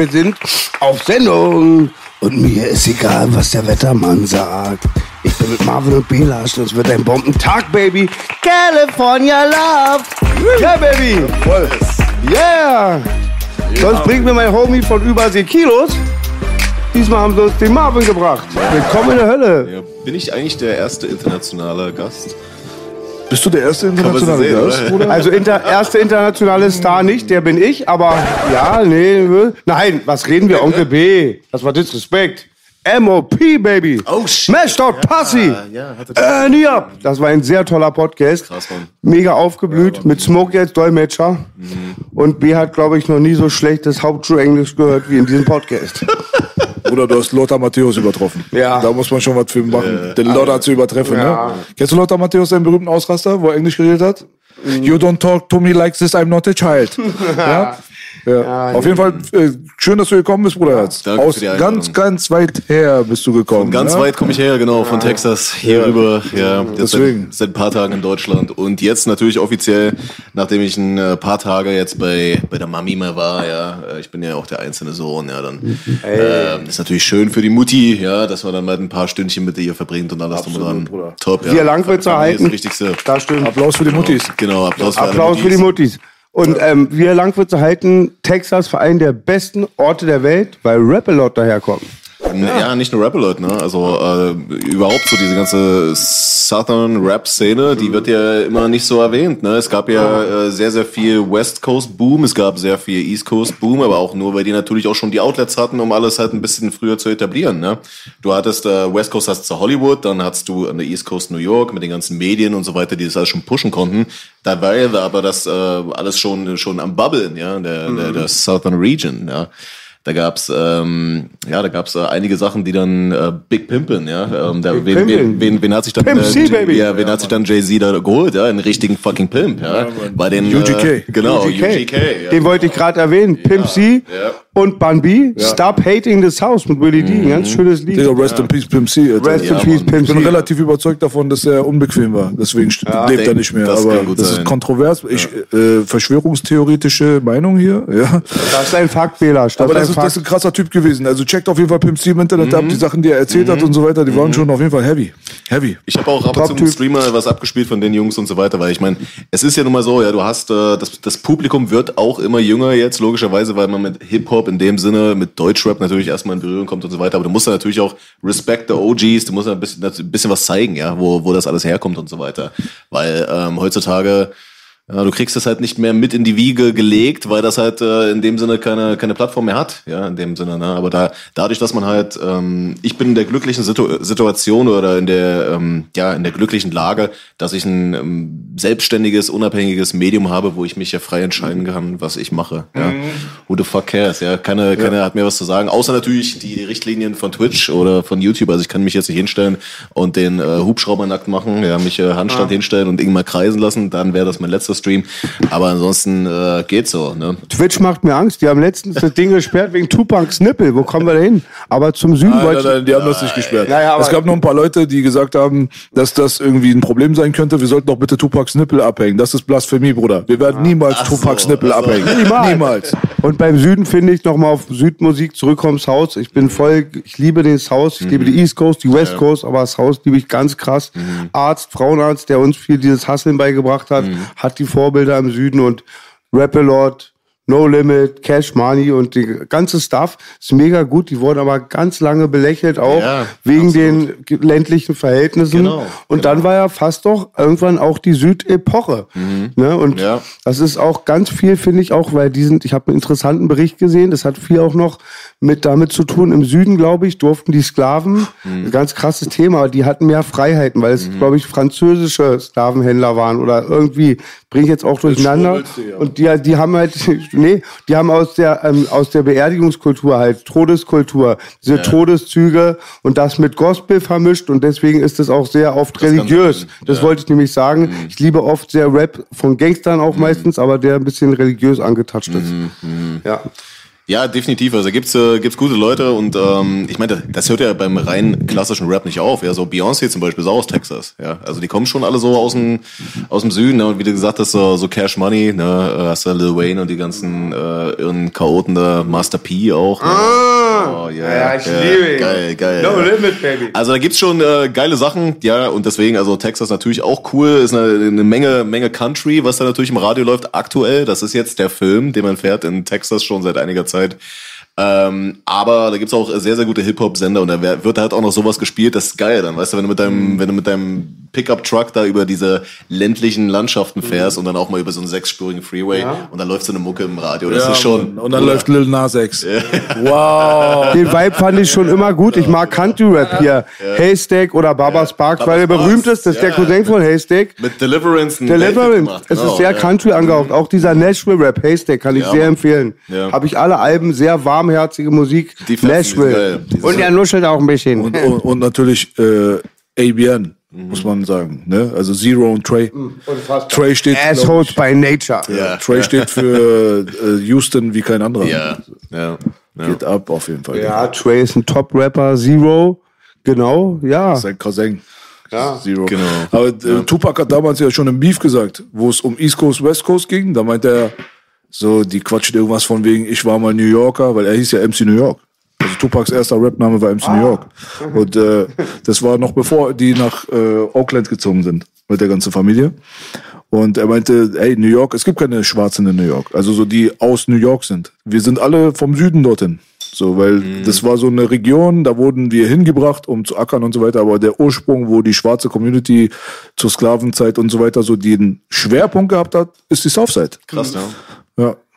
Wir sind auf Sendung. Und mir ist egal, was der Wettermann sagt. Ich bin mit Marvin und Belasch und es wird ein Bombentag, Baby. California Love. Yeah, Baby. Yeah. Sonst bringt mir mein Homie von übersee Kilos. Diesmal haben sie uns den Marvin gebracht. Willkommen in der Hölle. Ja, bin ich eigentlich der erste internationale Gast? Bist du der erste internationale sehen, Gast? Bruder? Also inter, erste internationale Star nicht, der bin ich, aber ja, nee, nein, was reden wir, Onkel B? Das war Disrespect. MOP, Baby. Oh, shit. Smashed Out Pussy. ja, hatte- Ernie up. Das war ein sehr toller Podcast. Krass, Mann. Mega aufgeblüht, mit Smoke jetzt Dolmetscher. Und B hat, glaube ich, noch nie so schlechtes Hauptschulenglisch gehört wie in diesem Podcast. Bruder, du hast Lothar Matthäus übertroffen. Ja. Da muss man schon was für machen, den Lothar zu übertreffen. Ja. Ne? Kennst du Lothar Matthäus, seinen berühmten Ausraster, wo er Englisch geredet hat? You don't talk to me like this, I'm not a child. ja? Ja. Auf jeden Fall, äh, schön, dass du gekommen bist, Bruder. Herz. danke Aus für die Einladung. ganz, ganz weit her bist du gekommen. Ganz ne? weit komme ich her, genau, von Texas hier rüber. Ja, jetzt Deswegen. Seit, seit ein paar Tagen in Deutschland. Und jetzt natürlich offiziell, nachdem ich ein äh, paar Tage jetzt bei, bei der Mami mal war, ja, äh, ich bin ja auch der einzelne Sohn, ja, dann ähm, ist natürlich schön für die Mutti, ja, dass man dann mal ein paar Stündchen mit ihr verbringt und alles drum und dran. Bruder. Top, ja. Wie lang wird's Familie ist erhalten? Das Wichtigste. Das stimmt. Applaus für die Muttis. Genau, Applaus für alle Applaus für die Muttis. Und ähm, wie lang wird zu halten, Texas für einen der besten Orte der Welt, weil Rap-A-Lot daherkommt. Ja, nicht nur Rap-A-Lot, ne? Also äh, überhaupt so diese ganze Southern Rap-Szene, die wird ja immer nicht so erwähnt, ne? Es gab ja äh, sehr, sehr viel West Coast Boom, es gab sehr viel East Coast Boom, aber auch nur, weil die natürlich auch schon die Outlets hatten, um alles halt ein bisschen früher zu etablieren, ne? Du hattest äh, West Coast hast du Hollywood, dann hattest du an der East Coast New York mit den ganzen Medien und so weiter, die das alles schon pushen konnten. Da war ja aber das äh, alles schon schon am Bubbeln, ja, der, der, der Southern Region, ja. Da gab's ähm, ja, da gab's äh, einige Sachen, die dann äh, Big Pimpin, ja. Ähm, da, wen, Pimpin'. wen, wen, wen hat sich dann Pimp C, äh, baby. Ja, wen hat sich dann Jay Z da geholt, ja, einen richtigen fucking Pimp, ja. Bei den UGK. Äh, genau, UGK. UGK. ja. Den wollte ich gerade erwähnen. Pimp C ja. und Bun B. Stop Hating This House mit Willie D. Ein ganz schönes Lied. Digga, rest in peace, Pimp C. Alter. Rest in Ja, Peace. Pimp Ich bin C. relativ überzeugt davon, dass er unbequem war. Deswegen lebt er nicht mehr. das Aber kann gut das sein. ist kontrovers. Ich, äh, Verschwörungstheoretische Meinung hier. Ja. Das ist ein Fakt, Belasch. Das Aber ist das ist, ein krasser Typ gewesen. Also checkt auf jeden Fall Pimp C im Internet ab. Die Sachen, die er erzählt hat und so weiter, die waren schon auf jeden Fall heavy. Heavy. Ich habe auch ab und zu im Top-Typ. Streamer was abgespielt von den Jungs und so weiter, weil ich meine, es ist ja nun mal so, ja, du hast, äh, das, das Publikum wird auch immer jünger jetzt, logischerweise, weil man mit Hip-Hop in dem Sinne, mit Deutschrap natürlich erstmal in Berührung kommt und so weiter, aber du musst dann natürlich auch respect the OGs, du musst dann ein bisschen, ein bisschen was zeigen, ja, wo, wo das alles herkommt und so weiter, weil ähm, heutzutage ja, du kriegst es halt nicht mehr mit in die Wiege gelegt, weil das halt äh, in dem Sinne keine, keine Plattform mehr hat, ja, in dem Sinne. Ne? Aber da, dadurch, dass man halt, ähm, ich bin in der glücklichen Situ Situation oder in der, ähm, ja, in der glücklichen Lage, dass ich ein ähm, selbstständiges, unabhängiges Medium habe, wo ich mich ja frei entscheiden kann, was ich mache. Ja. Who the fuck cares? Ja, keine, keine hat mir was zu sagen, außer natürlich die Richtlinien von Twitch oder von YouTube. Also ich kann mich jetzt nicht hinstellen und den äh, Hubschrauber nackt machen, ja, mich äh, Handstand hinstellen und irgendwann kreisen lassen, dann wäre das mein letzter Stream. Aber ansonsten äh, geht's so. Ne? Twitch macht mir Angst. Die haben letztens das Ding gesperrt wegen Tupacs Nippel. Wo kommen wir da hin? Aber zum Süden Nein, wollte nein, ich... nein, die haben das nicht gesperrt. Naja, aber- es gab noch ein paar Leute, die gesagt haben, dass das irgendwie ein Problem sein könnte. Wir sollten doch bitte Tupacs Nippel abhängen. Das ist Blasphemie, Bruder. Wir werden niemals Ach so, Tupacs Nippel ach so. abhängen. Niemals. Niemals. Und beim Süden finde ich nochmal auf Südmusik zurückkommens Haus. Ich bin voll, ich liebe das Haus, ich liebe die East Coast, die West Coast, aber das Haus liebe ich ganz krass. Arzt, Frauenarzt, der uns viel dieses Hasseln beigebracht hat, hat die Vorbilder im Süden und Rap-A-Lot, No Limit, Cash Money und die ganze Stuff ist mega gut. Die wurden aber ganz lange belächelt, auch Ja, wegen absolut. den ländlichen Verhältnissen. Genau, und dann war ja fast doch irgendwann auch die Südepoche. Ne? Und Mhm. Ja. das ist auch ganz viel, finde ich auch, weil die sind, ich habe einen interessanten Bericht gesehen, das hat viel auch noch mit damit zu tun. Im Süden, glaube ich, durften die Sklaven, Mhm. ein ganz krasses Thema, die hatten mehr Freiheiten, weil es, glaube ich, französische Sklavenhändler waren oder irgendwie, bringe ich jetzt auch durcheinander. ja. Und die, die haben halt, nee, die haben aus der, ähm, aus der Beerdigungskultur halt, Todeskultur, diese Todeszüge und das mit Gospel vermischt und deswegen ist es auch sehr oft kann religiös. Das ja. wollte ich nämlich sagen. Ich liebe oft sehr Rap von Gangstern auch meistens, aber der ein bisschen religiös angetatscht ist. Ja. Ja, definitiv. Also gibt's äh, gibt's gute Leute und ähm, ich meine, das, das hört ja beim rein klassischen Rap nicht auf. Ja, so Beyoncé zum Beispiel ist auch aus Texas. Ja, also die kommen schon alle so aus dem aus dem Süden. Ne? Und wie du gesagt hast, so, so Cash Money. Ne? äh, Hast du Lil Wayne und die ganzen äh, irren Chaoten da, Master P auch. Ne? Ah, oh, ja, ich liebe ihn. Geil, geil. No ja. limit, baby. Also da gibt's schon äh, geile Sachen, ja, und deswegen, also Texas natürlich auch cool, ist eine, eine Menge, Menge Country, was da natürlich im Radio läuft aktuell. Das ist jetzt der Film, den man fährt in Texas schon seit einiger Zeit. Zeit Ähm, aber da gibt's auch sehr, sehr gute Hip-Hop-Sender und da wird halt auch noch sowas gespielt, das ist geil dann, weißt du, wenn du mit deinem, wenn du mit deinem Pickup-Truck da über diese ländlichen Landschaften fährst und dann auch mal über so einen sechsspurigen Freeway und dann läuft so eine Mucke im Radio. Das Ja, ist schon. Und dann läuft Lil Nas X. Wow. Den Vibe fand ich schon immer gut. Ich mag Country-Rap hier. Haystack oder Baba Sparks, weil der berühmt ist. Das ist ja. der Cousin von Haystack. Mit Deliverance. Deliverance. gemacht, Es genau, ist sehr ja. Country angehaucht. Auch dieser Nashville-Rap, Haystack, kann ich Ja, sehr empfehlen. Ja. Habe ich alle Alben, sehr warmherzige Musik. Die geil. Nashville. Die sind Und er geil. nuschelt auch ein bisschen. Und, und, und natürlich äh, ABN, muss man sagen. Ne? Also Zero und Trey. Trey steht, Assholes by Nature. Ja. Trey steht für äh, Houston wie kein anderer. Ja, ja. ja. Geht ab auf jeden Fall. Ja, Trey ist ein Top-Rapper. Zero. Genau, ja. Sein Cousin. Zero. Genau. Aber äh, Tupac hat damals ja schon im Beef gesagt, wo es um East Coast, West Coast ging. Da meinte er, so, die quatschen irgendwas von wegen, ich war mal New Yorker, weil er hieß ja MC New York. Also Tupacs erster Rapname war MC New York. Und äh, das war noch bevor die nach äh, Oakland gezogen sind mit der ganzen Familie. Und er meinte, hey, New York, es gibt keine Schwarzen in New York. Also so die aus New York sind. Wir sind alle vom Süden dorthin. So, weil das war so eine Region, da wurden wir hingebracht, um zu ackern und so weiter. Aber der Ursprung, wo die schwarze Community zur Sklavenzeit und so weiter so den Schwerpunkt gehabt hat, ist die Southside. Krass, ja. Ja.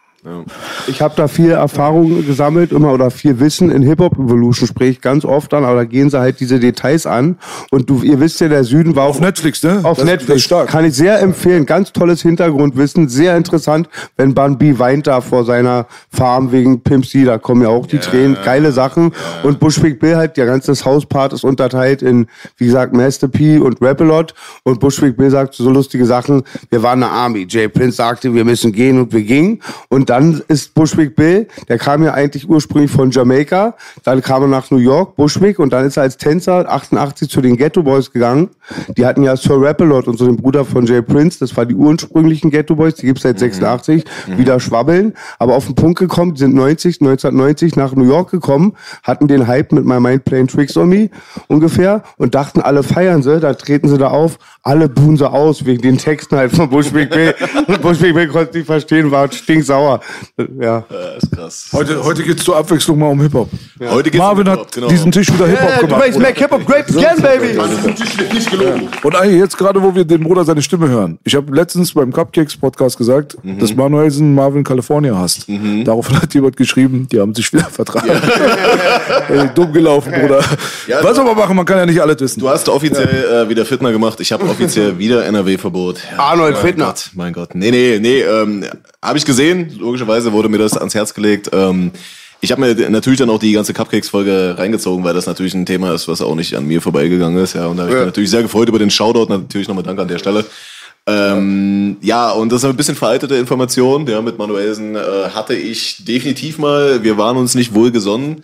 Ich habe da viel Erfahrung gesammelt immer oder viel Wissen in Hip Hop Evolution spreche ich ganz oft an, aber da gehen sie halt diese Details an. Und du ihr wisst ja der Süden war Auf Netflix, ne? auf Das- Netflix. Das stark. kann ich sehr empfehlen, ganz tolles Hintergrundwissen, sehr interessant, wenn Bun B weint da vor seiner Farm wegen Pimp C, da kommen ja auch die Tränen, geile Sachen. Und Bushwick Bill halt der ganze Hauspart ist unterteilt in wie gesagt Master P und Rap-A-Lot und Bushwick Bill sagt so lustige Sachen, wir waren eine Army, Jay Prince sagte, wir müssen gehen und wir gingen. Und dann ist Bushwick Bill, der kam ja eigentlich ursprünglich von Jamaika, dann kam er nach New York, Bushwick und dann ist er als Tänzer 88 zu den Ghetto Boys gegangen. Die hatten ja Sir Rap-A-Lot und so den Bruder von Jay Prince, das war die ursprünglichen Ghetto Boys, die gibt's seit 86, wieder schwabbeln, aber auf den Punkt gekommen, die sind 90, 1990 nach New York gekommen, hatten den Hype mit My Mind Playing Tricks on Me ungefähr und dachten, alle feiern sie, da treten sie da auf, alle buhen sie aus wegen den Texten halt von Bushwick Bill und Bushwick Bill konnte nicht verstehen, war stinksauer. Ja. Ja, ist krass. Heute, heute geht's zur Abwechslung mal um Hip-Hop. Heute geht's Marvin um hat Hip-Hop, genau. diesen Tisch wieder Hip-Hop Yeah, gemacht. Grace, make hip-hop great again, baby! nicht gelogen. Und eigentlich jetzt gerade, wo wir den Bruder seine Stimme hören. Ich habe letztens beim Cupcakes Podcast gesagt, Mhm. dass Manuelsen Marvin California hasst. Darauf hat jemand geschrieben, die haben sich wieder vertragen. Ey, dumm gelaufen, Bruder. Ja, Was du- aber machen, man kann ja nicht alles wissen. Du hast offiziell äh, wieder Fitner gemacht. Ich habe offiziell wieder NRW-Verbot. Ja, Arnold mein Fittner. Gott, mein Gott. Nee, nee, nee. Ähm, habe ich gesehen. Logischerweise wurde mir das ans Herz gelegt. Ähm, ich habe mir natürlich dann auch die ganze Cupcakes-Folge reingezogen, weil das natürlich ein Thema ist, was auch nicht an mir vorbeigegangen ist. Ja, und da habe ich mich natürlich sehr gefreut über den Shoutout. Natürlich nochmal Danke an der Stelle. Ähm, ja, und das ist ein bisschen veraltete Information. Ja, mit Manuelsen äh, hatte ich definitiv mal, wir waren uns nicht wohlgesonnen.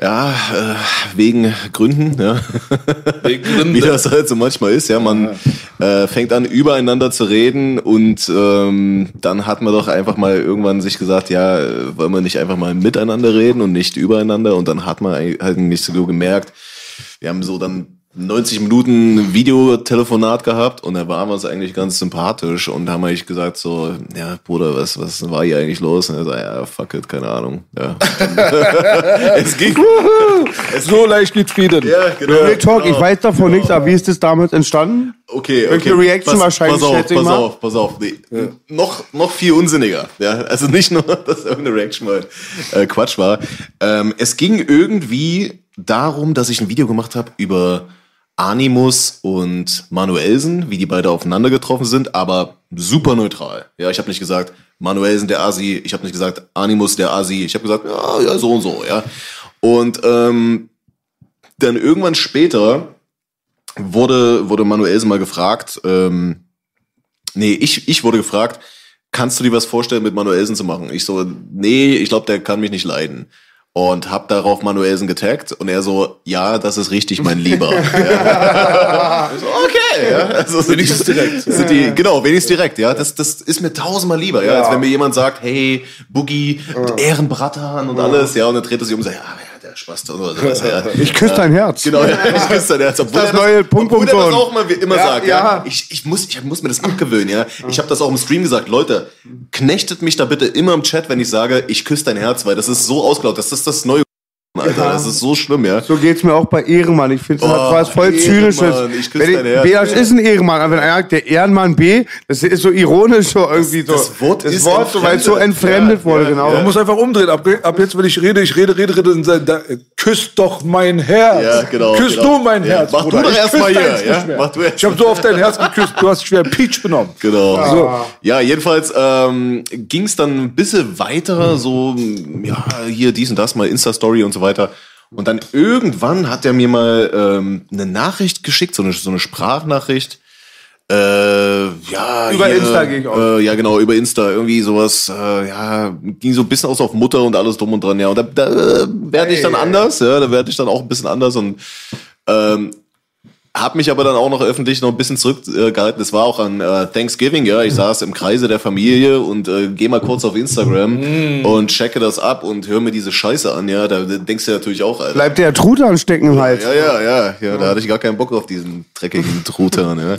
Ja, äh, wegen Gründen, ja. Wie das halt so manchmal ist, ja. Man äh, fängt an, übereinander zu reden und ähm, dann hat man doch einfach mal irgendwann sich gesagt, ja, äh, wollen wir nicht einfach mal miteinander reden und nicht übereinander und dann hat man halt nicht so gemerkt, wir haben so dann 90 Minuten Videotelefonat gehabt und da waren wir uns eigentlich ganz sympathisch und haben eigentlich gesagt so, ja Bruder, was, was war hier eigentlich los? Und er sagt, ja, fuck it, keine Ahnung. Ja. es ging. Es so leicht geht Frieden. Ja, genau. Talk, genau. ich weiß davon nichts, aber wie ist das damals entstanden? Okay, okay. Irgendeine Reaction pass, wahrscheinlich, Pass auf, pass auf, pass auf. Nee, noch, noch viel unsinniger. Ja, also nicht nur, dass irgendeine Reaction mal äh, Quatsch war. Ähm, es ging irgendwie darum, dass ich ein Video gemacht habe über Animus und Manuelsen, wie die beide aufeinander getroffen sind, aber super neutral. Ja, ich habe nicht gesagt, Manuelsen der Asi, ich habe nicht gesagt, Animus der Asi, ich habe gesagt, ja, ja, so und so, ja. Und ähm, dann irgendwann später wurde, wurde Manuelsen mal gefragt, ähm, nee, ich, ich wurde gefragt, kannst du dir was vorstellen, mit Manuelsen zu machen? Ich so, nee, ich glaube, der kann mich nicht leiden. Und hab darauf Manuelsen getaggt und er so, ja, das ist richtig, mein Lieber. ja. So, okay, ja. Also sind Wenigstens die, direkt. Sind die, genau, wenigstens direkt, ja. Das, das ist mir tausendmal lieber, ja, als wenn mir jemand sagt, hey, Boogie, Ehrenbratan und alles, ja, und dann dreht er sich um und sagt, ja, ja, der Spaß oder sowas, ja. Ich küsse dein Herz. Genau, ja, ich küsse dein Herz. Obwohl Das er neue Punkt, obwohl Punkt, er das auch mal immer Ja, sagt. Ja. Ich, ich, muss, ich muss mir das abgewöhnen. Ja. Ich habe das auch im Stream gesagt. Leute, knechtet mich da bitte immer im Chat, wenn ich sage, ich küsse dein Herz, weil das ist so ausgelaut. Das ist das neue Alter. Das ist so schlimm, ja. So geht's mir auch bei Ehrenmann. Ich finde, das Oh, was voll Ehrenmann, Zynisches. ich küsse dein Herz, B, das ja. ist ein Ehrenmann. Aber wenn einer sagt, der Ehrenmann B, das ist so ironisch so irgendwie so. das Wort ist Wort, so, weil es so entfremdet. Ja, wurde, ja, genau. Man muss einfach umdrehen. Ab, ab jetzt, wenn ich rede, ich rede, rede, rede, und dann, da, küsst doch mein Herz. Ja, genau, Küsst genau. du mein Ja, Herz. mach du Bruder. doch Ich erst küss mal hier, ja? Mach du erst ich habe so auf dein Herz geküsst, du hast schwer Peach benommen. Genau. So. Ja, jedenfalls ähm, ging es dann ein bisschen weiter, so, ja, hier dies und das, mal Insta-Story und so weiter. Und dann irgendwann hat er mir mal ähm, eine Nachricht geschickt, so eine, so eine Sprachnachricht. Äh, ja, Über Insta gehe ich aus. Äh, ja, genau, über Insta. Irgendwie sowas, äh, ja, ging so ein bisschen aus auf Mutter und alles drum und dran, ja. Und da, da äh, werde ich dann anders, ja, da werde ich dann auch ein bisschen anders und ähm, hab mich aber dann auch noch öffentlich noch ein bisschen zurückgehalten. Das war auch an äh, Thanksgiving, ja. Ich saß im Kreise der Familie und äh, geh mal kurz auf Instagram und checke das ab und höre mir diese Scheiße an, ja. Da denkst du natürlich auch, Alter. Bleibt der Truthahn stecken im Hals. Ja, ja, ja, ja, da hatte ich gar keinen Bock auf diesen dreckigen Truthahn, ja.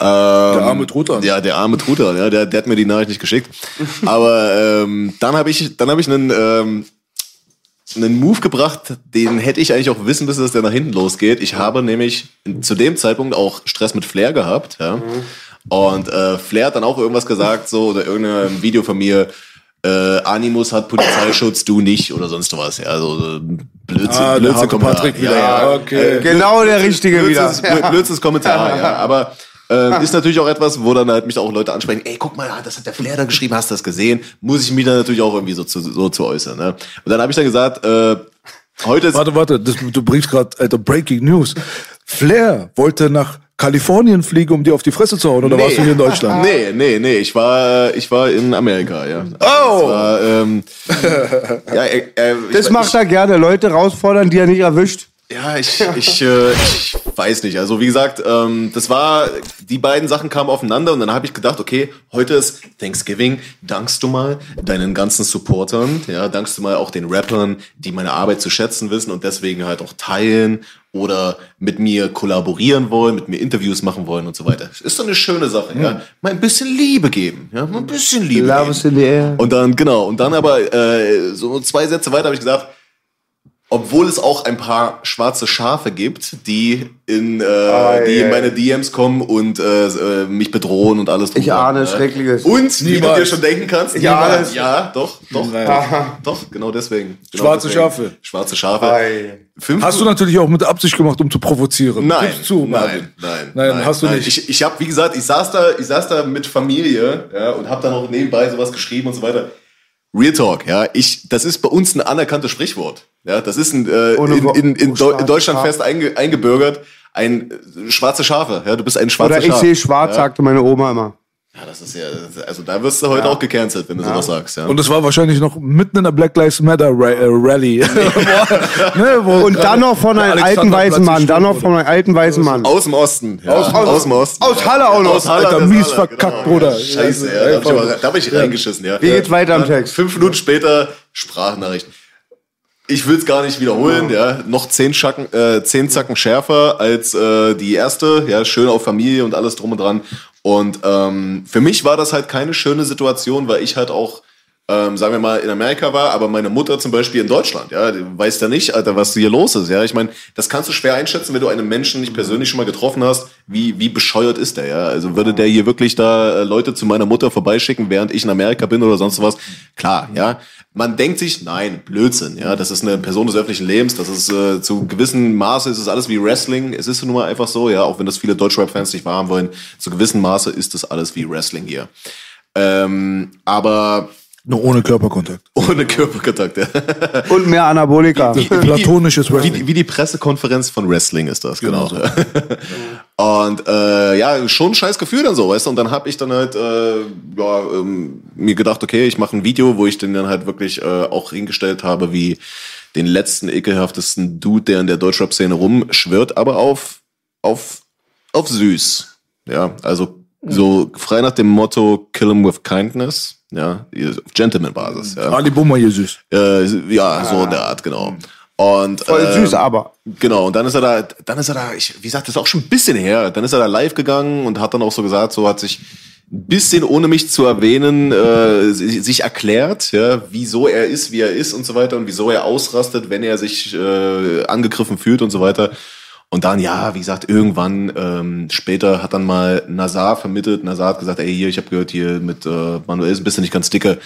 Der arme Truthahn. Ja, der arme Truthahn, ja, der, der hat mir die Nachricht nicht geschickt. Aber ähm, dann habe ich, dann habe ich einen, ähm, einen Move gebracht, den hätte ich eigentlich auch wissen müssen, dass der nach hinten losgeht. Ich habe nämlich zu dem Zeitpunkt auch Stress mit Flair gehabt, ja. Und äh, Flair hat dann auch irgendwas gesagt, so, oder irgendein Video von mir, äh, Animus hat Polizeischutz, du nicht, oder sonst was, ja. Also so Blödsinn, Ah, Blödsinn. Patrick wieder. Ja, ja. Okay. Genau der Richtige wieder. Blödsins, Blödsins Kommentar, ja. Aber ähm, ist natürlich auch etwas, wo dann halt mich auch Leute ansprechen, ey, guck mal, das hat der Flair da geschrieben, hast du das gesehen? Muss ich mich dann natürlich auch irgendwie so zu, so zu äußern. Ne? Und dann habe ich dann gesagt, äh, heute ist... Warte, warte, das, du bringst gerade, Alter, Breaking News. Flair wollte nach Kalifornien fliegen, um dir auf die Fresse zu hauen, oder warst du hier in Deutschland? Nee, nee, nee, ich war, ich war in Amerika, ja. Oh! Das war, ähm, ja, äh, äh, Das ich, macht er gerne, Leute herausfordern, die er nicht erwischt. Ja, ich, ich, äh, ich weiß nicht. Also wie gesagt, ähm, das war, die beiden Sachen kamen aufeinander und dann habe ich gedacht, okay, heute ist Thanksgiving, dankst du mal deinen ganzen Supportern, ja, dankst du mal auch den Rappern, die meine Arbeit zu schätzen wissen und deswegen halt auch teilen oder mit mir kollaborieren wollen, mit mir Interviews machen wollen und so weiter. Ist doch eine schöne Sache, ja. Mal ein bisschen Liebe geben, ja, mal ein bisschen Liebe Love geben. Und dann, genau, und dann aber äh, so zwei Sätze weiter habe ich gesagt, obwohl es auch ein paar schwarze Schafe gibt, die in, äh, die in meine DMs kommen und äh, äh, mich bedrohen und alles drum Ich ahne ne? Schreckliches. Und wie du Niemals. dir schon denken kannst, Ich ahne es. ja, doch, doch, Nein. doch, genau deswegen. Genau Schwarze deswegen. Schafe. Schwarze Schafe. Ei. Fünf Hast du natürlich auch mit Absicht gemacht, um zu provozieren. Nein, zu, Marvin. nein, nein, Nein, hast du nicht. Ich, ich habe, wie gesagt, ich saß da, ich saß da mit Familie ja, und habe dann auch nebenbei sowas geschrieben und so weiter. Real Talk, ja, ich, das ist bei uns ein anerkanntes Sprichwort. Ja, das ist ein, äh, in, in, in, Deu- in Deutschland Schaf. fest einge, eingebürgert. Ein äh, schwarze Schafe, ja, du bist ein schwarzer Oder ich Schaf. sehe schwarz, ja. sagte meine Oma immer. Ja, das ist ja, also da wirst du heute auch gecancelt, wenn du sowas sagst, ja. Und es war wahrscheinlich noch mitten in der Black Lives Matter Ra äh, Rally. ne, wo Und dann noch von einem alten weißen Mann, dann noch von einem alten weißen Mann. aus dem Osten. Ja. Aus- aus- dem Osten. aus Halle auch noch. Aus Halle, Alter, das mies Halle, verkackt, genau. Bruder. Scheiße, Ja, ja. Da hab ich, da hab ich reingeschissen, ja. Wie geht's weiter am Dann Text? Fünf Minuten später Sprachnachricht. ich will es gar nicht wiederholen, ja. Noch zehn, Schacken, äh, zehn Zacken schärfer als äh, die erste, ja, schön auf Familie und alles drum und dran. Und ähm, für mich war das halt keine schöne Situation, weil ich halt auch ähm, sagen wir mal, in Amerika war, aber meine Mutter zum Beispiel in Deutschland, ja, weiß ja nicht, Alter, was hier los ist, ja. Ich meine, das kannst du schwer einschätzen, wenn du einen Menschen nicht persönlich schon mal getroffen hast, wie, wie bescheuert ist der, ja. Also würde der hier wirklich da äh, Leute zu meiner Mutter vorbeischicken, während ich in Amerika bin oder sonst was, klar, ja. Man denkt sich, nein, Blödsinn, ja, das ist eine Person des öffentlichen Lebens, das ist äh, zu gewissen Maße ist es alles wie Wrestling, es ist nun mal einfach so, ja, auch wenn das viele Deutschrap-Fans nicht wahrhaben wollen, zu gewissen Maße ist das alles wie Wrestling hier. Ähm, aber Nur ohne Körperkontakt. ohne Körperkontakt, ja. Und mehr Anabolika. Platonisches Wie, Wrestling. die- wie die Pressekonferenz von Wrestling ist das, genau. Genau Und äh, ja, schon ein scheiß Gefühl dann so, weißt du? Und dann habe ich dann halt äh, ja, ähm, mir gedacht, okay, ich mache ein Video, wo ich den dann halt wirklich äh, auch hingestellt habe, wie den letzten ekelhaftesten Dude, der in der Deutschrap-Szene rumschwirrt, aber auf, auf, auf süß. Ja, also so frei nach dem Motto Kill him with kindness, ja, auf Gentleman-Basis. Ja. Ali Bummer hier süß. Äh, ja, so in der Art, genau. Und, Voll ähm, süß, aber. Genau, und dann ist er da, dann ist er da, ich, wie gesagt, das ist auch schon ein bisschen her, dann ist er da live gegangen und hat dann auch so gesagt, so hat sich ein bisschen, ohne mich zu erwähnen, äh, si- sich erklärt, ja, wieso er ist, wie er ist und so weiter und wieso er ausrastet, wenn er sich äh, angegriffen fühlt und so weiter. Und dann, ja, wie gesagt, irgendwann ähm, später hat dann mal Nazar vermittelt. Nazar hat gesagt, ey, hier, ich habe gehört, hier mit äh, Manuel ist ein bisschen nicht ganz dicke.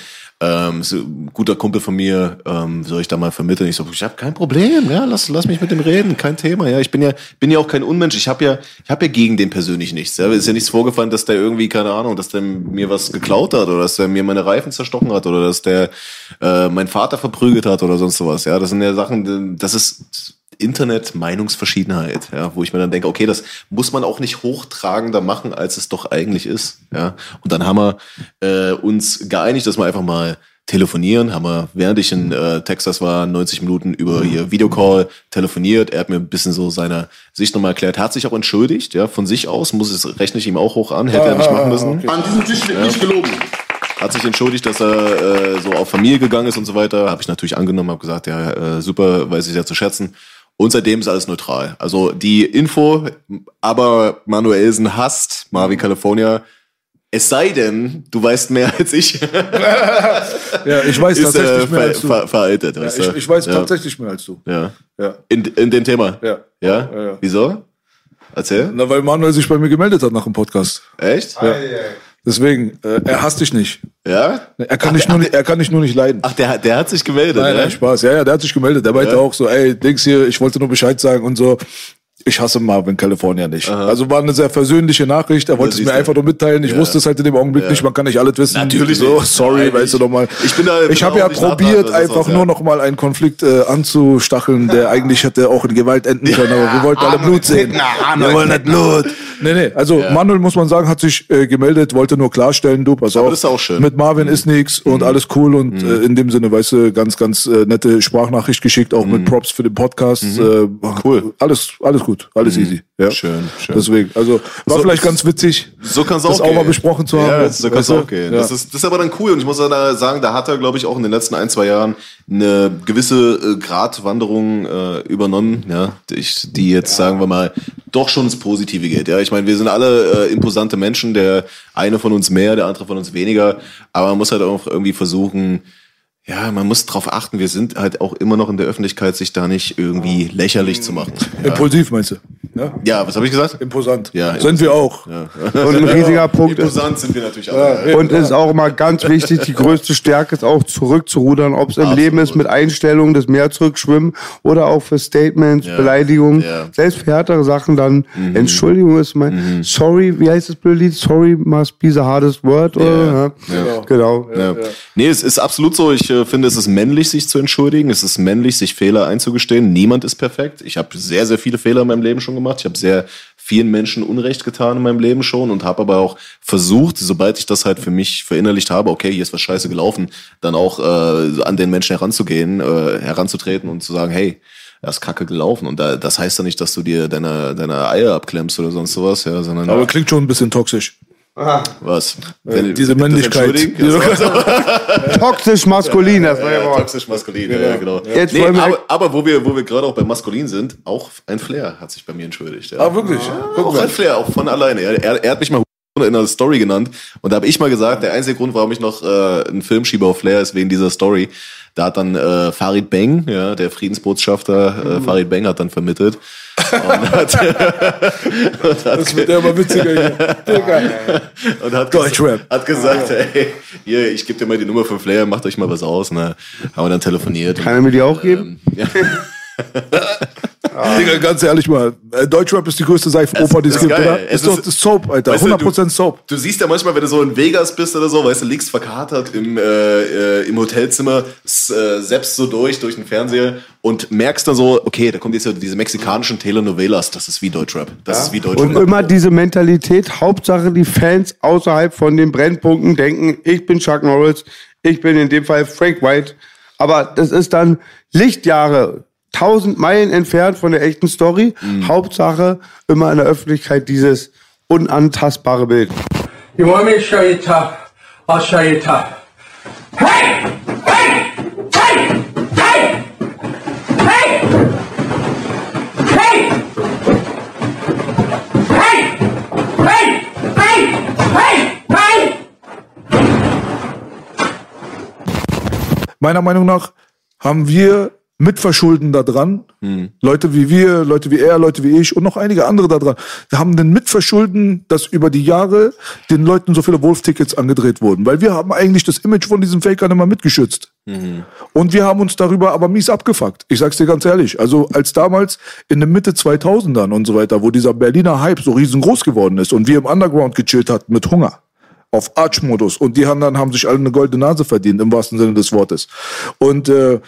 Ähm, ist ein guter Kumpel von mir, ähm, soll ich da mal vermitteln? Ich so, ich habe kein Problem, ja, lass, lass mich mit dem reden, kein Thema, ja. Ich bin ja, bin ja auch kein Unmensch. Ich habe ja, ich habe ja gegen den persönlich nichts. Ja. Ist ja nichts vorgefallen, dass der irgendwie, keine Ahnung, dass der mir was geklaut hat oder dass der mir meine Reifen zerstochen hat oder dass der äh, meinen Vater verprügelt hat oder sonst sowas. Ja, das sind ja Sachen, das ist Internet Meinungsverschiedenheit, ja, wo ich mir dann denke, okay, das muss man auch nicht hochtragender machen, als es doch eigentlich ist, ja. Und dann haben wir äh, uns geeinigt, dass wir einfach mal telefonieren, haben wir, während ich in äh, Texas war, 90 Minuten über hier Videocall telefoniert. Er hat mir ein bisschen so seine Sicht nochmal erklärt, hat sich auch entschuldigt, ja, von sich aus, muss es, rechne ich ihm auch hoch an, hätte er nicht machen müssen. An diesem Tisch wird nicht gelogen. Hat sich entschuldigt, dass er äh, so auf Familie gegangen ist und so weiter. Habe ich natürlich angenommen, habe gesagt, ja, äh, super, weiß ich sehr zu schätzen. Und seitdem ist alles neutral. Also die Info, aber Manuelsen hasst Marvin California. Es sei denn, du weißt mehr als ich. Ja, ich weiß ist tatsächlich äh, mehr als du. ver, veraltet. Ja, weißt ich, du? ich weiß ja. tatsächlich mehr als du. Ja. Ja. In, in dem Thema. Ja. Ja? Ja, ja. Wieso? Erzähl. Na, weil Manuel sich bei mir gemeldet hat nach dem Podcast. Echt? Ja. Deswegen, äh, er hasst dich nicht. Ja? Er kann, dich nur, nicht, er kann dich nur nicht leiden. Ach, der, der hat sich gemeldet. Nein, ne? nein, Spaß. Ja, ja, der hat sich gemeldet. Der meinte Ja. auch so, ey, Dings hier, ich wollte nur Bescheid sagen und so. Ich hasse Marvin California nicht. Also war eine sehr versöhnliche Nachricht. Er wollte es mir einfach nur mitteilen. Ich Ja. wusste es halt in dem Augenblick nicht. Man kann nicht alles wissen. Natürlich So, sorry, Nein, weißt du nochmal. ich bin da- bin Ich habe auch ja probiert, einfach was, ja. nur noch mal einen Konflikt äh, anzustacheln, der eigentlich hätte auch in Gewalt enden können. Aber wir wollten alle Blut sehen. Wir wollen nicht Blut. Nee, nee. Also Manuel, muss man sagen, hat sich äh, gemeldet, wollte nur klarstellen, du, pass auf. das ist auch schön. Mit Marvin ist nix und alles cool und äh, in dem Sinne, weißt du, ganz, ganz äh, nette Sprachnachricht geschickt, auch mit Props für den Podcast. Äh, Cool. Alles, alles gut, alles easy. Ja. Schön, schön. Deswegen, also war So- vielleicht ganz witzig, So kann es das auch auch gehen. mal besprochen zu haben. Ja, jetzt, so kann es auch gehen. Ja. Das, ist, das ist aber dann cool. Und ich muss sagen, da hat er, glaube ich, auch in den letzten ein, zwei Jahren eine gewisse äh, Gratwanderung äh, übernommen, ja, ich, die jetzt, sagen wir mal, doch schon ins Positive geht. Ja, ich meine, wir sind alle äh, imposante Menschen, der eine von uns mehr, der andere von uns weniger. Aber man muss halt auch irgendwie versuchen, ja, man muss drauf achten, wir sind halt auch immer noch in der Öffentlichkeit, sich da nicht irgendwie lächerlich zu machen. Ja, Impulsiv meinst du? Ja? ja was habe ich gesagt? Imposant. Ja, Sind wir auch. Und ein riesiger Punkt ist, Imposant sind wir natürlich alle. und ist auch immer ganz wichtig, die größte Stärke ist auch zurückzurudern, ob es im Leben ist mit Einstellungen, das Meer zurückschwimmen oder auch für Statements, Beleidigungen, Ja. selbst für härtere Sachen dann Entschuldigung ist mein Sorry, wie heißt das blöde Lied? Sorry must be the hardest word oder? Ja. Genau. Ja. Nee, es ist absolut so. Ich äh, finde, es ist männlich, sich zu entschuldigen. Es ist männlich, sich Fehler einzugestehen. Niemand ist perfekt. Ich habe sehr, sehr viele Fehler in meinem Leben schon gemacht. Ich habe sehr vielen Menschen Unrecht getan in meinem Leben schon und habe aber auch versucht, sobald ich das halt für mich verinnerlicht habe, okay, hier ist was scheiße gelaufen, dann auch äh, an den Menschen heranzugehen, äh, heranzutreten und zu sagen, hey, er ist kacke gelaufen. Und da, das heißt ja nicht, dass du dir deine, deine Eier abklemmst oder sonst sowas, ja, sondern Aber klingt schon ein bisschen toxisch. Was? Äh, diese Männlichkeit. entschuldigen? Diese- Das war- Toxisch maskulin, das war ja Ja, toxisch maskulin, ja, genau. Jetzt nee, wollen wir- aber, aber wo wir, wo wir gerade auch bei maskulin sind, auch ein Flair hat sich bei mir entschuldigt. Ja. Ah, wirklich? Guck auch mal. ein Flair, auch von alleine. Er, er, er hat mich mal in einer Story genannt und da habe ich mal gesagt, der einzige Grund, warum ich noch äh, einen Film schiebe auf Flair, ist wegen dieser Story. Da hat dann äh, Farid Beng, ja, der Friedensbotschafter, äh, Farid Beng hat dann vermittelt. Und hat, und hat, Das wird ja immer witziger hier. Und hat, Deutschrap. hat gesagt, ey, hier, ich gebe dir mal die Nummer von Flair, macht euch mal was aus. Ne? Haben wir dann telefoniert. Kann er mir die auch geben? Ähm, ja. Digga, ganz ehrlich mal, äh, Deutschrap ist die größte Seifenoper, die es gibt, geil. oder? Es Ist doch ist- das Soap, Alter. Weißt du, 100% Soap. Du siehst ja manchmal, wenn du so in Vegas bist oder so, weißt du, liegst verkatert im, äh, äh, im Hotelzimmer, äh, selbst so durch, durch den Fernseher und merkst dann so, okay, da kommt jetzt diese mexikanischen Telenovelas, das ist wie Deutschrap. Das ist wie Deutschrap. Und immer diese Mentalität, Hauptsache die Fans außerhalb von den Brennpunkten denken, ich bin Chuck Norris, ich bin in dem Fall Frank White. Aber das ist dann Lichtjahre, tausend Meilen entfernt von der echten Story. Hauptsache immer in der Öffentlichkeit dieses unantastbare Bild. You want me to show you tough? I'll show you tough. Hey! Hey! Hey! Hey! Hey! Hey! Hey! Hey! Hey! Hey! Hey! Meiner Meinung nach haben wir Mitverschulden da dran. Leute wie wir, Leute wie er, Leute wie ich und noch einige andere da dran. Wir haben den Mitverschulden, dass über die Jahre den Leuten so viele Wolf-Tickets angedreht wurden. Weil wir haben eigentlich das Image von diesen Fakern immer mitgeschützt. Und wir haben uns darüber aber mies abgefuckt. Ich sag's dir ganz ehrlich. Also als damals in den Mitte 2000ern und so weiter, wo dieser Berliner Hype so riesengroß geworden ist und wir im Underground gechillt hatten mit Hunger auf Arch-Modus und die anderen haben sich alle eine goldene Nase verdient, im wahrsten Sinne des Wortes. Und äh,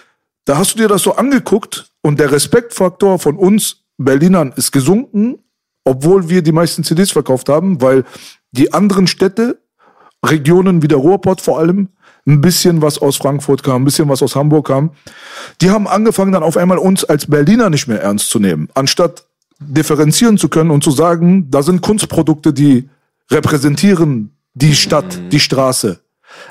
da hast du dir das so angeguckt und der Respektfaktor von uns Berlinern ist gesunken, obwohl wir die meisten CDs verkauft haben, weil die anderen Städte, Regionen wie der Ruhrpott vor allem, ein bisschen was aus Frankfurt kam, ein bisschen was aus Hamburg kam, die haben angefangen dann auf einmal uns als Berliner nicht mehr ernst zu nehmen, anstatt differenzieren zu können und zu sagen, da sind Kunstprodukte, die repräsentieren die Stadt, die Straße.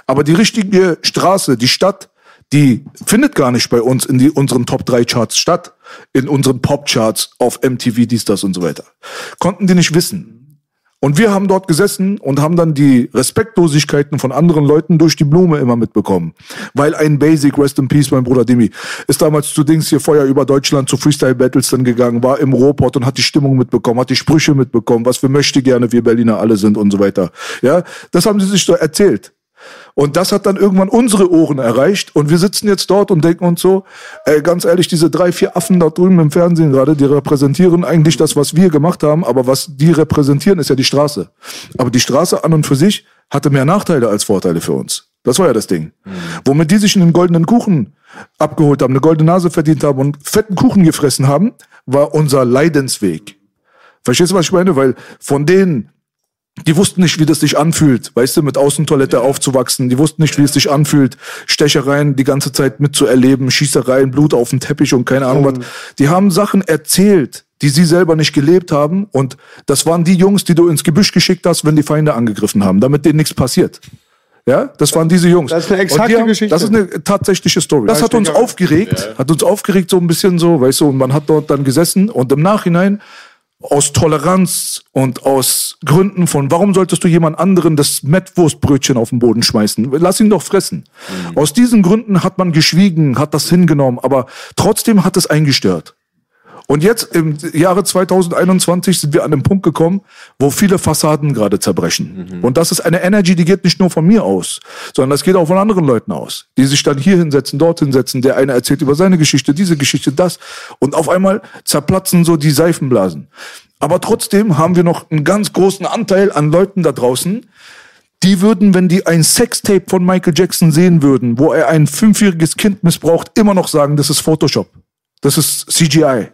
Aber die richtige Straße, die Stadt, die findet gar nicht bei uns in die, unseren Top 3 Charts statt, in unseren Pop Charts auf MTV, dies, das und so weiter. Konnten die nicht wissen. Und wir haben dort gesessen und haben dann die Respektlosigkeiten von anderen Leuten durch die Blume immer mitbekommen. Weil ein Basic, Rest in Peace, mein Bruder Dimi, ist damals zu Dings hier Feuer über Deutschland zu Freestyle Battles dann gegangen, war im Ruhrpott und hat die Stimmung mitbekommen, hat die Sprüche mitbekommen, was wir möchte gerne wir Berliner alle sind und so weiter. Ja, das haben sie sich so erzählt. Und das hat dann irgendwann unsere Ohren erreicht. Und wir sitzen jetzt dort und denken uns so, ey, ganz ehrlich, diese drei, vier Affen da drüben im Fernsehen gerade, die repräsentieren eigentlich das, was wir gemacht haben. Aber was die repräsentieren, ist ja die Straße. Aber die Straße an und für sich hatte mehr Nachteile als Vorteile für uns. Das war ja das Ding. Womit die sich einen goldenen Kuchen abgeholt haben, eine goldene Nase verdient haben und fetten Kuchen gefressen haben, war unser Leidensweg. Verstehst du, was ich meine? Weil von denen, die wussten nicht, wie das sich anfühlt, weißt du, mit Außentoilette aufzuwachsen. Die wussten nicht, wie es sich anfühlt, Stechereien die ganze Zeit mitzuerleben, Schießereien, Blut auf dem Teppich und keine Ahnung was. Die haben Sachen erzählt, die sie selber nicht gelebt haben. Und das waren die Jungs, die du ins Gebüsch geschickt hast, wenn die Feinde angegriffen haben, damit denen nichts passiert. Ja, das waren diese Jungs. Das ist eine exakte haben, Geschichte. Das ist eine tatsächliche Story. Das Ja, hat uns aufgeregt, hat uns aufgeregt so ein bisschen so, weißt du, und man hat dort dann gesessen und im Nachhinein aus Toleranz und aus Gründen von, warum solltest du jemand anderen das Mettwurstbrötchen auf den Boden schmeißen? Lass ihn doch fressen. Aus diesen Gründen hat man geschwiegen, hat das hingenommen, aber trotzdem hat es eingestört. Und jetzt im Jahre 2021 sind wir an den Punkt gekommen, wo viele Fassaden gerade zerbrechen. Und das ist eine Energy, die geht nicht nur von mir aus, sondern das geht auch von anderen Leuten aus, die sich dann hier hinsetzen, dort hinsetzen. Der eine erzählt über seine Geschichte, diese Geschichte, das. Und auf einmal zerplatzen so die Seifenblasen. Aber trotzdem haben wir noch einen ganz großen Anteil an Leuten da draußen, die würden, wenn die ein Sextape von Michael Jackson sehen würden, wo er ein fünfjähriges Kind missbraucht, immer noch sagen, das ist Photoshop. Das ist CGI.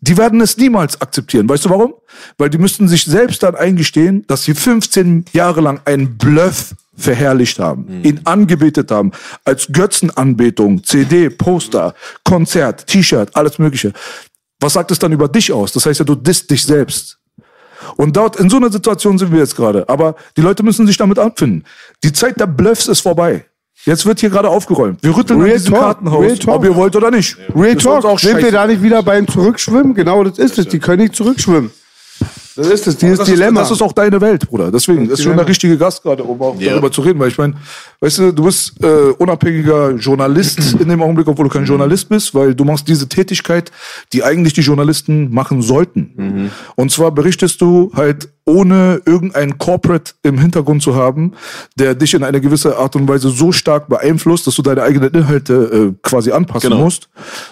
Die werden es niemals akzeptieren. Weißt du warum? Weil die müssten sich selbst dann eingestehen, dass sie 15 Jahre lang einen Bluff verherrlicht haben, ihn angebetet haben, als Götzenanbetung, CD, Poster, Konzert, T-Shirt, alles Mögliche. Was sagt es dann über dich aus? Das heißt ja, du disst dich selbst. Und dort, in so einer Situation sind wir jetzt gerade. Aber die Leute müssen sich damit abfinden. Die Zeit der Bluffs ist vorbei. Jetzt wird hier gerade aufgeräumt. Wir rütteln Real an diesem Talk, Kartenhaus, Real Talk. ob ihr wollt oder nicht. Real Ist uns Talk, sind wir scheiße. da nicht wieder beim Zurückschwimmen? Genau, das ist es. Die können nicht zurückschwimmen. Das ist es, dieses das Dilemma. Ist, das ist auch deine Welt, Bruder. Deswegen das ist schon der richtige Gast gerade, um auch Ja. darüber zu reden. Weil ich meine, weißt du, du bist äh, unabhängiger Journalist in dem Augenblick, obwohl du kein Journalist bist, weil du machst diese Tätigkeit, die eigentlich die Journalisten machen sollten. Und zwar berichtest du halt ohne irgendein Corporate im Hintergrund zu haben, der dich in eine gewisse Art und Weise so stark beeinflusst, dass du deine eigenen Inhalte äh, quasi anpassen Genau. musst.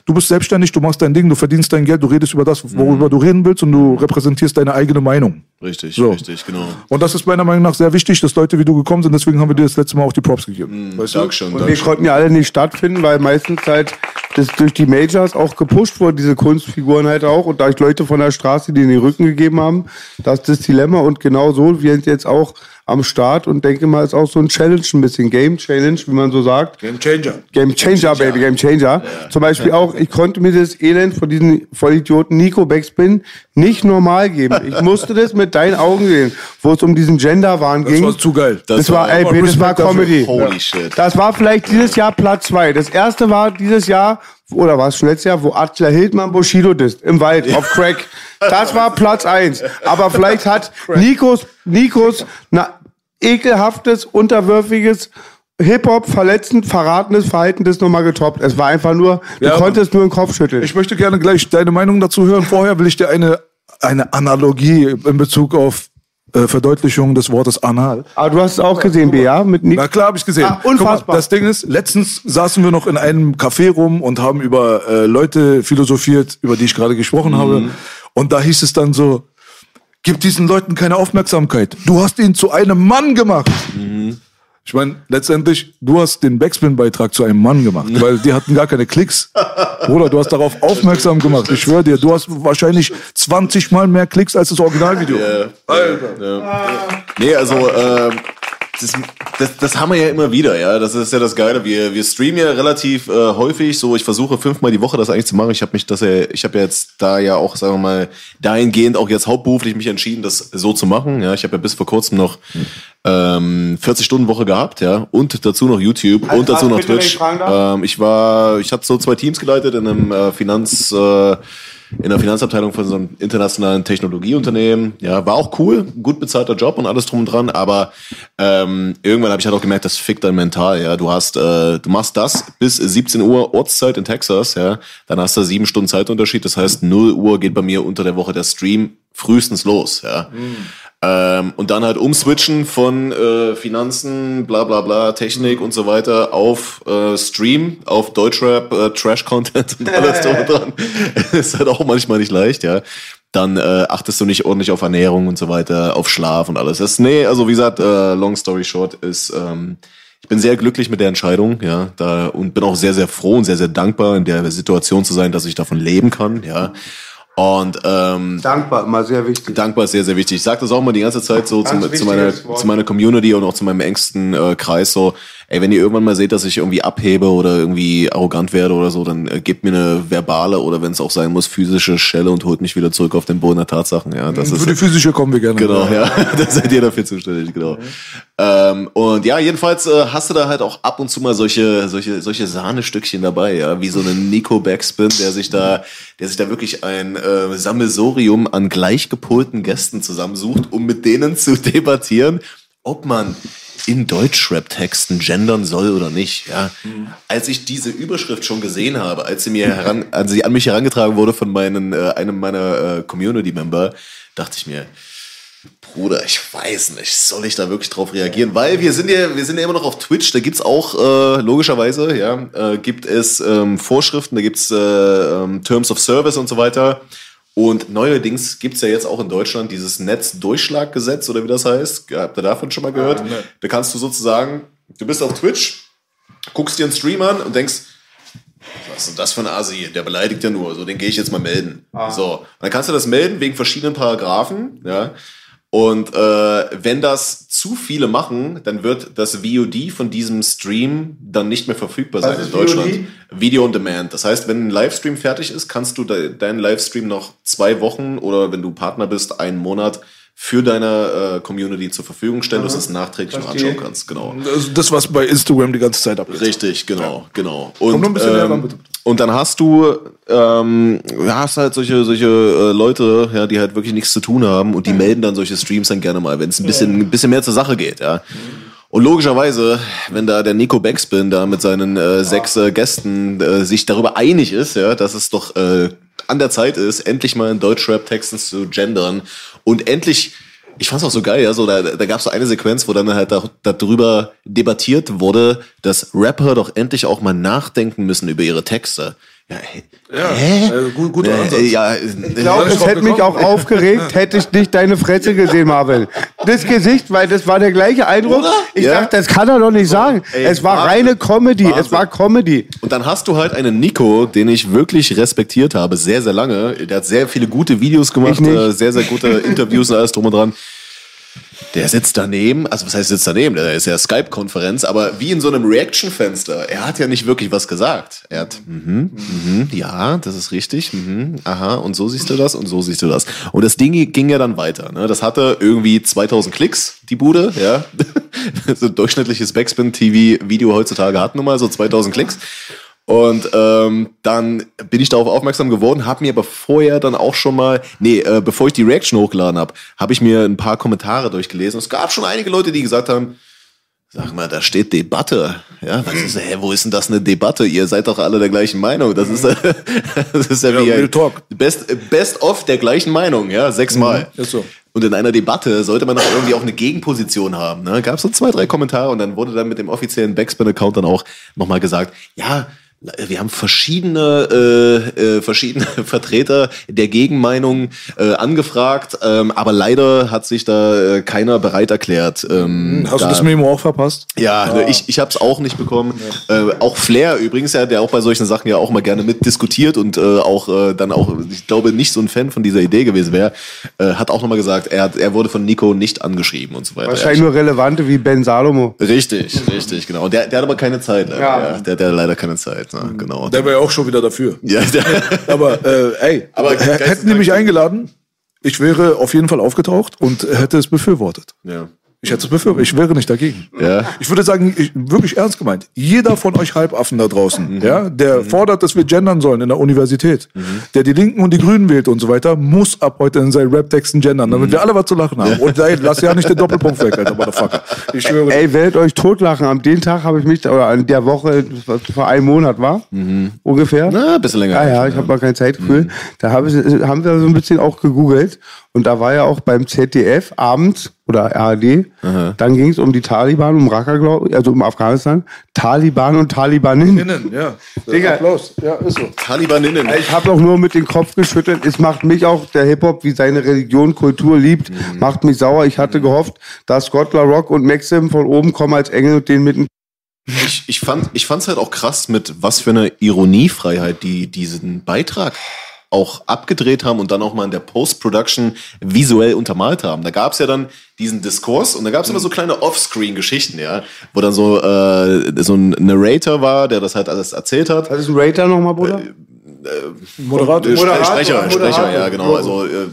Du bist selbstständig, du machst dein Ding, du verdienst dein Geld, du redest über das, worüber du reden willst und du repräsentierst deine eigene Meinung. Richtig, So. richtig, genau. Und das ist meiner Meinung nach sehr wichtig, dass Leute wie du gekommen sind. Deswegen haben wir dir das letzte Mal auch die Props gegeben. Weißt du? Dankeschön, Und wir konnten ja alle nicht stattfinden, weil meistens halt das durch die Majors auch gepusht wurde, diese Kunstfiguren halt auch und durch Leute von der Straße, die in den Rücken gegeben haben. Das ist das Dilemma und genau so, sind jetzt auch am Start und denke mal, ist auch so ein Challenge, ein bisschen Game Challenge, wie man so sagt. Game Changer. Game Changer, Baby, Game Changer. Zum Beispiel auch, ich konnte mir das Elend von diesen Vollidioten Nico Backspin nicht normal geben. Ich musste das mit deinen Augen sehen, wo es um diesen Gender-Wahn Das ging. war zu geil. Das, Das war, war- ey, das war. Comedy. Holy shit. Das war vielleicht dieses Jahr Platz zwei. Das erste war dieses Jahr, oder war es schon letztes Jahr, wo Attila Hildmann Bushido disst, im Wald, auf Crack. Das war Platz eins. Aber vielleicht hat Nikos, Nikos, na, ekelhaftes, unterwürfiges, Hip-Hop verletzend, verratenes Verhalten das nochmal getoppt. Es war einfach nur, du Ja, konntest nur den Kopf schütteln. Ich möchte gerne gleich deine Meinung dazu hören. Vorher will ich dir eine, eine Analogie in Bezug auf äh, Verdeutlichung des Wortes anal. Aber du hast es auch gesehen, BA, mit Nico. Na klar, habe ich gesehen. Ah, Guck unfassbar. Mal, das Ding ist, letztens saßen wir noch in einem Café rum und haben über äh, Leute philosophiert, über die ich gerade gesprochen habe. Und da hieß es dann so, gib diesen Leuten keine Aufmerksamkeit. Du hast ihn zu einem Mann gemacht. Ich meine, letztendlich, du hast den Backspin-Beitrag zu einem Mann gemacht, weil die hatten gar keine Klicks. Bruder, du hast darauf aufmerksam gemacht. Ich schwöre dir, du hast wahrscheinlich 20 Mal mehr Klicks als das Originalvideo. Nee, also ähm, das, das, das haben wir ja immer wieder, ja. Das ist ja das Geile. Wir, wir streamen ja relativ äh, häufig. So, ich versuche fünfmal die Woche das eigentlich zu machen. Ich habe mich das ja, ich habe ja jetzt da ja auch, sagen wir mal, dahingehend auch jetzt hauptberuflich mich entschieden, das so zu machen. Ja, ich habe ja bis vor kurzem noch ähm, 40 Stunden Woche gehabt, ja, und dazu noch YouTube und dazu noch Twitch. Ähm, ich war, ich hatte so zwei Teams geleitet in einem äh, Finanz. Äh, in der Finanzabteilung von so einem internationalen Technologieunternehmen. Ja, war auch cool, gut bezahlter Job und alles drum und dran, aber ähm, irgendwann habe ich halt auch gemerkt, das fickt dein Mental, ja. Du hast, äh, du machst das bis 17 Uhr Ortszeit in Texas, ja, dann hast du sieben Stunden Zeitunterschied, das heißt 0 Uhr geht bei mir unter der Woche der Stream frühestens los, ja. Ähm, und dann halt umswitchen von äh, Finanzen, bla bla bla, Technik und so weiter auf äh, Stream, auf Deutschrap, äh, Trash-Content und alles drum und dran. ist halt auch manchmal nicht leicht, ja. Dann äh, achtest du nicht ordentlich auf Ernährung und so weiter, auf Schlaf und alles. Das, nee, also wie gesagt, äh, long story short ist, ähm, ich bin sehr glücklich mit der Entscheidung, ja, da und bin auch sehr, sehr froh und sehr, sehr dankbar, in der Situation zu sein, dass ich davon leben kann, ja. Und ähm, Dankbar, immer sehr wichtig. Dankbar ist sehr, sehr wichtig. Ich sage das auch mal die ganze Zeit so zu, zu, meiner, zu meiner Community und auch zu meinem engsten äh, Kreis so, ey, wenn ihr irgendwann mal seht, dass ich irgendwie abhebe oder irgendwie arrogant werde oder so, dann äh, gebt mir eine verbale oder wenn es auch sein muss, physische Schelle und holt mich wieder zurück auf den Boden der Tatsachen. Ja, das Für ist die physische kommen wir gerne. Genau, ja. da seid ihr dafür zuständig, genau. Ähm, und ja, jedenfalls äh, hast du da halt auch ab und zu mal solche, solche, solche Sahnestückchen dabei, ja, wie so einen Nico Backspin, der sich da, der sich da wirklich ein äh, Sammelsorium an gleichgepolten Gästen zusammensucht, um mit denen zu debattieren, ob man in Deutschrap-Texten gendern soll oder nicht. Ja, als ich diese Überschrift schon gesehen habe, als sie mir heran, als sie an mich herangetragen wurde von meinen, äh, einem meiner äh, Community-Member, dachte ich mir, Bruder, ich weiß nicht, soll ich da wirklich drauf reagieren? Weil wir sind ja, wir sind ja immer noch auf Twitch, da gibt's auch äh, logischerweise, ja, äh, gibt es ähm, Vorschriften, da gibt's äh, ähm, Terms of Service und so weiter. Und neuerdings gibt's ja jetzt auch in Deutschland dieses Netzdurchschlaggesetz oder wie das heißt. Habt ihr davon schon mal gehört? Da kannst du sozusagen, du bist auf Twitch, guckst dir einen Stream an und denkst, was ist denn das für ein Asi? Der beleidigt ja nur. So, den gehe ich jetzt mal melden. So, und dann kannst du das melden wegen verschiedenen Paragraphen. Ja. Und äh, wenn das zu viele machen, dann wird das VOD von diesem Stream dann nicht mehr verfügbar sein in Deutschland. VOD? Video on Demand. Das heißt, wenn ein Livestream fertig ist, kannst du de deinen Livestream noch zwei Wochen oder wenn du Partner bist, einen Monat für deine äh, Community zur Verfügung stellen, dass du es nachträglich noch anschauen kannst. Genau. Das, das, was bei Instagram die ganze Zeit abgeht. Richtig, genau, genau. Und, noch ein bisschen näher ran, ähm, bitte. Und dann hast du ähm, hast halt solche solche äh, Leute, ja, die halt wirklich nichts zu tun haben und die melden dann solche Streams dann gerne mal, wenn es ein bisschen ein bisschen mehr zur Sache geht, ja. Und logischerweise, wenn da der Nico Backspin da mit seinen äh, sechs äh, Gästen äh, sich darüber einig ist, ja, dass es doch äh, an der Zeit ist, endlich mal in Deutschrap-Texten zu gendern und endlich ich fand's auch so geil, ja, so da, da gab's so eine Sequenz, wo dann halt da, darüber debattiert wurde, dass Rapper doch endlich auch mal nachdenken müssen über ihre Texte. Ja, hey, hä? äh, gut- guter Äh, Ansatz. ja, Ich glaube, Wann ist es hätte mich auch aufgeregt, hätte ich nicht deine Fresse gesehen, Marvin. Das Gesicht, weil das war der gleiche Eindruck. Oder? Ich Ja. dachte, das kann er doch nicht sagen. ey, es war Wahnsinn. reine Comedy. Es Wahnsinn. war Comedy. Und dann hast du halt einen Nico, den ich wirklich respektiert habe, sehr, sehr lange. Der hat sehr viele gute Videos gemacht, äh, sehr, sehr gute Interviews und alles drum und dran. Der sitzt daneben, also was heißt sitzt daneben? Der ist ja Skype-Konferenz, aber wie in so einem Reaction-Fenster. Er hat ja nicht wirklich was gesagt. Er hat, mhm, mhm, ja, das ist richtig, mhm, aha, und so siehst du das und so siehst du das. Und das Ding ging ja dann weiter. Ne? Das hatte irgendwie 2000 Klicks, die Bude, ja. so durchschnittliches Backspin-TV-Video heutzutage hat nun mal so 2000 Klicks. Und ähm, dann bin ich darauf aufmerksam geworden, habe mir aber vorher dann auch schon mal, nee, äh, bevor ich die Reaction hochgeladen habe, habe ich mir ein paar Kommentare durchgelesen. Es gab schon einige Leute, die gesagt haben, sag mal, da steht Debatte. Ja, was ist, hä, wo ist denn das eine Debatte? Ihr seid doch alle der gleichen Meinung. Das ist, das ist ja, Ja, wie ein Talk. Best, best of der gleichen Meinung, ja, sechsmal. ist so. Und in einer Debatte sollte man doch irgendwie auch eine Gegenposition haben. Ne? Gab es so zwei, drei Kommentare und dann wurde dann mit dem offiziellen Backspin-Account dann auch nochmal gesagt, ja, wir haben verschiedene, äh, äh, verschiedene Vertreter der Gegenmeinung äh, angefragt, ähm, aber leider hat sich da äh, keiner bereit erklärt. Ähm, Hast da, du das Memo auch verpasst? ja, ne, ich, ich habe es auch nicht bekommen. Äh, auch Flair übrigens, ja, der auch bei solchen Sachen ja auch mal gerne mitdiskutiert und äh, auch äh, dann auch, ich glaube, nicht so ein Fan von dieser Idee gewesen wäre, äh, hat auch nochmal gesagt, er, hat, er wurde von Nico nicht angeschrieben und so weiter. Wahrscheinlich nur relevante wie Ben Salomo. Ja, richtig, richtig, genau. Der, der hat aber keine Zeit, leider. Ja. Ja. Der, der hat leider keine Zeit, ne? genau. Der wäre ja auch schon wieder dafür. ja, der, Aber äh, ey, Aber h- geisteskrank. hätten die mich eingeladen, ich wäre auf jeden Fall aufgetaucht und hätte es befürwortet. ja. Ich hätte es befürwortet, ich wäre nicht dagegen. Ja. Ich würde sagen, ich, wirklich ernst gemeint, jeder von euch Halbaffen da draußen, Mhm. ja, der fordert, dass wir gendern sollen in der Universität, Mhm. der die Linken und die Grünen wählt und so weiter, muss ab heute in seinen Rap-Texten gendern, damit wir alle was zu lachen haben. Und ey, lass ja nicht den Doppelpunkt weg, alter Motherfucker. Ich schwöre. Ey, werdet euch totlachen. Am den Tag habe ich mich, oder an der Woche, was vor einem Monat war, ungefähr. Na, ein bisschen länger. Ah ja, ich habe mal kein Zeitgefühl. Da hab ich, haben wir so ein bisschen auch gegoogelt. Und da war ja auch beim ZDF abends oder ARD, dann ging es um die Taliban, um Raqqa, glaube ich, also um Afghanistan. Taliban und Talibaninnen. Innen, ja. Digga. Applaus. Ja, ist so. Talibaninnen. Ich habe auch nur mit dem Kopf geschüttelt. Es macht mich auch, der Hip-Hop, wie seine Religion, Kultur liebt, macht mich sauer. Ich hatte gehofft, dass Scott La Rock und Maxim von oben kommen als Engel und den mitten. Ich, ich fand ich fand's halt auch krass, mit was für einer Ironiefreiheit die diesen Beitrag auch abgedreht haben und dann auch mal in der Post-Production visuell untermalt haben. Da gab's ja dann diesen Diskurs und da gab's immer so kleine Offscreen-Geschichten, ja, wo dann so, äh, so ein Narrator war, der das halt alles erzählt hat. Was ist ein Rater nochmal, Bruder? Moderator. Äh, Moderator, Sprecher, Moderator. Sprecher, ja, genau. Also, äh,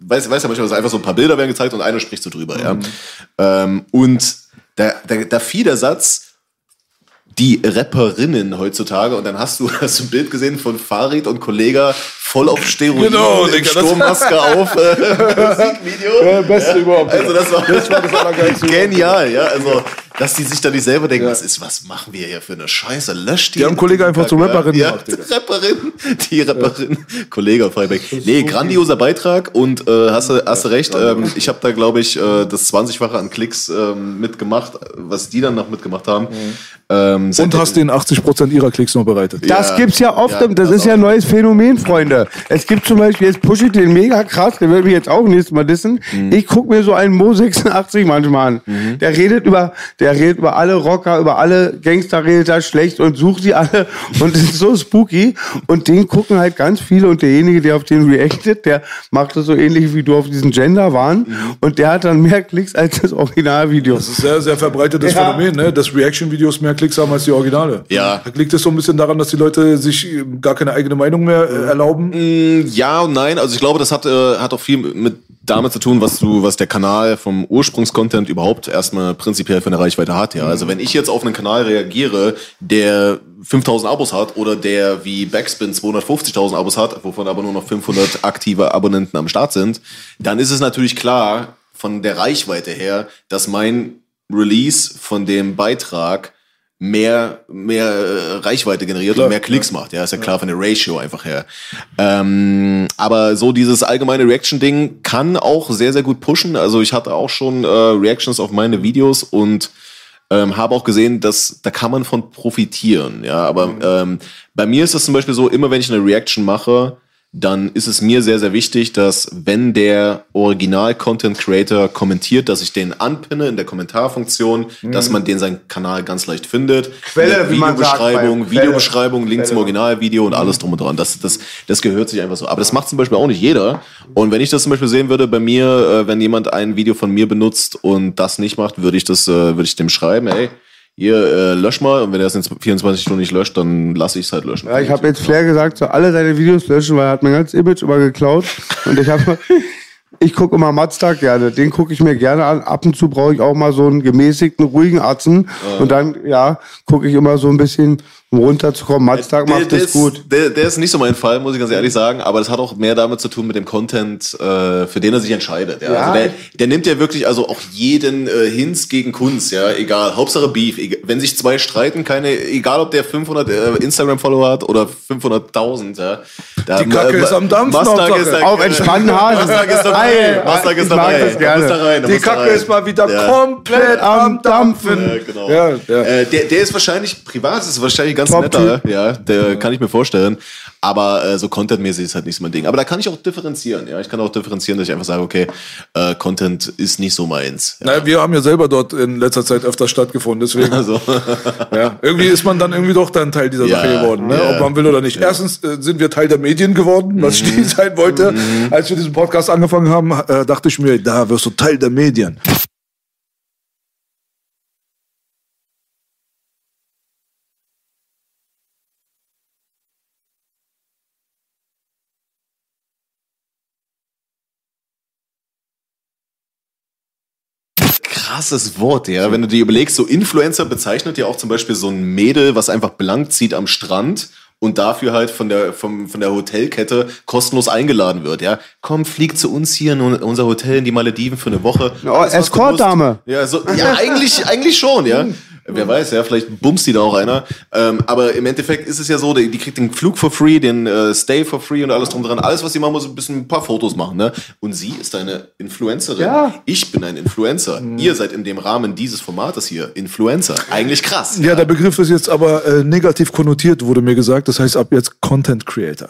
weiß, weiß ja manchmal, dass einfach so ein paar Bilder werden gezeigt und einer spricht so drüber, ja. Ähm, und da, da, da fiel der Satz, die Rapperinnen heutzutage und dann hast du, hast du ein Bild gesehen von Farid und Kollega voll auf Steroiden, Genau, Digga, Sturmmaske auf, äh, Musikvideo. Ja, beste überhaupt. Also das war, Das war das Allergeilste. genial, ja. Also, dass die sich da nicht selber denken, was ist, was machen wir hier für eine Scheiße? Löscht die. Die haben Kollege einfach zur Rapperin ja, gemacht, Digga. Rapperin, die Rapperin, Kollege Freiberg. Nee, grandioser Beitrag und äh, hast, du, hast du recht. Ähm, ich habe da, glaube ich, äh, das 20-fache an Klicks ähm, mitgemacht, was die dann noch mitgemacht haben. Ähm, Und hast den 80% ihrer Klicks noch bereitet. Das Ja. gibt's ja oft, Ja, das, das ist ja ein neues Phänomen, Freunde. Es gibt zum Beispiel, jetzt pushe ich den mega krass, der wird mich jetzt auch nächstes Mal dissen. Mhm. Ich guck mir so einen Mo 86 manchmal an. Der redet über, der redet über alle Rocker, über alle Gangster, redet da schlecht und sucht sie alle und ist so spooky. Und den gucken halt ganz viele und derjenige, der auf den reactet, der macht das so ähnlich wie du auf diesen Gender waren und der hat dann mehr Klicks als das Originalvideo. Das ist sehr, sehr verbreitetes Ja. Phänomen, ne? dass Reaction-Videos mehr Klicks haben als die Originale. Ja. Liegt es so ein bisschen daran, dass die Leute sich ähm, gar keine eigene Meinung mehr äh, erlauben? Ja und nein. Also ich glaube, das hat, äh, hat auch viel mit damit zu tun, was du, was der Kanal vom Ursprungscontent überhaupt erstmal prinzipiell für eine Reichweite hat. Ja, also wenn ich jetzt auf einen Kanal reagiere, der 5000 Abos hat oder der wie Backspin 250.000 Abos hat, wovon aber nur noch 500 aktive Abonnenten am Start sind, dann ist es natürlich klar von der Reichweite her, dass mein Release von dem Beitrag mehr, mehr äh, Reichweite generiert und mehr Klicks macht. Ja, ist ja klar von der Ratio einfach her. Ähm, aber so dieses allgemeine Reaction-Ding kann auch sehr, sehr gut pushen. Also ich hatte auch schon äh, Reactions auf meine Videos und ähm, habe auch gesehen, dass da kann man von profitieren. Ja, aber ähm, bei mir ist das zum Beispiel so, immer wenn ich eine Reaction mache, dann ist es mir sehr, sehr wichtig, dass wenn der Original-Content-Creator kommentiert, dass ich den anpinne in der Kommentarfunktion, dass man den seinen Kanal ganz leicht findet. Quelle, wie man sagt, Videobeschreibung. Videobeschreibung, Link zum Originalvideo und alles drum und dran. Das, das, das gehört sich einfach so. Aber das macht zum Beispiel auch nicht jeder. Und wenn ich das zum Beispiel sehen würde bei mir, äh, wenn jemand ein Video von mir benutzt und das nicht macht, würde ich das, äh, würde ich dem schreiben, ey, hier, äh, lösch mal. Und wenn er es in 24 Stunden nicht löscht, dann lasse ich es halt löschen. Ja, ich habe jetzt Flair gesagt, so alle seine Videos löschen, weil er hat mein ganzes Image immer geklaut. Und ich habe, ich gucke immer Mazda gerne. Den gucke ich mir gerne an. Ab und zu brauche ich auch mal so einen gemäßigten, ruhigen Atzen. Und dann, ja, gucke ich immer so ein bisschen, um runterzukommen. Mazda macht der, das gut. Der, der ist nicht so mein Fall, muss ich ganz ehrlich sagen, aber das hat auch mehr damit zu tun mit dem Content, äh, für den er sich entscheidet. Ja? Ja. Also der, der nimmt ja wirklich also auch jeden äh, Hinz gegen Kunst, ja, egal. Hauptsache Beef. Egal, wenn sich zwei streiten, keine, egal ob der 500 äh, Instagram-Follower hat oder 500.000, ja. Da, Die Kacke ist am Dampfen, Hauptsache. ist da, Auf entspannten Hasen. Mustang ist dabei. Ich ist dabei. Da muss da rein, da Die Kacke rein. ist mal wieder Ja. komplett am Dampfen. Ja, genau. Äh, der, der ist wahrscheinlich privat, ist wahrscheinlich ganz Top netter, ja, der kann ich mir vorstellen. Aber äh, so contentmäßig ist halt nicht so mein Ding. Aber da kann ich auch differenzieren, ja. Ich kann auch differenzieren, dass ich einfach sage, okay, äh, Content ist nicht so meins. Ja. Na, wir haben ja selber dort in letzter Zeit öfter stattgefunden, deswegen. Also, Ja, irgendwie ist man dann irgendwie doch dann Teil dieser Ja, Sache geworden, ne? ja. ob man will oder nicht. Erstens äh, sind wir Teil der Medien geworden, was Mhm. Stiel sein wollte. Als wir diesen Podcast angefangen haben, äh, dachte ich mir, da wirst du Teil der Medien. Krasses Wort, ja. Wenn du dir überlegst, so Influencer bezeichnet ja auch zum Beispiel so ein Mädel, was einfach blank zieht am Strand und dafür halt von der, vom, von der Hotelkette kostenlos eingeladen wird, ja. Komm, flieg zu uns hier in unser Hotel in die Malediven für eine Woche. Oh, Escort-Dame. Ja, so, ja eigentlich, eigentlich schon, ja. Wer weiß, ja, vielleicht bumst die da auch einer. Ähm, aber im Endeffekt ist es ja so, die, die kriegt den Flug for free, den äh, Stay for free und alles drum dran. Alles, was sie machen muss, ein bisschen ein paar Fotos machen. Ne? Und sie ist eine Influencerin. Ja. Ich bin ein Influencer. Ihr seid in dem Rahmen dieses Formates hier Influencer. Eigentlich krass. Ja, der Begriff ist jetzt aber äh, negativ konnotiert, wurde mir gesagt. Das heißt ab jetzt Content Creator.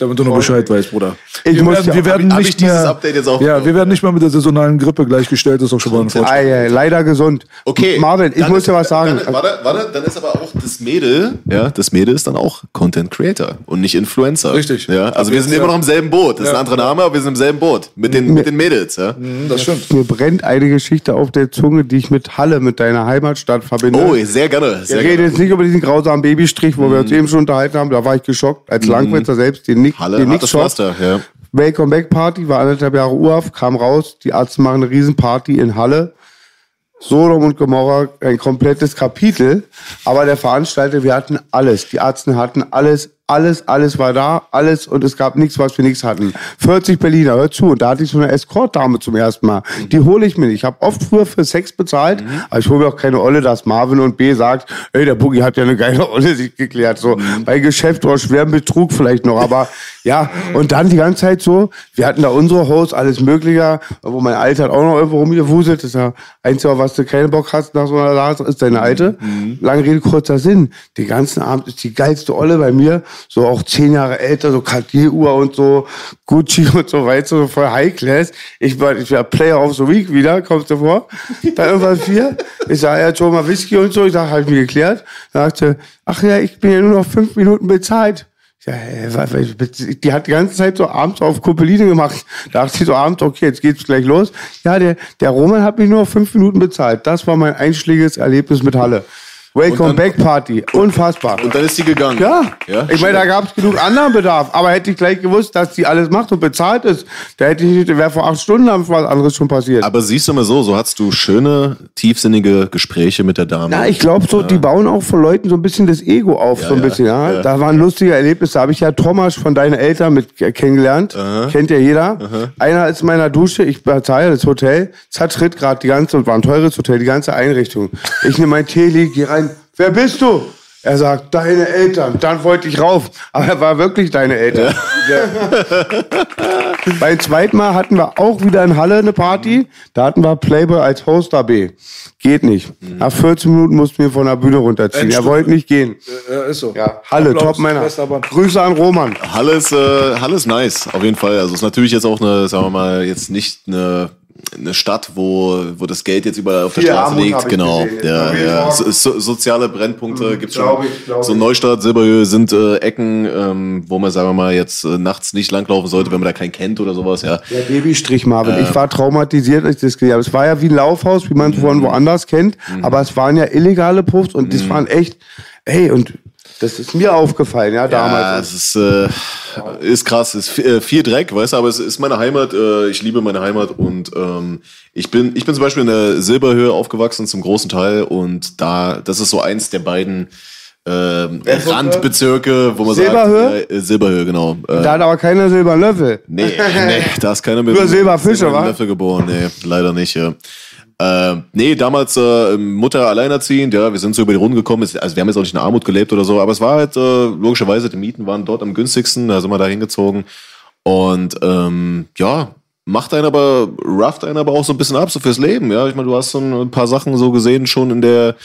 Damit du noch Bescheid weißt, Bruder. Ich wir muss werden, ja- wir werden hab ich nicht dieses mehr, Update jetzt auch Ja, bekommen? wir werden nicht mehr mit der saisonalen Grippe gleichgestellt. Das ist auch schon mal ein Fortschritt. Ei, ei, leider gesund. Okay. Marvin, ich muss ist- dir was sagen. Dann, warte, warte, dann ist aber auch das Mädel, ja, das Mädel ist dann auch Content Creator und nicht Influencer. Richtig. Ja, also wir sind Ja. immer noch im selben Boot. Das ist ein anderer Name, aber wir sind im selben Boot. Mit den, mit den Mädels, ja. Das stimmt. Mir brennt eine Geschichte auf der Zunge, die ich mit Halle, mit deiner Heimatstadt verbinde. Oh, sehr gerne. Wir Sehr reden gerne. jetzt nicht über diesen grausamen Babystrich, wo wir uns eben schon unterhalten haben. Da war ich geschockt. Als Langwitzer selbst, den nicht, Halle, den schockt. Pflaster, ja. Welcome Back Party, war anderthalb Jahre Urlaub, kam raus, die Ärzte machen eine Riesenparty in Halle. Sodom und Gomorra, ein komplettes Kapitel. Aber der Veranstalter, wir hatten alles. Die Ärzte hatten alles, alles, alles war da, alles und es gab nichts, was wir nichts hatten. 40 Berliner, hör zu. Und da hatte ich so eine Escort-Dame zum ersten Mal. Die hole ich mir nicht. Ich habe oft früher für Sex bezahlt, aber ich hole mir auch keine Olle, dass Marvin und B sagt, ey, der Boogie hat ja eine geile Olle sich geklärt. So bei Geschäft oder schwerem Betrug vielleicht noch. Aber ja, und dann die ganze Zeit so, wir hatten da unsere Hosts, alles Mögliche, wo mein Alter hat auch noch irgendwo rumgewuselt. Das ist ja einzige, was du keinen Bock hast nach so einer Lage, ist deine Alte. Lange Rede, kurzer Sinn. Den ganzen Abend ist die geilste Olle bei mir, so auch zehn Jahre älter, so Cartier-Uhr und so, Gucci und so weiter, so voll High Class. Ich war, ich war Player of the Week wieder, kommst du vor? Dann irgendwann vier. Ich sage, ja, schon mal Whisky und so. Ich sage, hab ich mir geklärt. Sagte, ach ja, ich bin ja nur noch fünf Minuten bezahlt. Was- die hat die ganze Zeit so abends auf Kuppeline gemacht. Da dachte ich so abends, okay, jetzt geht's gleich los. Ja, der, der Roman hat mich nur fünf Minuten bezahlt. Das war mein einschlägiges Erlebnis mit Halle. Welcome Back Party. Unfassbar. Und dann ist die gegangen. Ja, ja ich meine, da gab es genug anderen Bedarf. Aber hätte ich gleich gewusst, dass die alles macht und bezahlt ist, da hätte ich nicht, wäre vor acht Stunden was anderes schon passiert. Aber siehst du mal so, so hattest du schöne, tiefsinnige Gespräche mit der Dame. Ja, ich glaube so, die bauen auch von Leuten so ein bisschen das Ego auf, so ein ja, bisschen, ja. ja. Da waren lustige Erlebnisse. Da habe ich ja Thomas von deinen Eltern mit kennengelernt. Kennt ja jeder. Einer ist in meiner Dusche, ich bezahle das Hotel, zertritt gerade die ganze, war ein teures Hotel, die ganze Einrichtung. Ich nehme mein Tee, leg, geh rein. Wer bist du? Er sagt, deine Eltern. Dann wollte ich rauf. Aber er war wirklich deine Eltern. Ja. Beim zweiten Mal hatten wir auch wieder in Halle eine Party. Da hatten wir Playboy als Host AB. Geht nicht. Nach 14 Minuten mussten wir von der Bühne runterziehen. Er wollte nicht gehen. Ja, ist so. Ja, Halle, Applaus, top Männer. bester Mann. Grüße an Roman. Halle ist, äh, Halle ist nice, auf jeden Fall. Also ist natürlich jetzt auch eine, sagen wir mal, jetzt nicht eine, eine Stadt, wo, wo das Geld jetzt überall auf der Viel Straße liegt. Genau. Ja, ja. So, so, soziale Brennpunkte gibt's schon. glaub ich, glaub so. Neustadt, Silberhöhe sind äh, Ecken, ähm, wo man, sagen wir mal, jetzt äh, nachts nicht langlaufen sollte, wenn man da keinen kennt oder sowas, ja. Der Babystrich, Marvin. Ich war traumatisiert, als ich das gesehen habe. Es war ja wie ein Laufhaus, wie man es von woanders kennt. Aber es waren ja illegale Puffs und das waren echt, ey, und das ist mir aufgefallen, ja, Ja, damals. es ist, äh, ist krass, es ist viel, äh, viel Dreck, weißt du, aber es ist meine Heimat, äh, ich liebe meine Heimat und ähm, ich bin, ich bin zum Beispiel in der Silberhöhe aufgewachsen zum großen Teil und da, das ist so eins der beiden ähm, Welche? Randbezirke, wo man Silberhöhe? sagt, äh, Silberhöhe, genau. Äh, Da hat aber keiner silbernen Löffel. Nee, nee, da ist keiner mit Nur Silberfische, silbernen wa? Löffel geboren. Nee, leider nicht. Ja. Äh, nee, damals äh, Mutter alleinerziehend, ja, wir sind so über die Runden gekommen. Also wir haben jetzt auch nicht in Armut gelebt oder so, aber es war halt äh, logischerweise, die Mieten waren dort am günstigsten, da sind wir da hingezogen. Und ähm, ja, macht einen aber, rafft einen aber auch so ein bisschen ab, so fürs Leben, ja. Ich meine, du hast so ein paar Sachen so gesehen schon in der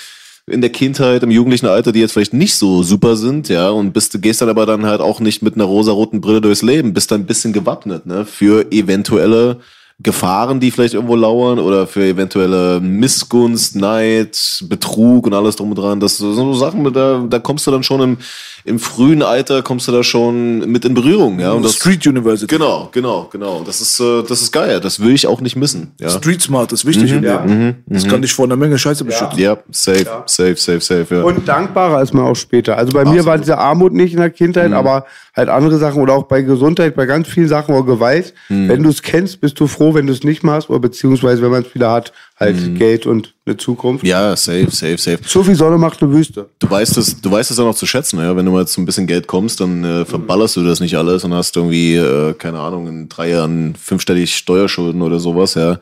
in der Kindheit, im jugendlichen Alter, die jetzt vielleicht nicht so super sind, ja, und bist, du gehst dann aber dann halt auch nicht mit einer rosaroten Brille durchs Leben, bist dann ein bisschen gewappnet, ne, für eventuelle Gefahren, die vielleicht irgendwo lauern oder für eventuelle Missgunst, Neid, Betrug und alles drum und dran. Das sind so Sachen, da, da kommst du dann schon im, im frühen Alter, kommst du da schon mit in Berührung, ja. Und das, Street University. genau, genau, genau. Das ist, äh, das ist geil. Das will ich auch nicht missen, ja. Street Smart ist wichtig im Leben. Das kann dich vor einer Menge Scheiße beschützen. Ja, safe, safe, safe, safe, ja. Und dankbarer ist man auch später. Also bei mir war diese Armut nicht in der Kindheit, aber halt andere Sachen oder auch bei Gesundheit, bei ganz vielen Sachen oder Gewalt. Wenn du es kennst, bist du froh, wenn du es nicht machst oder beziehungsweise wenn man es wieder hat, halt Geld und eine Zukunft. Ja, safe, safe, safe. So viel Sonne macht eine Wüste. Du weißt es, du weißt es auch noch zu schätzen, ja. Wenn du mal zu ein bisschen Geld kommst, dann äh, verballerst du das nicht alles und hast irgendwie, äh, keine Ahnung, in drei Jahren fünfstellig Steuerschulden oder sowas, ja.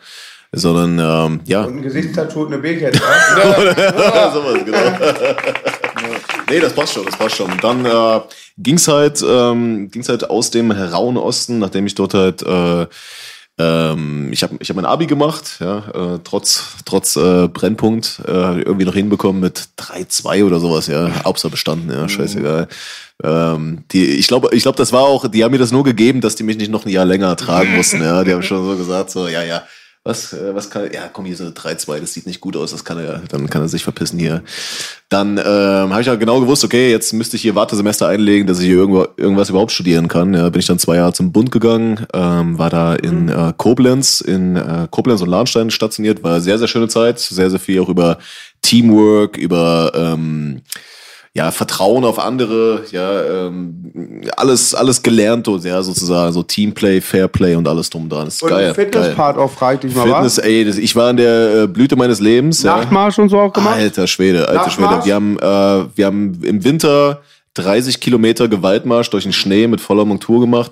Sondern, ähm, ja. Ein Gesichtstattoo und eine B-Kette. sowas, genau. nee, das passt schon, das passt schon. Und dann äh, ging's halt, ähm, ging's halt aus dem rauen Osten, nachdem ich dort halt äh, ähm, ich habe ich hab mein Abi gemacht, ja, äh, trotz, trotz äh, Brennpunkt, äh, irgendwie noch hinbekommen mit 3-2 oder sowas, ja. Hauptsache bestanden, ja, scheißegal. Ähm, die, ich glaube, ich glaube, das war auch, die haben mir das nur gegeben, dass die mich nicht noch ein Jahr länger tragen mussten, ja. Die haben schon so gesagt, so, ja, ja, was, äh, was kann, ja, komm, hier so 3-2, das sieht nicht gut aus, das kann er, dann kann er sich verpissen hier. Dann ähm, habe ich ja genau gewusst, okay, jetzt müsste ich hier Wartesemester einlegen, dass ich hier irgendwo, irgendwas überhaupt studieren kann. Ja, bin ich dann zwei Jahre zum Bund gegangen, ähm, war da in äh, Koblenz, in äh, Koblenz und Lahnstein stationiert, war sehr, sehr schöne Zeit, sehr, sehr viel auch über Teamwork, über ähm, ja, Vertrauen auf andere, ja, ähm, alles, alles gelernt, und, ja, sozusagen, so Teamplay, Fairplay und alles drum dran. Das ist Und geil. Fitnesspart auch, frag ich mal Fitness, was. ey, das, ich war in der äh, Blüte meines Lebens. ja. Nachtmarsch und so auch gemacht? Alter Schwede, alter? Schwede. Wir haben, äh, wir haben im Winter 30 Kilometer Gewaltmarsch durch den Schnee mit voller Montur gemacht.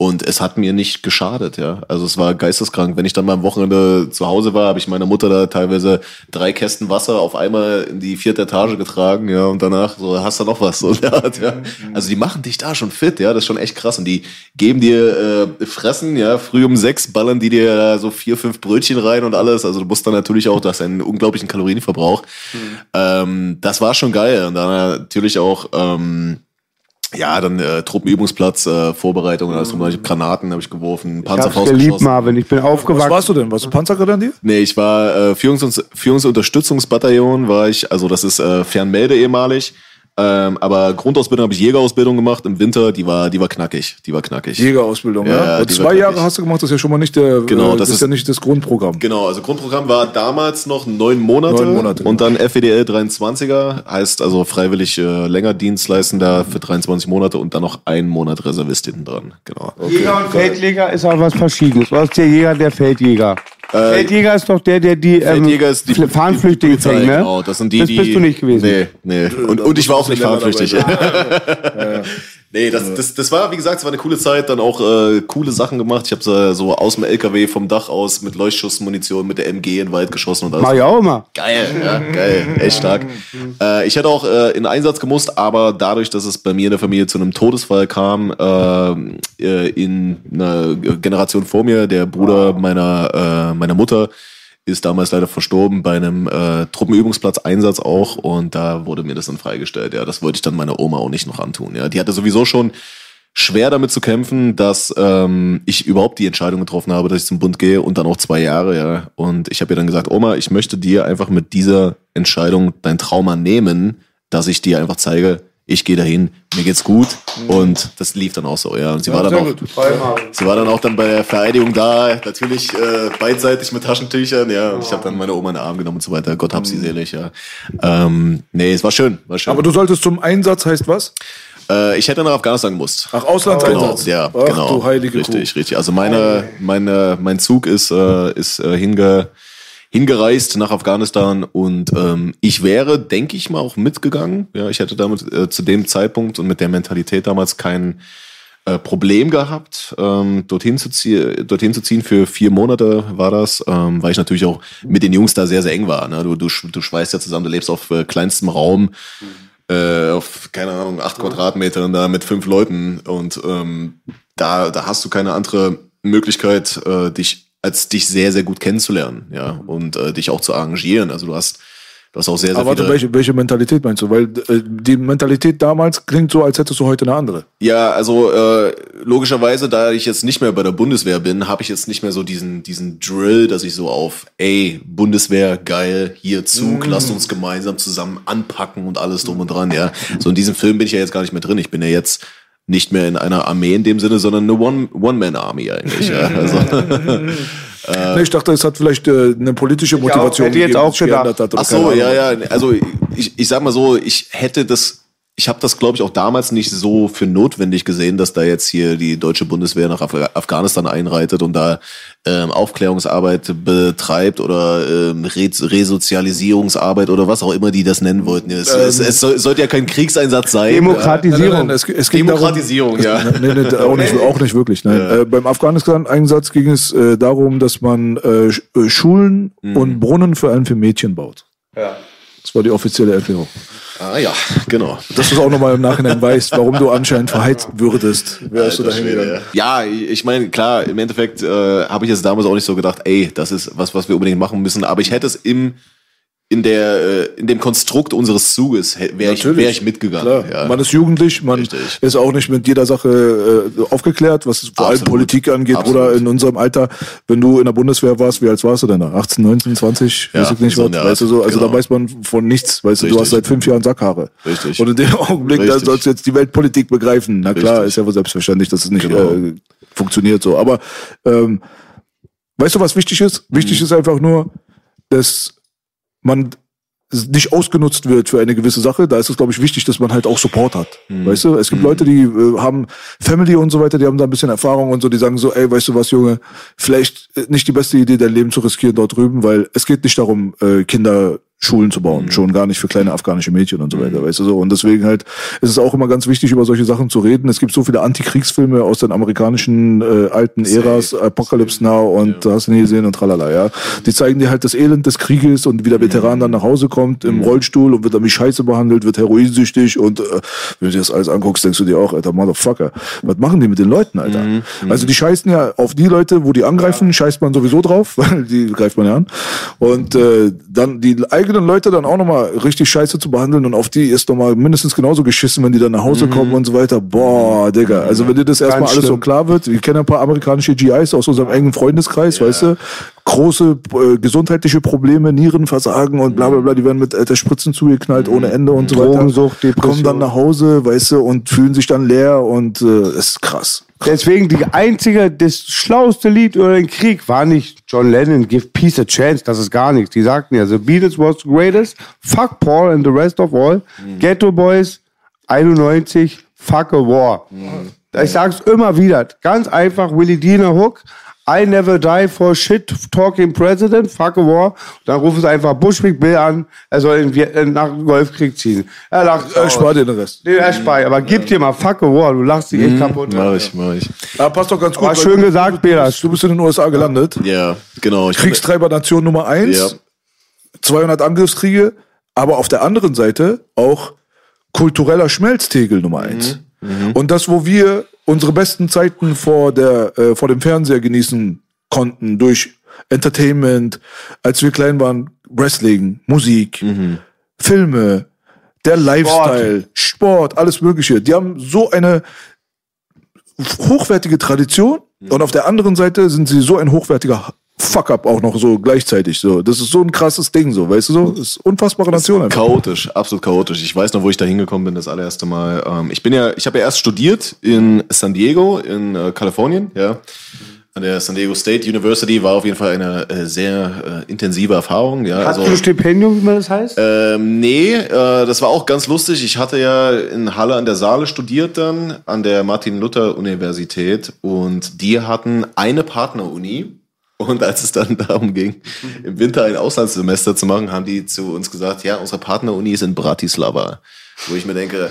Und es hat mir nicht geschadet, ja. Also es war geisteskrank. Wenn ich dann mal am Wochenende zu Hause war, habe ich meiner Mutter da teilweise drei Kästen Wasser auf einmal in die vierte Etage getragen, ja, und danach so, hast du noch was? So, ja, ja. Also die machen dich da schon fit, ja, das ist schon echt krass. Und die geben dir äh, Fressen, ja, früh um sechs ballern die dir da so vier, fünf Brötchen rein und alles. Also du musst dann natürlich auch, du hast einen unglaublichen Kalorienverbrauch. Ähm, das war schon geil. Und dann natürlich auch, ähm, ja, dann äh, Truppenübungsplatz, äh, Vorbereitung, alles drum. Ich hab Granaten habe ich geworfen, Ich hab's Panzerfaust geliebt, geschossen. Marvin. Ich bin Was aufgewachsen. warst du denn? Warst du Panzergrenadier? Nee, ich war äh, Führungs Führungsunterstützungsbataillon, war ich, also das ist äh, Fernmelde ehemalig. Ähm, aber Grundausbildung habe ich Jägerausbildung gemacht im Winter, die war, die war knackig. Die war knackig. Jägerausbildung, Ja, ja. Die zwei Jahre hast du gemacht, das ist ja schon mal nicht der, Genau, äh, das das ist ist- ja nicht das Grundprogramm. Genau, also Grundprogramm war damals noch neun Monate, Neun Monate, und dann FEDL 23er, heißt also freiwillig äh, länger Dienstleistender für 23 Monate und dann noch ein Monat Reservist hinten dran. Genau. Jäger und Feldjäger ist auch was Verschiedenes. Was ist der Jäger, der Feldjäger? Feldjäger ist doch der, der die, ähm, Äh, Feldjäger ist die Fl- Fahnenflüchtlinge die Polizei, fängt, ne? Genau, das sind die, das die. bist du nicht gewesen. Nee, nee. Und, und ich war auch nicht fahnenflüchtig. dabei. Nee, das, das, das war, wie gesagt, es war eine coole Zeit, dann auch äh, coole Sachen gemacht. Ich habe so, so aus dem LKW vom Dach aus mit Leuchtschussmunition mit der MG in den Wald geschossen und alles. Mach ich auch immer. Geil, ja, geil, echt stark. Äh, ich hätte auch äh, in Einsatz gemusst, aber dadurch, dass es bei mir in der Familie zu einem Todesfall kam, äh, äh, in einer Generation vor mir, der Bruder meiner, äh, meiner Mutter, ist damals leider verstorben bei einem äh, Truppenübungsplatz-Einsatz auch und da wurde mir das dann freigestellt. Ja, das wollte ich dann meiner Oma auch nicht noch antun. Ja, die hatte sowieso schon schwer damit zu kämpfen, dass ähm, ich überhaupt die Entscheidung getroffen habe, dass ich zum Bund gehe und dann auch zwei Jahre, ja. Und ich habe ihr dann gesagt, Oma, ich möchte dir einfach mit dieser Entscheidung dein Trauma nehmen, dass ich dir einfach zeige, ich gehe dahin, mir geht's gut und das lief dann auch so, ja. Und sie war dann auch, gut. sie war dann auch dann bei der Vereidigung da, natürlich äh, beidseitig mit Taschentüchern, ja. Und ich habe dann meine Oma in den Arm genommen und so weiter. Gott hab sie selig, ja. Ähm, nee, es war schön, war schön. Aber du solltest zum Einsatz, heißt was? äh, ich hätte nach Afghanistan gemusst. Ach, Auslandseinsatz. Genau, ja, Ach, genau. du heilige richtig, Kuh. richtig. Also meine, meine, mein Zug ist, äh, ist äh, hinge, hingereist nach Afghanistan und ähm, ich wäre, denke ich mal, auch mitgegangen. Ja, ich hätte damit äh, zu dem Zeitpunkt und mit der Mentalität damals kein äh, Problem gehabt, ähm, dorthin, zu ziehen, dorthin zu ziehen. Für vier Monate war das, ähm, weil ich natürlich auch mit den Jungs da sehr, sehr eng war. Ne? Du, du, du schweißt ja zusammen, du lebst auf äh, kleinstem Raum, äh, auf, keine Ahnung, acht Quadratmetern da mit fünf Leuten und ähm, da, da hast du keine andere Möglichkeit, äh, dich als dich sehr, sehr gut kennenzulernen, ja, und äh, dich auch zu arrangieren. Also du hast, du hast auch sehr, sehr Aber warte, welche, welche Mentalität meinst du? Weil äh, die Mentalität damals klingt so, als hättest du heute eine andere. Ja, also äh, logischerweise, da ich jetzt nicht mehr bei der Bundeswehr bin, habe ich jetzt nicht mehr so diesen diesen Drill, dass ich so auf, ey, Bundeswehr, geil, hier Zug, lasst uns gemeinsam zusammen anpacken und alles drum und dran, ja. So in diesem Film bin ich ja jetzt gar nicht mehr drin. Ich bin ja jetzt nicht mehr in einer Armee in dem Sinne, sondern eine One One eigentlich. Ja. Also, nee, ich dachte, es hat vielleicht äh, eine politische Motivation. hätte jetzt gegeben, auch gedacht. geändert hat Ach so, ja, ja. Also ich, ich sag mal so, ich hätte das, ich habe das, glaube ich, auch damals nicht so für notwendig gesehen, dass da jetzt hier die deutsche Bundeswehr nach Af Afghanistan einreitet und da ähm, Aufklärungsarbeit betreibt oder ähm, Re Resozialisierungsarbeit oder was auch immer die das nennen wollten. Es, es, es soll, sollte ja kein Kriegseinsatz sein. Nein, nein, Demokratisierung. nein, es, Demokratisierung, darum, ja. Nee, nee, auch, nicht, auch nicht wirklich. Nein. Äh, beim Afghanistan-Einsatz ging es äh, darum, dass man äh, äh, Schulen Mhm. und Brunnen für allem für Mädchen baut. Das war die offizielle Erklärung. Ah ja, genau. Dass du es auch nochmal im Nachhinein weißt, warum du anscheinend verheizt würdest. Wärst du Alter dahin Schwede, gegangen. Ja, ich meine, klar, im Endeffekt äh, habe ich jetzt damals auch nicht so gedacht, ey, das ist was, was wir unbedingt machen müssen. Aber ich hätte es im in der äh, in dem Konstrukt unseres Zuges wäre ich, wär ich mitgegangen. Ja. Man ist jugendlich, man Richtig. ist auch nicht mit jeder Sache äh, aufgeklärt, was vor allem. Politik angeht Absolut. oder in unserem Alter, wenn du in der Bundeswehr warst, wie alt warst du denn da? 18, 19, 20? Ja, weiß ich nicht so was. Weißt du so, also Art, da weiß man von nichts, weißt du, du Richtig. hast seit fünf Jahren Sackhaare. Richtig. Und in dem Augenblick, da Richtig. sollst du jetzt die Weltpolitik begreifen. Na klar, Richtig. ist ja wohl selbstverständlich, dass es nicht Genau. äh, funktioniert so. Aber ähm, weißt du, was wichtig ist? Wichtig ist einfach nur, dass man nicht ausgenutzt wird für eine gewisse Sache, da ist es, glaube ich, wichtig, dass man halt auch Support hat. Mhm. Weißt du, es gibt Leute, die äh, haben Family und so weiter, die haben da ein bisschen Erfahrung und so, die sagen so, ey, weißt du was, Junge, vielleicht äh, nicht die beste Idee, dein Leben zu riskieren dort drüben, weil es geht nicht darum, äh, Kinder Schulen zu bauen, schon gar nicht für kleine afghanische Mädchen und so weiter, weißt du so. Und deswegen halt ist es auch immer ganz wichtig, über solche Sachen zu reden. Es gibt so viele Antikriegsfilme aus den amerikanischen äh, alten Äras, Apocalypse Now und ja. hast du nie gesehen und tralala, ja. Die zeigen dir halt das Elend des Krieges und wie der Veteran dann nach Hause kommt im Rollstuhl und wird dann wie Scheiße behandelt, wird heroinsüchtig und äh, wenn du dir das alles anguckst, denkst du dir auch, alter Motherfucker, was machen die mit den Leuten, Alter? Also die scheißen ja auf die Leute, wo die angreifen, scheißt man sowieso drauf, weil die greift man ja an. Und äh, dann die eigenen Leute dann auch nochmal richtig scheiße zu behandeln und auf die ist nochmal mindestens genauso geschissen, wenn die dann nach Hause kommen und so weiter. Boah, Digga. Also wenn dir das erstmal alles so schlimm. klar wird, wir kennen ein paar amerikanische GIs aus unserem engen Freundeskreis, weißt du, große äh, gesundheitliche Probleme, Nierenversagen und bla bla bla, die werden mit alter Spritzen zugeknallt ohne Ende und so weiter. Drogensucht, Kommen Depression. dann nach Hause, weißt du, und fühlen sich dann leer und äh, ist krass. Deswegen die einzige, das schlauste Lied über den Krieg war nicht John Lennon, Give Peace a Chance, das ist gar nichts. Die sagten ja, The Beatles was the greatest, fuck Paul and the rest of all, Ghetto Boys, 91, fuck a war. Ich sag's immer wieder, ganz einfach, Willie Diener Hook, I never die for shit talking president, fuck a war. Dann rufen sie einfach Bushwick Bill an, er soll in Viet- äh, nach dem Golfkrieg ziehen. Er lacht. Äh, spar dir den Rest. Nee, er spart, aber gib dir mal fuck a war, du lachst dich echt kaputt. Mach ich, mach ich. Ja, passt doch ganz gut. War schön gesagt, Belas. Du bist in den USA gelandet. Ja, genau. Ich Kriegstreibernation Nummer eins. Ja. 200 Angriffskriege, aber auf der anderen Seite auch kultureller Schmelztegel Nummer eins. Und das, wo wir unsere besten Zeiten vor, der, äh, vor dem Fernseher genießen konnten, durch Entertainment, als wir klein waren, Wrestling, Musik, Filme, der Lifestyle, Sport. alles Mögliche. Die haben so eine hochwertige Tradition und auf der anderen Seite sind sie so ein hochwertiger Fuck-up auch noch so gleichzeitig. So, das ist so ein krasses Ding, so, weißt du so? Das ist unfassbare Nation einfach. Chaotisch, absolut chaotisch. Ich weiß noch, wo ich da hingekommen bin, das allererste Mal. Ähm, ich bin ja, ich habe ja erst studiert in San Diego, in äh, Kalifornien, ja. An der San Diego State University war auf jeden Fall eine äh, sehr äh, intensive Erfahrung, ja. Hast also, du ein Stipendium, wie man das heißt? ähm, nee, äh, das war auch ganz lustig. Ich hatte ja in Halle an der Saale studiert dann, an der Martin-Luther-Universität und die hatten eine Partneruni. Und als es dann darum ging, im Winter ein Auslandssemester zu machen, haben die zu uns gesagt, ja, unsere Partneruni ist in Bratislava. Wo ich mir denke,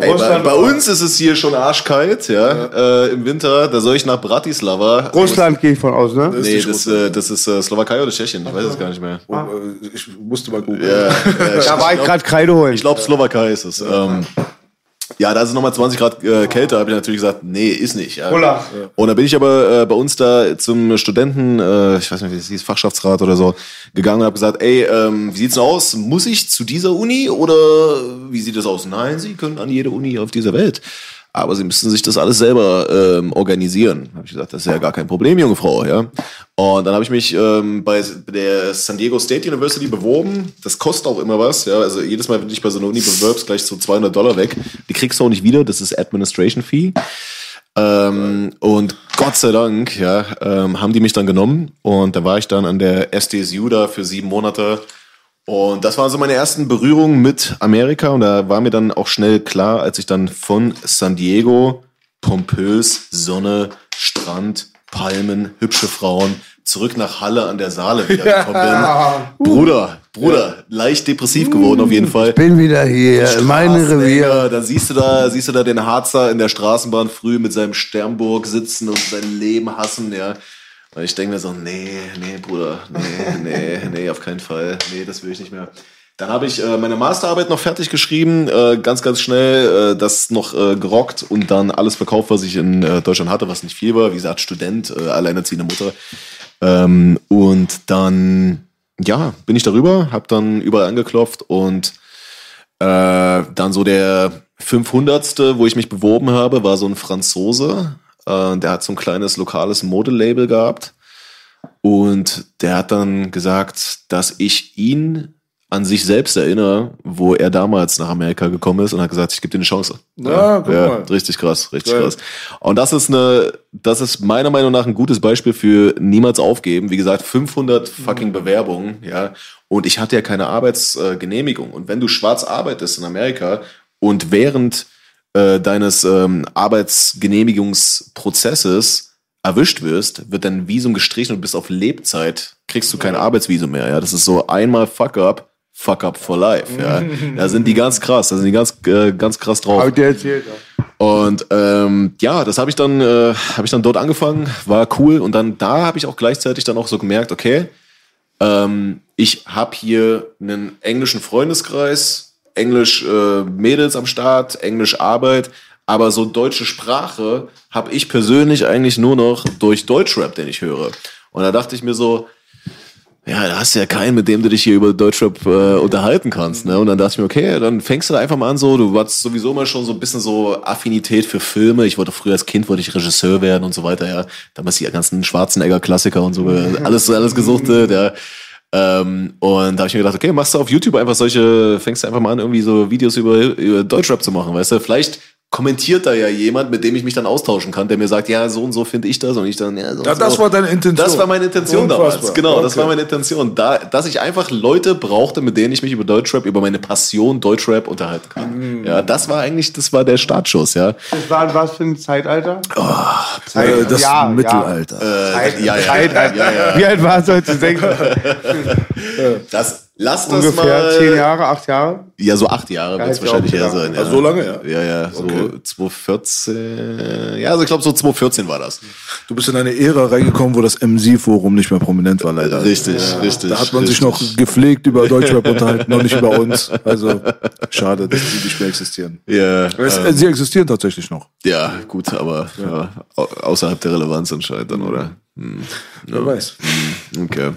ey, bei, bei uns ist es hier schon arschkalt, ja, Äh, im Winter, da soll ich nach Bratislava. Russland gehe ich von aus, ne? Nee, das, äh, das ist äh, Slowakei oder Tschechien, ich weiß es gar nicht mehr. Oh, äh, Ich musste mal googeln. Ja, ja, ich- Da war ich gerade Kreide holen. ich glaube, Slowakei ist es. Ähm, ja, da ist es nochmal 20 Grad äh, kälter, habe ich natürlich gesagt, nee, ist nicht. Ja. Holla. Und da bin ich aber äh, bei uns da zum Studenten, äh, ich weiß nicht, wie das hieß, Fachschaftsrat oder so, gegangen und habe gesagt, ey, ähm, wie sieht's denn aus? Muss ich zu dieser Uni oder wie sieht das aus? Nein, Sie können an jede Uni auf dieser Welt. Aber Sie müssen sich das alles selber ähm, organisieren. Habe ich gesagt, das ist ja gar kein Problem, junge Frau. Ja? Und dann habe ich mich ähm, bei der San Diego State University beworben. Das kostet auch immer was. Ja? Also jedes Mal, wenn du dich bei so einer Uni bewirbst, gleich so 200 Dollar weg. Die kriegst du auch nicht wieder. Das ist Administration Fee. Ähm, und Gott sei Dank, ja, ähm, haben die mich dann genommen und da war ich dann an der SDSU da für sieben Monate. Und das waren so meine ersten Berührungen mit Amerika und da war mir dann auch schnell klar, als ich dann von San Diego, pompös, Sonne, Strand, Palmen, hübsche Frauen, zurück nach Halle an der Saale wiedergekommen bin. Bruder, Bruder, leicht depressiv geworden auf jeden Fall. Bin wieder hier, Straßenenger, Revier. Dann siehst du da, siehst du da den Harzer in der Straßenbahn früh mit seinem Sternburg sitzen und sein Leben hassen, ja. Und ich denke mir so, nee, nee, Bruder, nee, nee, nee, auf keinen Fall. Nee, das will ich nicht mehr. Dann habe ich äh, meine Masterarbeit noch fertig geschrieben, äh, ganz, ganz schnell, äh, das noch äh, gerockt und dann alles verkauft, was ich in äh, Deutschland hatte, was nicht viel war. Wie gesagt, Student, äh, alleinerziehende Mutter. Ähm, und dann, ja, bin ich darüber, habe dann überall angeklopft und dann so der 500. wo ich mich beworben habe, war so ein Franzose. Äh, der hat so ein kleines lokales Modelabel gehabt. Und der hat dann gesagt, dass ich ihn an sich selbst erinnere, wo er damals nach Amerika gekommen ist und hat gesagt, ich gebe dir eine Chance. Ja, guck mal. richtig krass, richtig Geil. krass. Und das ist eine, das ist meiner Meinung nach ein gutes Beispiel für niemals aufgeben. Wie gesagt, 500 fucking Bewerbungen, ja. Und ich hatte ja keine Arbeitsgenehmigung. Und wenn du schwarz arbeitest in Amerika und während äh, deines ähm, Arbeitsgenehmigungsprozesses erwischt wirst, wird dein Visum gestrichen und bist auf Lebzeit, kriegst du kein Arbeitsvisum mehr. Ja, das ist so einmal Fuck up, Fuck up for life. Ja, da sind die ganz krass, da sind die ganz äh, ganz krass drauf. Hab ich dir erzählt. Und ähm, ja, das habe ich dann äh, habe ich dann dort angefangen, war cool und dann da habe ich auch gleichzeitig dann auch so gemerkt, okay, ähm, ich habe hier einen englischen Freundeskreis, Englisch äh, Mädels am Start, Englisch Arbeit, aber so deutsche Sprache habe ich persönlich eigentlich nur noch durch Deutschrap, den ich höre. Und da dachte ich mir so, ja, da hast du ja keinen, mit dem du dich hier über Deutschrap äh, unterhalten kannst. Ne? Und dann dachte ich mir, okay, dann fängst du da einfach mal an so, du hattest sowieso mal schon so ein bisschen so Affinität für Filme. Ich wollte früher als Kind, wollte ich Regisseur werden und so weiter, ja. Damals die ganzen Schwarzenegger-Klassiker und so, alles, alles gesuchtet, ja. Ähm, und da habe ich mir gedacht, okay, machst du auf YouTube einfach solche, fängst du einfach mal an, irgendwie so Videos über, über Deutschrap zu machen, weißt du? Vielleicht kommentiert da ja jemand, mit dem ich mich dann austauschen kann, der mir sagt, ja, so und so finde ich das und ich dann, ja, so Ja, das so. war deine Intention. Das war meine Intention Unfassbar. damals. Genau, das Okay. war meine Intention. Da, dass ich einfach Leute brauchte, mit denen ich mich über Deutschrap, über meine Passion Deutschrap unterhalten kann. Mhm. Ja, das war eigentlich, das war der Startschuss, ja. Das war was für ein Zeitalter? Äh, das Ja, Mittelalter. Zeit, ja, ja, Zeitalter. ja, ja. Wie alt warst du? Sechs- Das, lass das Ungefähr mal. zehn Jahre, acht Jahre? Ja, so acht Jahre wird es wahrscheinlich gedacht. sein. Ja. Ach, so lange, ja? Ja, ja, so Okay. 2014. Ja, also ich glaube, so 2014 war das. Du bist in eine Ära reingekommen, wo das MC-Forum nicht mehr prominent war, leider. Richtig, richtig. Da hat man sich richtig. noch gepflegt über Deutschrap unterhalten, noch nicht über uns. Also schade, dass die nicht mehr existieren. Ja, Es- ähm, Sie existieren tatsächlich noch. ja, gut, aber ja. au- außerhalb der Relevanz anscheinend dann, oder? Hm. Wer weiß. Okay.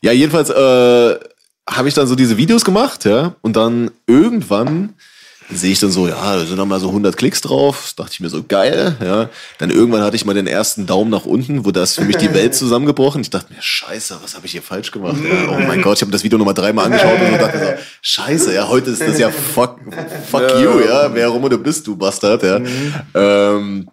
Ja, jedenfalls äh, habe ich dann so diese Videos gemacht, ja, und dann irgendwann sehe ich dann so, ja, da sind dann mal so 100 Klicks drauf. Das dachte ich mir so, geil, ja. Dann irgendwann hatte ich mal den ersten Daumen nach unten, wo das für mich die Welt zusammengebrochen. Ich dachte mir, scheiße, was habe ich hier falsch gemacht? Ja, oh mein Gott, ich habe das Video nochmal dreimal angeschaut und dachte mir so, scheiße, ja, heute ist das ja fuck, fuck you, ja, wer auch immer du bist, du Bastard, ja. Ähm,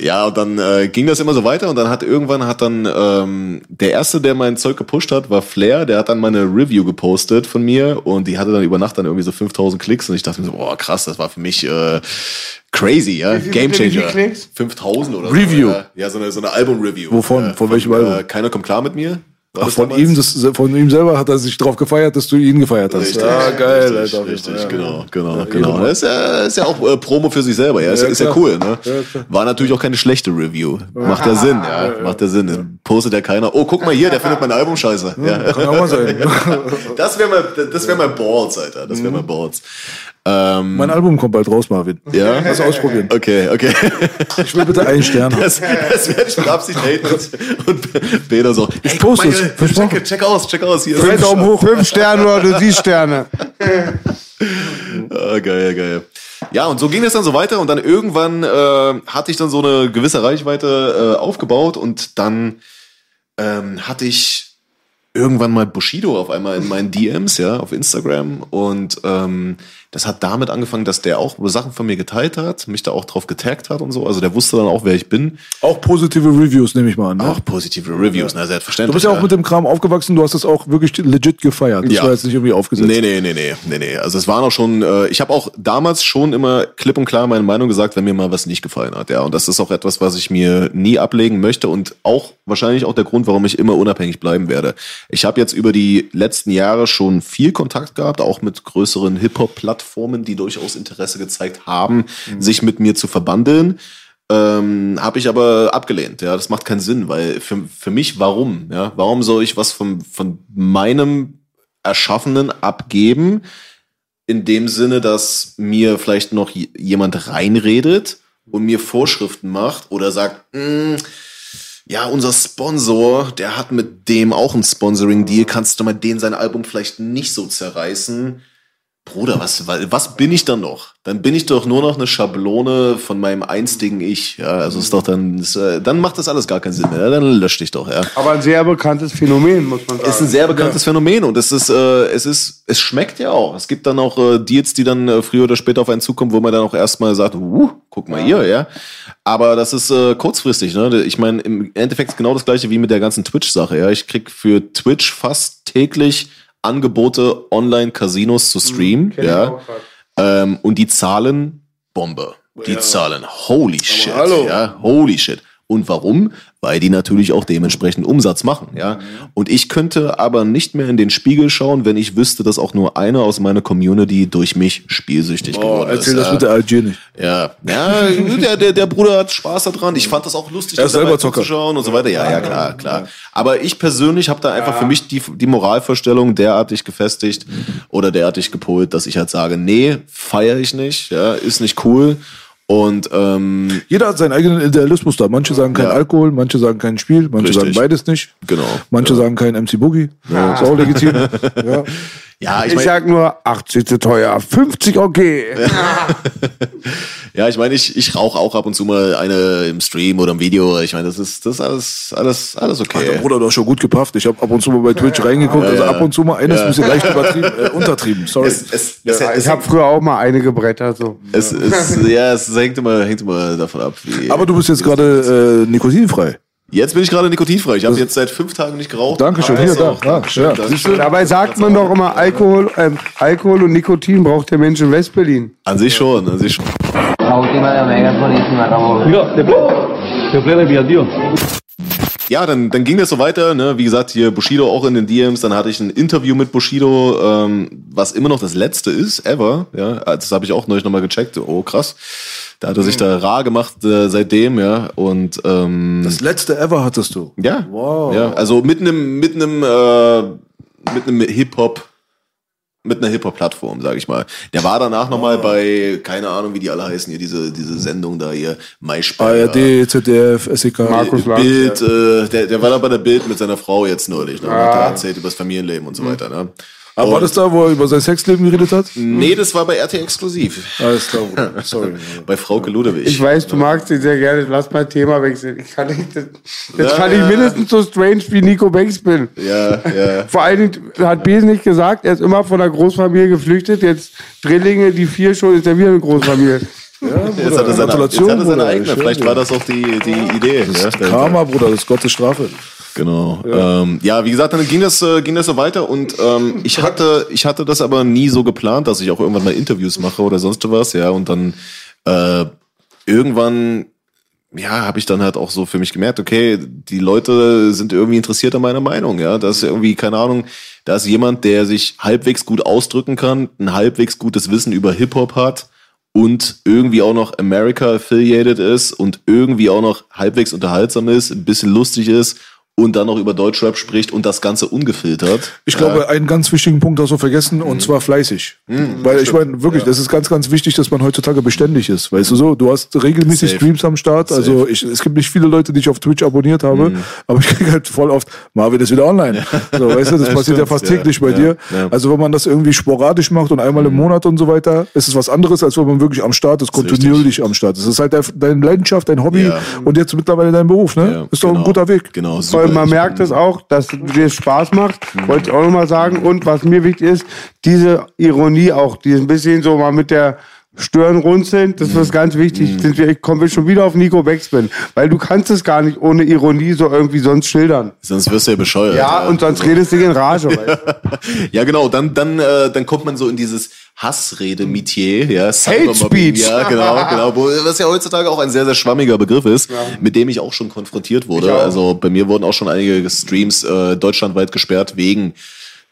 ja, und dann äh, ging das immer so weiter und dann hat irgendwann hat dann ähm, der erste, der mein Zeug gepusht hat, war Flair. Der hat dann meine Review gepostet von mir und die hatte dann über Nacht dann irgendwie so 5000 Klicks und ich dachte mir so, boah krass, das war für mich äh, crazy, ja, viel- Game wie viele Changer. Klicks? 5000 oder Review. so. Ja, ja so eine so eine Album Review. Wovon? Ja, Von welchem Album? Äh, Keiner kommt klar mit mir. Ach, von ihm, das, von ihm selber hat er sich drauf gefeiert, dass du ihn gefeiert hast. Richtig, ja, geil, richtig, Alter. richtig, Ja. genau, genau, Ja, genau. Ehrenmann. Das ist ja, ist ja auch äh, Promo für sich selber, ja, ist, Ja, ist ja cool, ne? War natürlich auch keine schlechte Review. Macht ja Sinn, ja, macht ja Sinn. Postet ja keiner. Oh, guck mal hier, der findet mein Album scheiße. Ja. Kann auch mal sein. Das wäre mal, das wäre mal Balls, Alter. Das wäre mal Balls. Ähm, mein Album kommt bald raus, Marvin. ja. Lass ausprobieren. Okay, okay. Ich will bitte einen Stern haben. Das, das werde ich mit Absicht haten und, und Peter so. Hey, guck poste es, versprochen. check, check aus, check aus. Hier Fünf Daumen hoch, fünf Sterne oder siehst Sterne. Ah, geil, geil. Ja, und so ging es dann so weiter und dann irgendwann äh, hatte ich dann so eine gewisse Reichweite äh, aufgebaut und dann ähm, hatte ich irgendwann mal Bushido auf einmal in meinen DMs, ja, auf Instagram und ähm, das hat damit angefangen, dass der auch Sachen von mir geteilt hat, mich da auch drauf getaggt hat und so, also der wusste dann auch, wer ich bin. Auch positive Reviews, nehme ich mal an. Ne? Auch positive Reviews, na, Du selbstverständlich. bist ja auch mit dem Kram aufgewachsen, du hast das auch wirklich legit gefeiert. Das Ja. war jetzt nicht irgendwie aufgesetzt. Nee, nee, nee, nee, nee, nee. Also es waren auch schon, äh, ich habe auch damals schon immer klipp und klar meine Meinung gesagt, wenn mir mal was nicht gefallen hat. Ja, und das ist auch etwas, was ich mir nie ablegen möchte und auch wahrscheinlich auch der Grund, warum ich immer unabhängig bleiben werde. Ich habe jetzt über die letzten Jahre schon viel Kontakt gehabt, auch mit größeren Hip-Hop-Plattformen, die durchaus Interesse gezeigt haben, sich mit mir zu verbandeln. Ähm, habe ich aber abgelehnt. Ja, das macht keinen Sinn, weil für, für mich, warum? Ja, warum soll ich was von, von meinem Erschaffenen abgeben, in dem Sinne, dass mir vielleicht noch jemand reinredet und mir Vorschriften macht oder sagt, "Mm, ja, unser Sponsor, der hat mit dem auch ein Sponsoring-Deal, kannst du mal den sein Album vielleicht nicht so zerreißen? Bruder, was, wa- was bin ich dann noch? Dann bin ich doch nur noch eine Schablone von meinem einstigen Ich. Ja, also ist doch dann, ist, äh, dann macht das alles gar keinen Sinn mehr. Dann lösch dich doch, ja. Aber ein sehr bekanntes Phänomen, muss man sagen. Ist ein sehr bekanntes Phänomen und es ist, äh, es ist, es schmeckt ja auch. Es gibt dann auch äh, Deals, die dann äh, früher oder später auf einen zukommen, wo man dann auch erstmal sagt, uh, guck mal hier, ja. Aber das ist äh, kurzfristig, ne? Ich meine, im Endeffekt ist genau das gleiche wie mit der ganzen Twitch-Sache, ja. Ich krieg für Twitch fast täglich Angebote, Online-Casinos zu streamen, Kenn ich ja. Ähm, und die Zahlen Bombe. Die Zahlen, holy shit, hallo. ja, holy shit. Und warum? Weil die natürlich auch dementsprechend Umsatz machen, ja. Und ich könnte aber nicht mehr in den Spiegel schauen, wenn ich wüsste, dass auch nur einer aus meiner Community durch mich spielsüchtig Oh, geworden erzähl ist. das ja. mit der Algier nicht. Ja, ja der, der, der Bruder hat Spaß daran. Ich fand das auch lustig, Er dabei selber Zocker. zuzuschauen und so weiter. Ja, ja, klar, klar. Aber ich persönlich habe da einfach für mich die, die Moralvorstellung derartig gefestigt oder derartig gepolt, dass ich halt sage, nee, feiere ich nicht, ja, ist nicht cool. Und ähm, Jeder hat seinen eigenen Idealismus da. Manche sagen kein Ja. Alkohol, manche sagen kein Spiel, manche Richtig. sagen beides nicht. Genau. Manche sagen kein MC Boogie. Ist auch legitim. ja. Ja, ich Ich sag nur 80 zu teuer, 50 okay. ja, ich meine, ich, ich rauche auch ab und zu mal eine im Stream oder im Video. Ich meine, das ist das ist alles alles alles okay. Alter, Bruder, du hast schon gut gepafft. Ich habe ab und zu mal bei Twitch reingeguckt. Also ab und zu mal eines ein bisschen leicht übertrieben, äh, untertrieben. Sorry. Es, es, es, es, Ich habe früher auch mal eine gebrettert. So. es, es, ja, es hängt immer, hängt immer davon ab. Wie Aber du bist jetzt gerade äh, nikotinfrei. Jetzt bin ich gerade nikotinfrei. Ich habe jetzt seit fünf Tagen nicht geraucht. Dankeschön. Hier, ist da. auch- Ja, Dankeschön, ja. Dankeschön. Dabei sagt man doch immer, Alkohol, ähm, Alkohol und Nikotin braucht der Mensch in Westberlin. An sich schon, an sich schon. Omega Ja, dann, dann ging das so weiter. Ne? Wie gesagt, hier Bushido auch in den DMs. Dann hatte ich ein Interview mit Bushido, ähm, was immer noch das letzte ist, ever. Ja, das habe ich auch neulich nochmal gecheckt. Oh, krass. Da hat er sich da rar gemacht äh, seitdem, ja. Und ähm, Das letzte ever hattest du. ja, Wow. ja, also mit einem mit einem äh, mit einem Hip Hop mit einer Hip-Hop-Plattform, sag ich mal. Der war danach nochmal bei, keine Ahnung, wie die alle heißen, hier, diese, diese Sendung da hier, Maischberger. ARD, ZDF, SEK. Markus Lanz, Bild, äh, der, der war da bei der Bild mit seiner Frau jetzt neulich. Ne? Und Hat er erzählt über das Familienleben und so weiter. Ne? Aber war Und- das da, wo er über sein Sexleben geredet hat? Nee, das war bei RT exklusiv. Alles klar, Bruder. Sorry. Bei Frauke Ludewig. Ich weiß, du magst ihn sehr gerne. Lass mal Thema wechseln. Ich kann nicht, das, das fand ich mindestens so strange wie Nico Banks bin. ja, ja. Vor allen Dingen hat Besen nicht gesagt, er ist immer von der Großfamilie geflüchtet. Jetzt Drillinge, die vier schon, ist er wieder eine Großfamilie. Jetzt hat er seine, jetzt hat er seine Bruder, eigene. schön, Vielleicht ja. war das auch die, die Idee. ja, dahinter. Karma, Bruder, das ist Gottes Strafe. Genau. Ja. Ähm, ja, wie gesagt, dann ging das, äh, ging das so weiter und ähm, ich hatte, ich hatte das aber nie so geplant, dass ich auch irgendwann mal Interviews mache oder sonst was, ja. Und dann äh, irgendwann, ja, habe ich dann halt auch so für mich gemerkt, okay, die Leute sind irgendwie interessiert an meiner Meinung, ja. Das ist irgendwie, keine Ahnung, da ist jemand, der sich halbwegs gut ausdrücken kann, ein halbwegs gutes Wissen über Hip-Hop hat und irgendwie auch noch America affiliated ist und irgendwie auch noch halbwegs unterhaltsam ist, ein bisschen lustig ist und dann noch über Deutschrap spricht und das Ganze ungefiltert. Ich glaube, einen ganz wichtigen Punkt hast du vergessen, Mhm. und zwar fleißig. Weil ich meine, wirklich, das ist ganz, ganz wichtig, dass man heutzutage beständig ist. Weißt du so, du hast regelmäßig Safe. Streams am Start. Also ich, es gibt nicht viele Leute, die ich auf Twitch abonniert habe, Mhm. aber ich kriege halt voll oft, Marvin ist wieder online. So, weißt du, das passiert ja stimmt, fast ja, täglich bei ja, dir. ja. Also wenn man das irgendwie sporadisch macht und einmal im Monat und so weiter, ist es was anderes, als wenn man wirklich am Start ist, kontinuierlich am Start ist. Das ist halt dein- deine Leidenschaft, dein Hobby Ja. und jetzt mittlerweile dein Beruf, ne? Ja, ist doch ein genau. guter Weg. Genau, super. Man Ich merkt es auch, dass dir es Spaß macht. Wollte ich auch nochmal sagen. Und was mir wichtig ist, diese Ironie auch, die ein bisschen so mal mit der Stirn runzeln, das ist ganz wichtig. Sind wir, ich komme schon wieder auf Nico Backspin, weil du kannst es gar nicht ohne Ironie so irgendwie sonst schildern. Sonst wirst du ja bescheuert. Ja, und sonst redest du in Rage. Ja, genau. Dann, dann, äh, dann kommt man so in dieses Hassrede-Metier, ja, Cybermobbing, Speech. Ja, genau, genau. Wo, was ja heutzutage auch ein sehr, sehr schwammiger Begriff ist, mit dem ich auch schon konfrontiert wurde. Also bei mir wurden auch schon einige Streams äh, deutschlandweit gesperrt wegen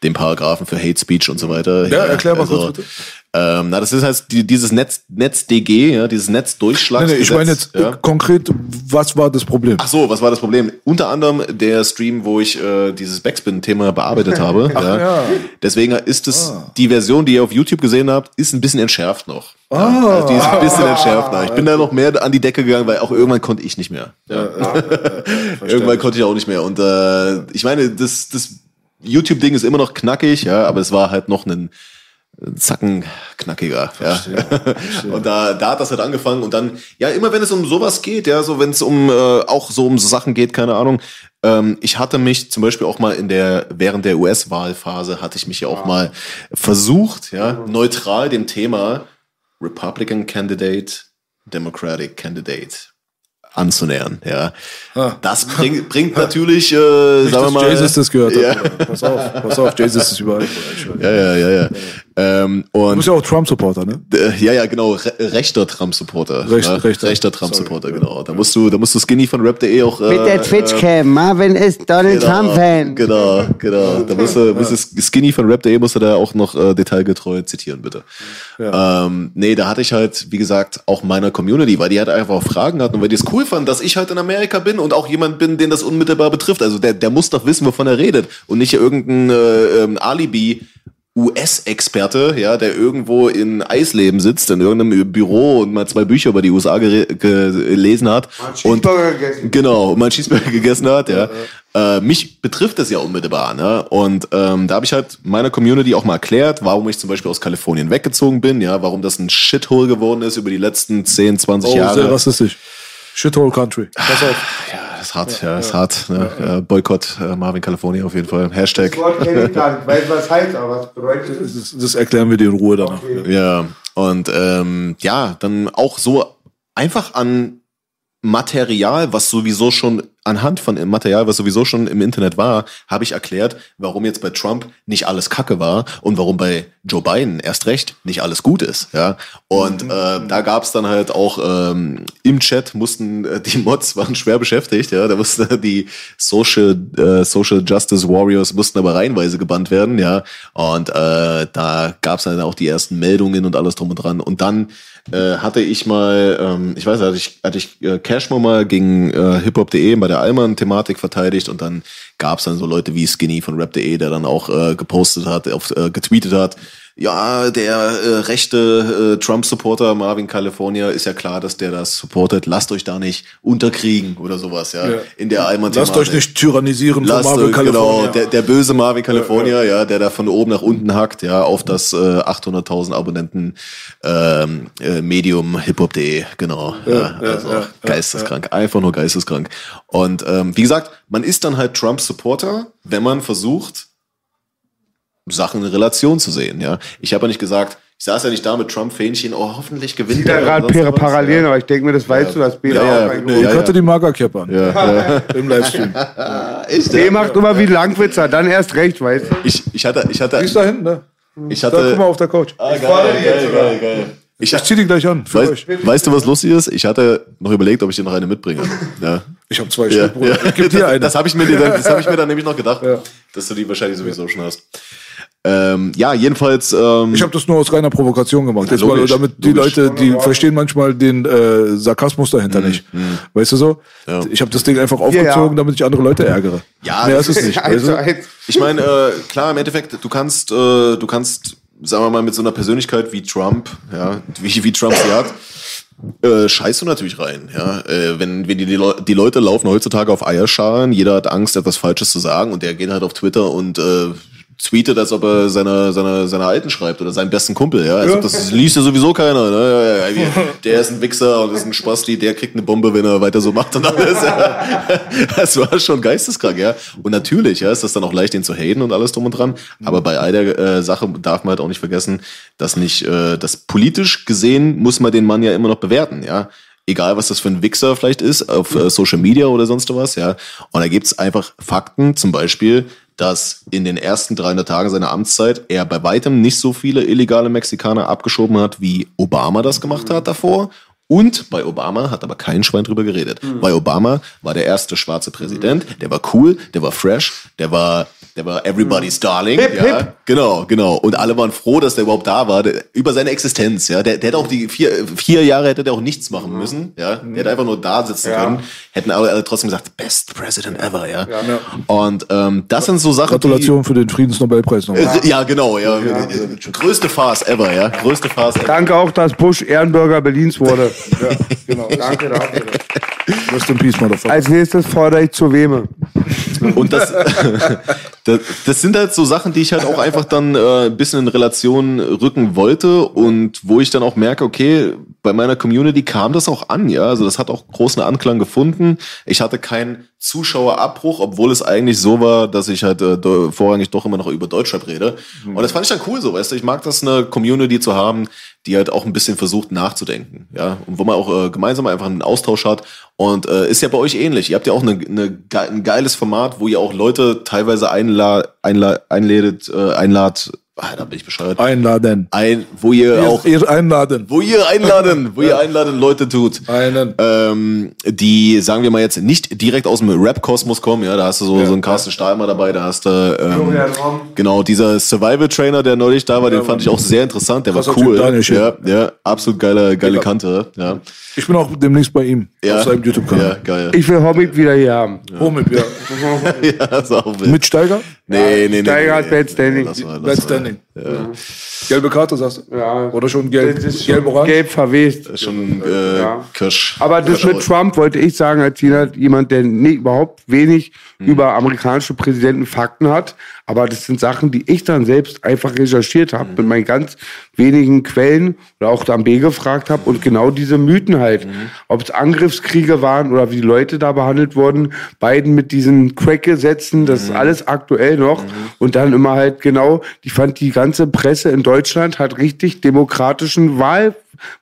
dem Paragraphen für Hate Speech und so weiter. Ja, erklär mal also, kurz bitte. Ähm, na, das ist halt die, dieses Netz, NetzDG, ja, dieses Nee, Netzdurchschlagsgesetz. nee, ich meine jetzt ja. konkret, was war das Problem? Ach so, was war das Problem? Unter anderem der Stream, wo ich äh, dieses Backspin-Thema bearbeitet habe. ja. ja. Deswegen ist es die Version, die ihr auf YouTube gesehen habt, ist ein bisschen entschärft noch. Ja, also die ist ein bisschen entschärft noch. Ich bin da noch mehr an die Decke gegangen, weil auch irgendwann konnte ich nicht mehr. Irgendwann konnte ich auch nicht mehr. Und äh, ich meine, das, das YouTube-Ding ist immer noch knackig, ja, aber es war halt noch ein Zacken knackiger. Ja. Und da, da hat das halt angefangen und dann, ja, immer wenn es um sowas geht, ja, so wenn es um äh, auch so um so Sachen geht, keine Ahnung. Ähm, ich hatte mich zum Beispiel auch mal in der während der US-Wahlphase hatte ich mich ja auch mal versucht, ja, neutral dem Thema Republican Candidate, Democratic Candidate anzunähern, ja. Das bringt, bringt natürlich, äh, sagen wir mal, Jesus das gehört hat. Ja. Pass auf, pass auf, Jesus ist überall. Ja, ja, ja, ja. Ähm, Du und bist ja auch Trump-Supporter, ne? äh, ja, ja, genau, re rechter Trump-Supporter. Recht- ja, rechter. rechter Trump-Supporter, genau. Da musst du, da musst du Skinny von Rap.de auch. Äh, Mit der Twitch-Cam. Marvin ist Donald genau, Trump-Fan. Genau, genau. Da musst du, musst du Skinny von Rap.de musst du da auch noch äh, detailgetreu zitieren, bitte. Ähm, nee, da hatte ich halt, wie gesagt, auch meiner Community, weil die halt einfach auch Fragen hatten und weil die es cool fanden, dass ich halt in Amerika bin und auch jemand bin, den das unmittelbar betrifft. Also der, der muss doch wissen, wovon er redet und nicht irgendein äh, ähm, Alibi US-Experte, ja, der irgendwo in Eisleben sitzt, in irgendeinem Büro und mal zwei Bücher über die USA gere- gelesen hat. Und, Cheeseburger gegessen. genau, und mal einen Cheeseburger gegessen hat, ja. Äh, mich betrifft das ja unmittelbar, ne? Und ähm, da habe ich halt meiner Community auch mal erklärt, warum ich zum Beispiel aus Kalifornien weggezogen bin, ja, warum das ein Shithole geworden ist über die letzten 10, 20 Oh, Jahre. sehr rassistisch. Shithole Country. Pass auf. Ja, das ist hart, ja, das ist hart. Ne? Äh, Boykott äh, Marvin California auf jeden Fall. Hashtag. Das Wort kenne ich gar nicht. Weiß, was heißt, aber was bedeutet? Das, das erklären wir dir in Ruhe danach. Ja, und ähm, ja, dann auch so einfach an Material, was sowieso schon anhand von Material, was sowieso schon im Internet war, habe ich erklärt, warum jetzt bei Trump nicht alles Kacke war und warum bei Joe Biden erst recht nicht alles gut ist. Ja, und Mhm. äh, da gab es dann halt auch ähm, im Chat mussten äh, die Mods waren schwer beschäftigt. Ja, da mussten die Social äh, Social Justice Warriors mussten aber reihenweise gebannt werden. Ja, und äh, da gab es dann auch die ersten Meldungen und alles drum und dran. Und dann äh, hatte ich mal, ähm, ich weiß, hatte ich, hatte ich äh, Cashmo mal gegen äh, hiphop.de bei der Allmann-Thematik verteidigt und dann gab's dann so Leute wie Skinny von rap.de, der dann auch äh, gepostet hat, auf, äh, getweetet hat, ja, der äh, rechte äh, Trump-Supporter Marvin California ist ja klar, dass der das supportet. Lasst euch da nicht unterkriegen oder sowas, ja. Ja. In der Allmann-Thematik. Lasst euch nicht tyrannisieren von Marvel euch, California. genau, der, der böse Marvin California, ja, der da von oben nach unten hackt, ja, auf das äh, 800.000 Abonnenten ähm, äh, Medium hiphop.de, genau. Ja, also geisteskrank, einfach nur geisteskrank. Und ähm, wie gesagt, man ist dann halt Trump-Supporter, wenn man versucht, Sachen in Relation zu sehen, ja. Ich habe ja nicht gesagt, ich saß ja nicht da mit Trump-Fähnchen, oh, hoffentlich gewinnt Ich da er gerade was, Parallelen, ja. aber ich denke mir, das weißt du, dass Peter Ja, ja, nee, ich ja, hatte die an. Ja, Im Livestream. Echt, Der ja. macht immer wie Langwitzer, dann erst recht, weißt du? Ich, ich hatte, ich hatte, Die ist da hinten, ne? ich Da, hatte, guck mal auf der Couch. Ah, geil, geil, geil, geil. Ich, Ich zieh die gleich an, euch. weißt, weißt du, was lustig ist? Ich hatte noch überlegt, ob ich dir noch eine mitbringe. Ja. Ich habe zwei Ja, Stück, Bruder. ja. Ich geb dir Das, eine. das habe ich, mir dann- das hab ich mir dann nämlich noch gedacht, Ja. dass du die wahrscheinlich sowieso schon hast. Ähm, ja, jedenfalls. Ähm, Ich habe das nur aus reiner Provokation gemacht. Jetzt mal, logisch, damit die logisch. Leute, die verstehen manchmal den äh, Sarkasmus dahinter nicht. Weißt du so? Ja. Ich habe das Ding einfach aufgezogen, damit ich andere Leute ärgere. Ja, Mehr das ist es nicht. Weißt du? eins. Ich meine, äh, klar, im Endeffekt, du kannst, äh, du kannst, sagen wir mal, mit so einer Persönlichkeit wie Trump, ja, wie, wie Trump sie hat, äh, scheißt du natürlich rein, ja. Äh, wenn wenn die, die, Leu- die Leute laufen heutzutage auf Eierschalen, jeder hat Angst, etwas Falsches zu sagen und der geht halt auf Twitter und äh, tweetet, als ob er seiner seiner seiner Alten schreibt oder seinen besten Kumpel, ja. Also das liest ja sowieso keiner, ne? Der ist ein Wichser und ist ein Spasti, der kriegt eine Bombe, wenn er weiter so macht und alles. Ja. Das war schon geisteskrank, ja. Und natürlich, ja, ist das dann auch leicht, den zu haten und alles drum und dran. Aber bei all der äh, Sache darf man halt auch nicht vergessen, dass nicht, äh, dass politisch gesehen muss man den Mann ja immer noch bewerten, ja. Egal, was das für ein Wichser vielleicht ist, auf äh, Social Media oder sonst was, ja. Und da gibt's einfach Fakten, zum Beispiel, dass in den ersten 300 Tagen seiner Amtszeit er bei weitem nicht so viele illegale Mexikaner abgeschoben hat, wie Obama das gemacht hat davor. Und bei Obama hat aber kein Schwein drüber geredet. Bei Obama war der erste schwarze Präsident, der war cool, der war fresh, der war, der war everybody's darling. Hip, ja, hip. Genau, genau. Und alle waren froh, dass der überhaupt da war, der, über seine Existenz. Ja, der, der hätte auch die vier, vier Jahre hätte der auch nichts machen müssen. Ja, der hätte einfach nur da sitzen Ja. können. Hätten alle, alle trotzdem gesagt, best President ever. Ja. Und ähm, das sind so Sachen. Gratulation für den Friedensnobelpreis Die, nochmal. äh, ja, genau. Ja, größte Farce ever. Ja, größte Farce ever. Danke auch, dass Bush Ehrenbürger Berlins wurde. genau. Danke dafür. Rest in peace, Motherfucker. Als nächstes fordere ich zu Weme. Und das, das, das sind halt so Sachen, die ich halt auch einfach dann äh, ein bisschen in Relation rücken wollte und wo ich dann auch merke, okay, bei meiner Community kam das auch an, ja. Also das hat auch großen Anklang gefunden. Ich hatte keinen Zuschauerabbruch, obwohl es eigentlich so war, dass ich halt äh, vorrangig doch immer noch über Deutschrap rede. Und das fand ich dann cool so, weißt du. Ich mag das, eine Community zu haben, die halt auch ein bisschen versucht nachzudenken, ja. Und wo man auch äh, gemeinsam einfach einen Austausch hat. Und äh, ist ja bei euch ähnlich. Ihr habt ja auch eine, eine, ein geiles Format, wo ihr auch Leute teilweise einla einla einladet, äh, einlad, ah, da bin ich bescheuert. Einladen. Ein, wo ihr auch, Ihr einladen. wo ihr einladen, wo ihr einladen Leute tut. Einen. Ähm, die, sagen wir mal jetzt, nicht direkt aus dem Rap-Kosmos kommen, ja, da hast du so, so einen Carsten Stahlmer dabei, da hast du, ähm, Romm. genau, dieser Survival-Trainer, der neulich da war, den fand ich auch sehr interessant, der war cool. Schiff. ja, ja, absolut geile, geile Kante, ja. Ich bin auch demnächst bei ihm. ja. Auf seinem Ja, YouTube-Kanal. geil. Ich will Hobbit wieder hier haben. Ja. ja, das ist auch wild. Mit Steiger? Nee, nee, nee. Steiger nee, hat nee. Bad Standing. Lass mal, Standing. Gelbe Karte, sagst du? Ja. Oder schon gelb, Das ist gelb schon gelb verwest. Schon äh, Ja. Kirsch. Aber das mit Trump wollte ich sagen, als jemand, jemand der nie, überhaupt wenig über amerikanische Präsidenten Fakten hat. Aber das sind Sachen, die ich dann selbst einfach recherchiert habe, mit meinen ganz wenigen Quellen oder auch dann B gefragt habe und genau diese Mythen halt. Ob es Angriffskriege waren oder wie die Leute da behandelt wurden. Biden mit diesen Crack-Gesetzen, das ist alles aktuell noch. Und dann immer halt genau, ich fand die ganze Presse in Deutschland hat richtig demokratischen Wahl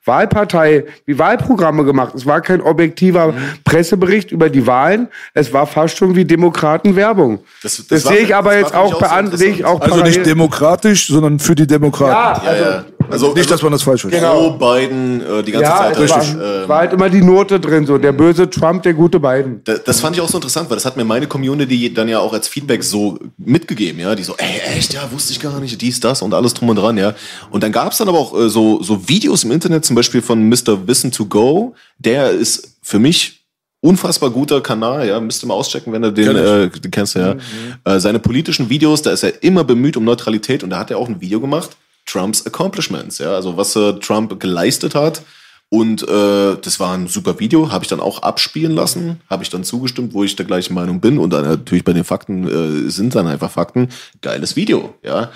Wahlpartei, die Wahlprogramme gemacht. Es war kein objektiver Pressebericht über die Wahlen. Es war fast schon wie Demokratenwerbung. Das- das Das, war- sehe ich aber jetzt auch auch bei so anderen, auch Also nicht demokratisch, sondern für die Demokraten. ja, Ja, ja. Also, Nicht, dass man das falsch versteht. Genau. Pro Biden äh, die ganze ja, Zeit. es war, richtig. es war halt immer die Note drin, so der böse Trump, der gute Biden. Da- Das fand ich auch so interessant, weil das hat mir meine Community dann ja auch als Feedback so mitgegeben, ja, die so, ey, echt, ja, wusste ich gar nicht, dies, das und alles drum und dran, ja. Und dann gab es dann aber auch äh, so, so Videos im Internet, zum Beispiel von Mr. Wissen to Go, der ist für mich unfassbar guter Kanal, ja, müsst ihr mal auschecken, wenn du den, äh, den kennst, ja. Äh, seine politischen Videos, da ist er immer bemüht um Neutralität und da hat er auch ein Video gemacht, Trumps Accomplishments, ja, also was äh, Trump geleistet hat. Und äh, das war ein super Video, habe ich dann auch abspielen lassen, habe ich dann zugestimmt, wo ich der gleichen Meinung bin. Und dann natürlich bei den Fakten äh, sind dann einfach Fakten. Geiles Video, ja.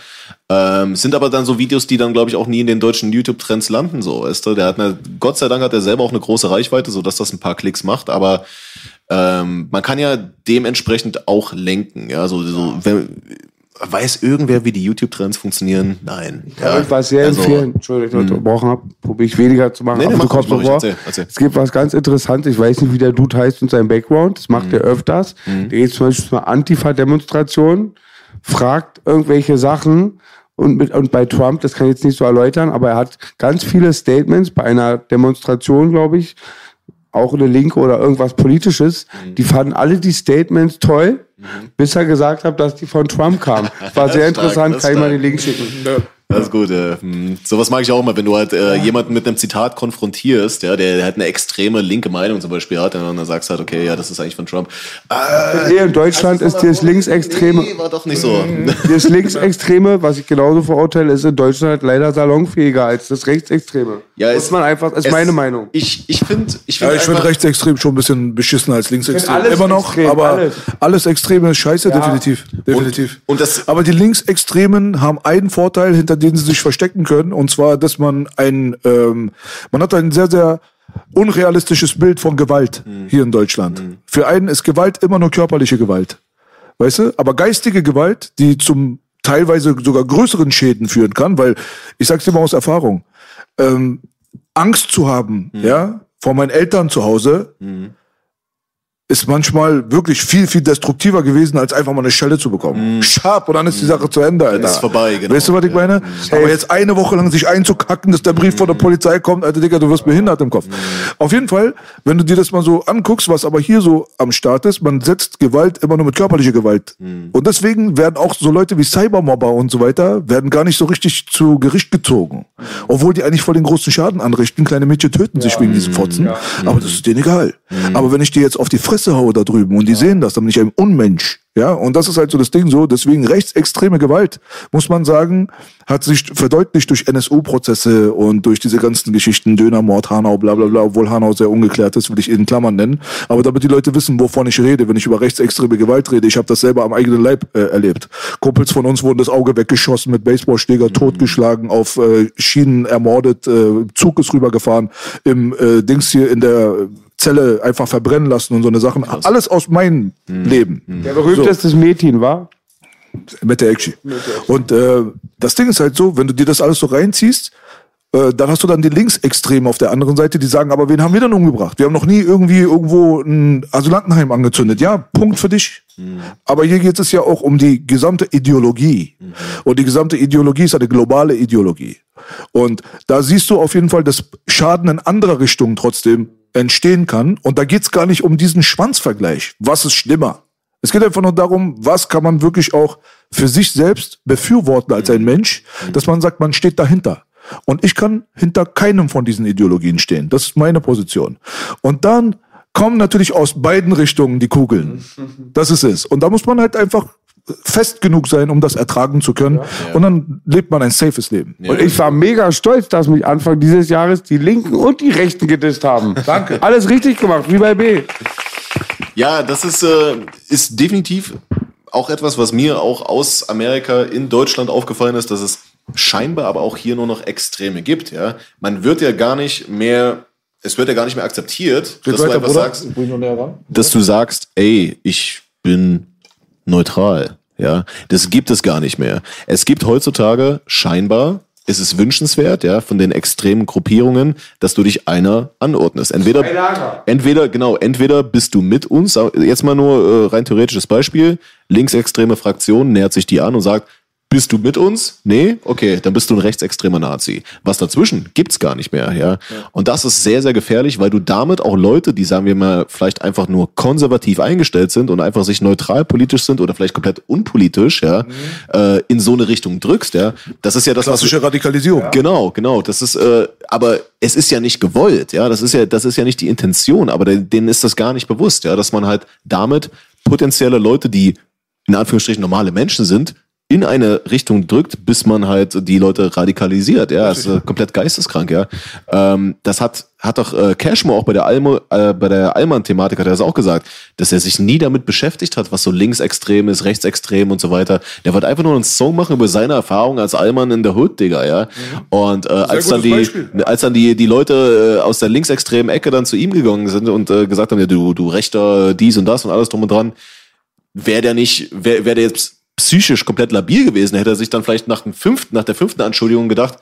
Ähm, sind aber dann so Videos, die dann, glaube ich, auch nie in den deutschen YouTube-Trends landen, so, weißt du. Der hat eine, Gott sei Dank hat er selber auch eine große Reichweite, so dass das ein paar Klicks macht, aber ähm, man kann ja dementsprechend auch lenken, ja. So, so wenn, weiß irgendwer, wie die YouTube-Trends funktionieren? Nein. Ja, ich was sehr also- empfehlen. Entschuldigung, ich unterbrochen habe, probiere ich weniger zu machen. Nee, nee, mach mach ruhig. Erzähl, erzähl. Es gibt was ganz Interessantes. Ich weiß nicht, wie der Dude heißt und sein Background. Das macht er öfters. Der geht zum Beispiel zu einer Antifa-Demonstration, fragt irgendwelche Sachen und, mit, und bei Trump, das kann ich jetzt nicht so erläutern, aber er hat ganz viele Statements bei einer Demonstration, glaube ich, auch eine Linke oder irgendwas Politisches, die fanden alle die Statements toll, bis er gesagt hat, dass die von Trump kamen. Das war sehr interessant, kann ich mal den Link schicken. Das ist gut. Ja. Hm. Sowas mag ich auch immer, wenn du halt äh, jemanden mit einem Zitat konfrontierst, ja, der, der halt eine extreme linke Meinung zum Beispiel hat, und dann sagst du halt, okay, ja, das ist eigentlich von Trump. Ah, Hier in Deutschland ist das Linksextreme. nee, war doch nicht so. Das Linksextreme, was ich genauso verurteile, ist in Deutschland leider salonfähiger als das Rechtsextreme. Ja, es- man einfach, ist es- meine Meinung. Ich, ich finde, ich Ja, finde ich finde rechtsextrem schon ein bisschen beschissener als linksextrem. alles Immer noch, extrem, aber alles. alles. Extreme ist scheiße, definitiv. definitiv. und das- aber die Linksextremen haben einen Vorteil, hinter dem sie sich verstecken können, und zwar, dass man ein, ähm, man hat ein sehr, sehr unrealistisches Bild von Gewalt Mhm. hier in Deutschland. Für einen ist Gewalt immer nur körperliche Gewalt. Weißt du? Aber geistige Gewalt, die zum teilweise sogar größeren Schäden führen kann, weil, ich sag's dir mal aus Erfahrung, ähm, Angst zu haben, ja, vor meinen Eltern zu Hause, ist manchmal wirklich viel, viel destruktiver gewesen, als einfach mal eine Schelle zu bekommen. Scharf, und dann ist die Sache zu Ende, Alter. ist vorbei, genau. Weißt du, was ich Ja. meine? Aber jetzt eine Woche lang sich einzukacken, dass der Brief von der Polizei kommt, Alter, Digga, du wirst behindert im Kopf. Auf jeden Fall, wenn du dir das mal so anguckst, was aber hier so am Start ist, man setzt Gewalt immer nur mit körperlicher Gewalt. Und deswegen werden auch so Leute wie Cybermobber und so weiter, werden gar nicht so richtig zu Gericht gezogen. Obwohl die eigentlich voll den großen Schaden anrichten. Kleine Mädchen töten sich wegen diesen Fotzen. Aber das ist denen egal. Aber wenn ich dir jetzt auf die Fresse haue da drüben und die sehen das, dann bin ich ein Unmensch. Ja, und das ist halt so das Ding so. Deswegen rechtsextreme Gewalt, muss man sagen, hat sich verdeutlicht durch NSU-Prozesse und durch diese ganzen Geschichten, Dönermord, Hanau, bla bla bla, obwohl Hanau sehr ungeklärt ist, will ich in Klammern nennen. Aber damit die Leute wissen, wovon ich rede, wenn ich über rechtsextreme Gewalt rede, ich habe das selber am eigenen Leib äh, erlebt. Kumpels von uns wurden das Auge weggeschossen, mit Baseballschläger totgeschlagen, auf äh, Schienen ermordet, äh, Zug ist rübergefahren, im äh, Dings hier in der Zelle einfach verbrennen lassen und so eine Sachen. Alles aus meinem Leben. Der berühmteste Mädchen war. Mit der Action. Und äh, das Ding ist halt so, wenn du dir das alles so reinziehst, äh, dann hast du dann die Linksextremen auf der anderen Seite, die sagen, aber wen haben wir denn umgebracht? Wir haben noch nie irgendwie irgendwo ein Asylantenheim angezündet. Ja, Punkt für dich. Aber hier geht es ja auch um die gesamte Ideologie. Und die gesamte Ideologie ist eine globale Ideologie. Und da siehst du auf jeden Fall, dass Schaden in anderer Richtung trotzdem entstehen kann. Und da geht's gar nicht um diesen Schwanzvergleich. Was ist schlimmer? Es geht einfach nur darum, was kann man wirklich auch für sich selbst befürworten als ein Mensch, dass man sagt, man steht dahinter. Und ich kann hinter keinem von diesen Ideologien stehen. Das ist meine Position. Und dann kommen natürlich aus beiden Richtungen die Kugeln. Das ist es. Und da muss man halt einfach fest genug sein, um das ertragen zu können. Und dann lebt man ein safes Leben. Und ich war mega stolz, dass mich Anfang dieses Jahres die Linken und die Rechten gedisst haben. Danke. Alles richtig gemacht, wie bei B. Ja, das ist, äh, ist definitiv auch etwas, was mir auch aus Amerika in Deutschland aufgefallen ist, dass es scheinbar aber auch hier nur noch Extreme gibt. Ja, man wird ja gar nicht mehr, es wird ja gar nicht mehr akzeptiert, dass du sagst, dass du sagst, ey, ich bin neutral. Ja, das gibt es gar nicht mehr. Es gibt heutzutage scheinbar ist es wünschenswert, ja, von den extremen Gruppierungen, dass du dich einer anordnest. Entweder, entweder, genau, entweder bist du mit uns, jetzt mal nur äh, rein theoretisches Beispiel, linksextreme Fraktion nähert sich die an und sagt, bist du mit uns? Nee? Okay, dann bist du ein rechtsextremer Nazi. Was dazwischen gibt's gar nicht mehr, ja? Und das ist sehr, sehr gefährlich, weil du damit auch Leute, die sagen wir mal vielleicht einfach nur konservativ eingestellt sind und einfach sich neutral politisch sind oder vielleicht komplett unpolitisch, ja, äh, in so eine Richtung drückst, ja. Das ist ja das, was du, Klassische Radikalisierung. Genau, genau. Das ist, äh, aber es ist ja nicht gewollt, ja. Das ist ja, das ist ja nicht die Intention, aber de- denen ist das gar nicht bewusst, ja, dass man halt damit potenzielle Leute, die in Anführungsstrichen normale Menschen sind, in eine Richtung drückt, bis man halt die Leute radikalisiert. Ja, das ist äh, komplett geisteskrank. Ja, ähm, das hat hat doch äh, Cashmore auch bei der Almo, äh, bei der Allmann-Thematik hat er das auch gesagt, dass er sich nie damit beschäftigt hat, was so linksextrem ist, rechtsextrem und so weiter. Der wollte einfach nur einen Song machen über seine Erfahrung als Allmann in der Hood, Digga, ja. Und äh, als dann die Beispiel. als dann die, die Leute äh, aus der linksextremen Ecke dann zu ihm gegangen sind und äh, gesagt haben, ja, du, du Rechter, dies und das und alles drum und dran, wäre der nicht, wäre wär der jetzt psychisch komplett labil gewesen, hätte er sich dann vielleicht nach dem fünften, nach der fünften Anschuldigung gedacht,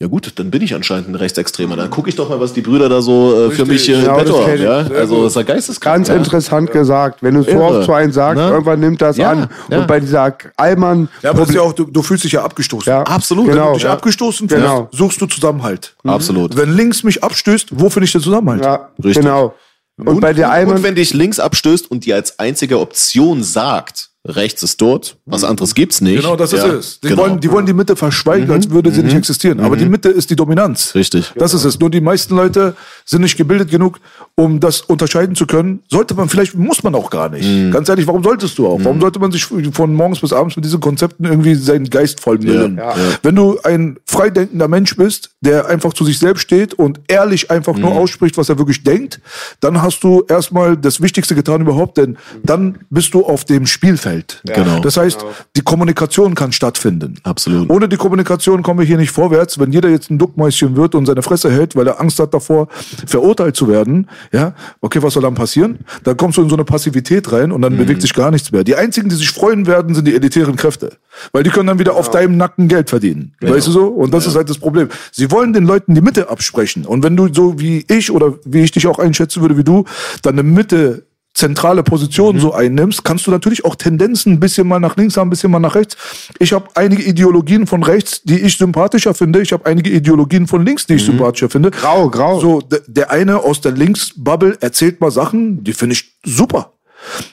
ja gut, dann bin ich anscheinend ein Rechtsextremer. Dann gucke ich doch mal, was die Brüder da so äh, für mich äh, im Genau, Petto haben. Ja? Also das ist ja geisteskrank. Ganz ja? interessant gesagt. Wenn du es so oft zu einem sagst, Ne? irgendwann nimmt das Ja, an. ja. Und bei dieser Allmann, Ja, aber ja auch, du, du fühlst dich ja abgestoßen. Ja, Absolut. genau. Wenn du dich Ja. abgestoßen Genau. fühlst, suchst du Zusammenhalt. Absolut. Wenn links mich abstößt, wo finde ich den Zusammenhalt? ja, Richtig. genau. Und, bei der und, Allmann, und wenn dich links abstößt und dir als einzige Option sagt, rechts ist dort, was anderes gibt's nicht. Genau, das ist ja, es. Die, genau. wollen, die wollen die Mitte verschweigen, als würde sie nicht existieren. Aber die Mitte ist die Dominanz. Richtig. Das ist es. Nur die meisten Leute sind nicht gebildet genug, um das unterscheiden zu können. Sollte man, vielleicht muss man auch gar nicht. Mhm. Ganz ehrlich, warum solltest du auch? Warum sollte man sich von morgens bis abends mit diesen Konzepten irgendwie seinen Geist vollmüllen? Ja, ja. Wenn du ein freidenkender Mensch bist, der einfach zu sich selbst steht und ehrlich einfach Mhm. nur ausspricht, was er wirklich denkt, dann hast du erstmal das Wichtigste getan überhaupt, denn dann bist du auf dem Spielfeld. Genau. Das heißt, die Kommunikation kann stattfinden. Absolut. Ohne die Kommunikation kommen wir hier nicht vorwärts. Wenn jeder jetzt ein Duckmäuschen wird und seine Fresse hält, weil er Angst hat davor, verurteilt zu werden, ja, okay, was soll dann passieren? Dann kommst du in so eine Passivität rein und dann bewegt sich gar nichts mehr. Die einzigen, die sich freuen werden, sind die elitären Kräfte. Weil die können dann wieder auf deinem Nacken Geld verdienen. Weißt du so? Und das ist halt das Problem. Sie wollen den Leuten die Mitte absprechen. Und wenn du so wie ich oder wie ich dich auch einschätzen würde wie du, dann eine Mitte zentrale Position so einnimmst, kannst du natürlich auch Tendenzen ein bisschen mal nach links haben, ein bisschen mal nach rechts. Ich habe einige Ideologien von rechts, die ich sympathischer finde. Ich habe einige Ideologien von links, die ich sympathischer finde. Grau, grau. So, der eine aus der Linksbubble erzählt mal Sachen, die finde ich super.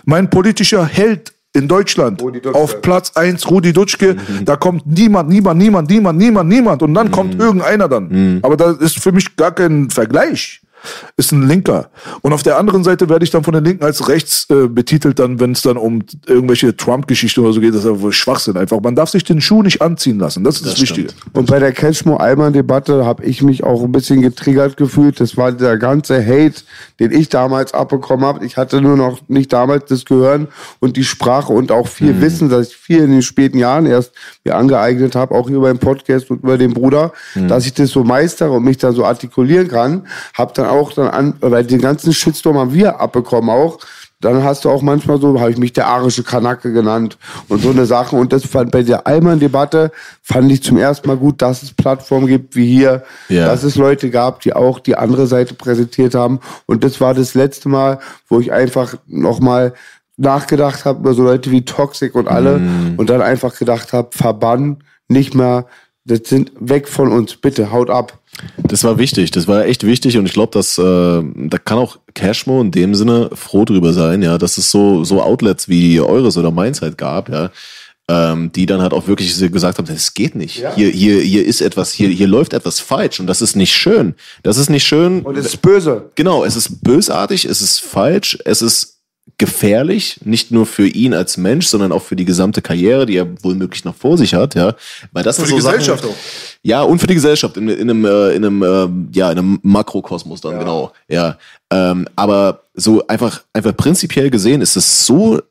Mein politischer Held in Deutschland auf Platz eins Rudi Dutschke, da kommt niemand, niemand, niemand, niemand, niemand, niemand und dann kommt irgendeiner dann. Aber das ist für mich gar kein Vergleich. Ist ein Linker. Und auf der anderen Seite werde ich dann von den Linken als rechts äh, betitelt, dann, wenn es dann um irgendwelche Trump-Geschichten oder so geht. Das ist aber Schwachsinn einfach. Man darf sich den Schuh nicht anziehen lassen. Das ist das, Wichtige. Und bei der Cashmo-Allmann-Debatte habe ich mich auch ein bisschen getriggert gefühlt. Das war der ganze Hate, den ich damals abbekommen habe. Ich hatte nur noch nicht damals das Gehören und die Sprache und auch viel Wissen, dass ich viel in den späten Jahren erst mir angeeignet habe, auch über den Podcast und über den Bruder, dass ich das so meistere und mich da so artikulieren kann. Hab dann auch dann an, weil den ganzen Shitstorm haben wir abbekommen auch dann hast du auch manchmal so, habe ich mich der arische Kanake genannt und so eine Sache. Und das fand bei der Allmann-Debatte fand ich zum ersten Mal gut, dass es Plattformen gibt wie hier, Ja. dass es Leute gab, die auch die andere Seite präsentiert haben. Und das war das letzte Mal, wo ich einfach nochmal nachgedacht habe über so Leute wie Toxic und alle Mhm. und dann einfach gedacht habe, verbannen, nicht mehr, das sind weg von uns, bitte, haut ab. Das war wichtig, das war echt wichtig und ich glaube, dass äh, da kann auch Cashmo in dem Sinne froh drüber sein, ja, dass es so so Outlets wie eures oder meins halt gab, ja, ähm, die dann halt auch wirklich gesagt haben, das geht nicht. Hier hier hier ist etwas, hier hier läuft etwas falsch und das ist nicht schön. Das ist nicht schön. Und es ist böse. Genau, es ist bösartig, es ist falsch, es ist gefährlich, nicht nur für ihn als Mensch, sondern auch für die gesamte Karriere, die er wohl noch vor sich hat, ja. Weil das Für sind die so Gesellschaft Sachen, auch. Ja, und für die Gesellschaft in, in einem, äh, in einem, äh, ja, in einem Makrokosmos dann, genau. Ja. Ähm, aber so einfach, einfach prinzipiell gesehen ist es so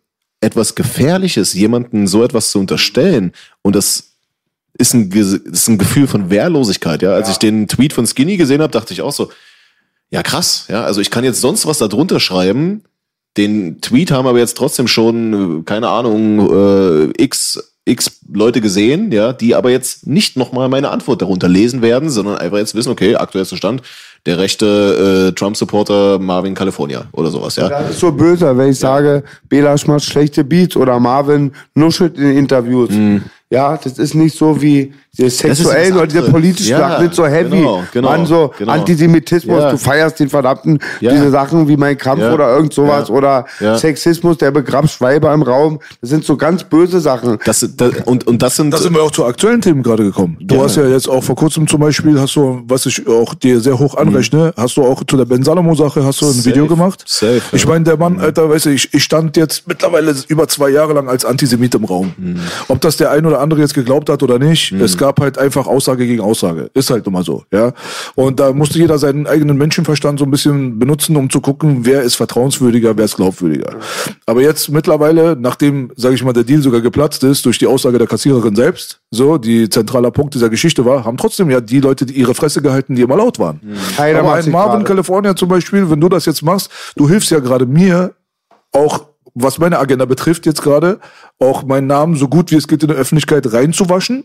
etwas Gefährliches, jemanden so etwas zu unterstellen. Und das ist ein, ist ein Gefühl von Wehrlosigkeit, ja. Als ich den Tweet von Skinny gesehen habe, dachte ich auch so, ja, krass, ja. Also ich kann jetzt sonst was da drunter schreiben. Den Tweet haben aber jetzt trotzdem schon, äh, keine Ahnung, äh, x, x Leute gesehen, ja, die aber jetzt nicht nochmal meine Antwort darunter lesen werden, sondern einfach jetzt wissen, okay, aktuellster Stand, der rechte äh, Trump-Supporter Marvin California oder sowas, ja. Das ist so böse, wenn ich sage, Belasch macht schlechte Beats oder Marvin nuschelt in Interviews. Ja, das ist nicht so wie die sexuellen oder diese andere. politischen Ja, Sachen, nicht so heavy. genau, genau, Man, so genau. Antisemitismus, Ja. du feierst den verdammten, Ja. diese Sachen wie mein Kampf Ja. oder irgend sowas Ja. oder Ja. Sexismus, der begrabt Schweiber im Raum. Das sind so ganz böse Sachen. Das, das, und, und das sind, Da sind wir auch zu aktuellen Themen gerade gekommen. Du Ja. hast ja jetzt auch vor kurzem zum Beispiel, hast du, was ich auch dir sehr hoch anrechne, hast du auch zu der Ben Salomo Sache, hast du ein Mhm. Safe. Video gemacht? Safe, Ich ja. meine, der Mann, Alter, weißt du, ich, ich stand jetzt mittlerweile über zwei Jahre lang als Antisemit im Raum. Mhm. Ob das der ein oder andere jetzt geglaubt hat oder nicht, es gab halt einfach Aussage gegen Aussage. Ist halt immer so, ja. Und da musste jeder seinen eigenen Menschenverstand so ein bisschen benutzen, um zu gucken, wer ist vertrauenswürdiger, wer ist glaubwürdiger. Aber jetzt mittlerweile, nachdem, sage ich mal, der Deal sogar geplatzt ist durch die Aussage der Kassiererin selbst, so, die zentraler Punkt dieser Geschichte war, haben trotzdem ja die Leute, die ihre Fresse gehalten, die immer laut waren. Keiner Aber ein Marvin. California zum Beispiel, wenn du das jetzt machst, du hilfst ja gerade mir, auch was meine Agenda betrifft jetzt gerade, auch meinen Namen so gut wie es geht in der Öffentlichkeit reinzuwaschen.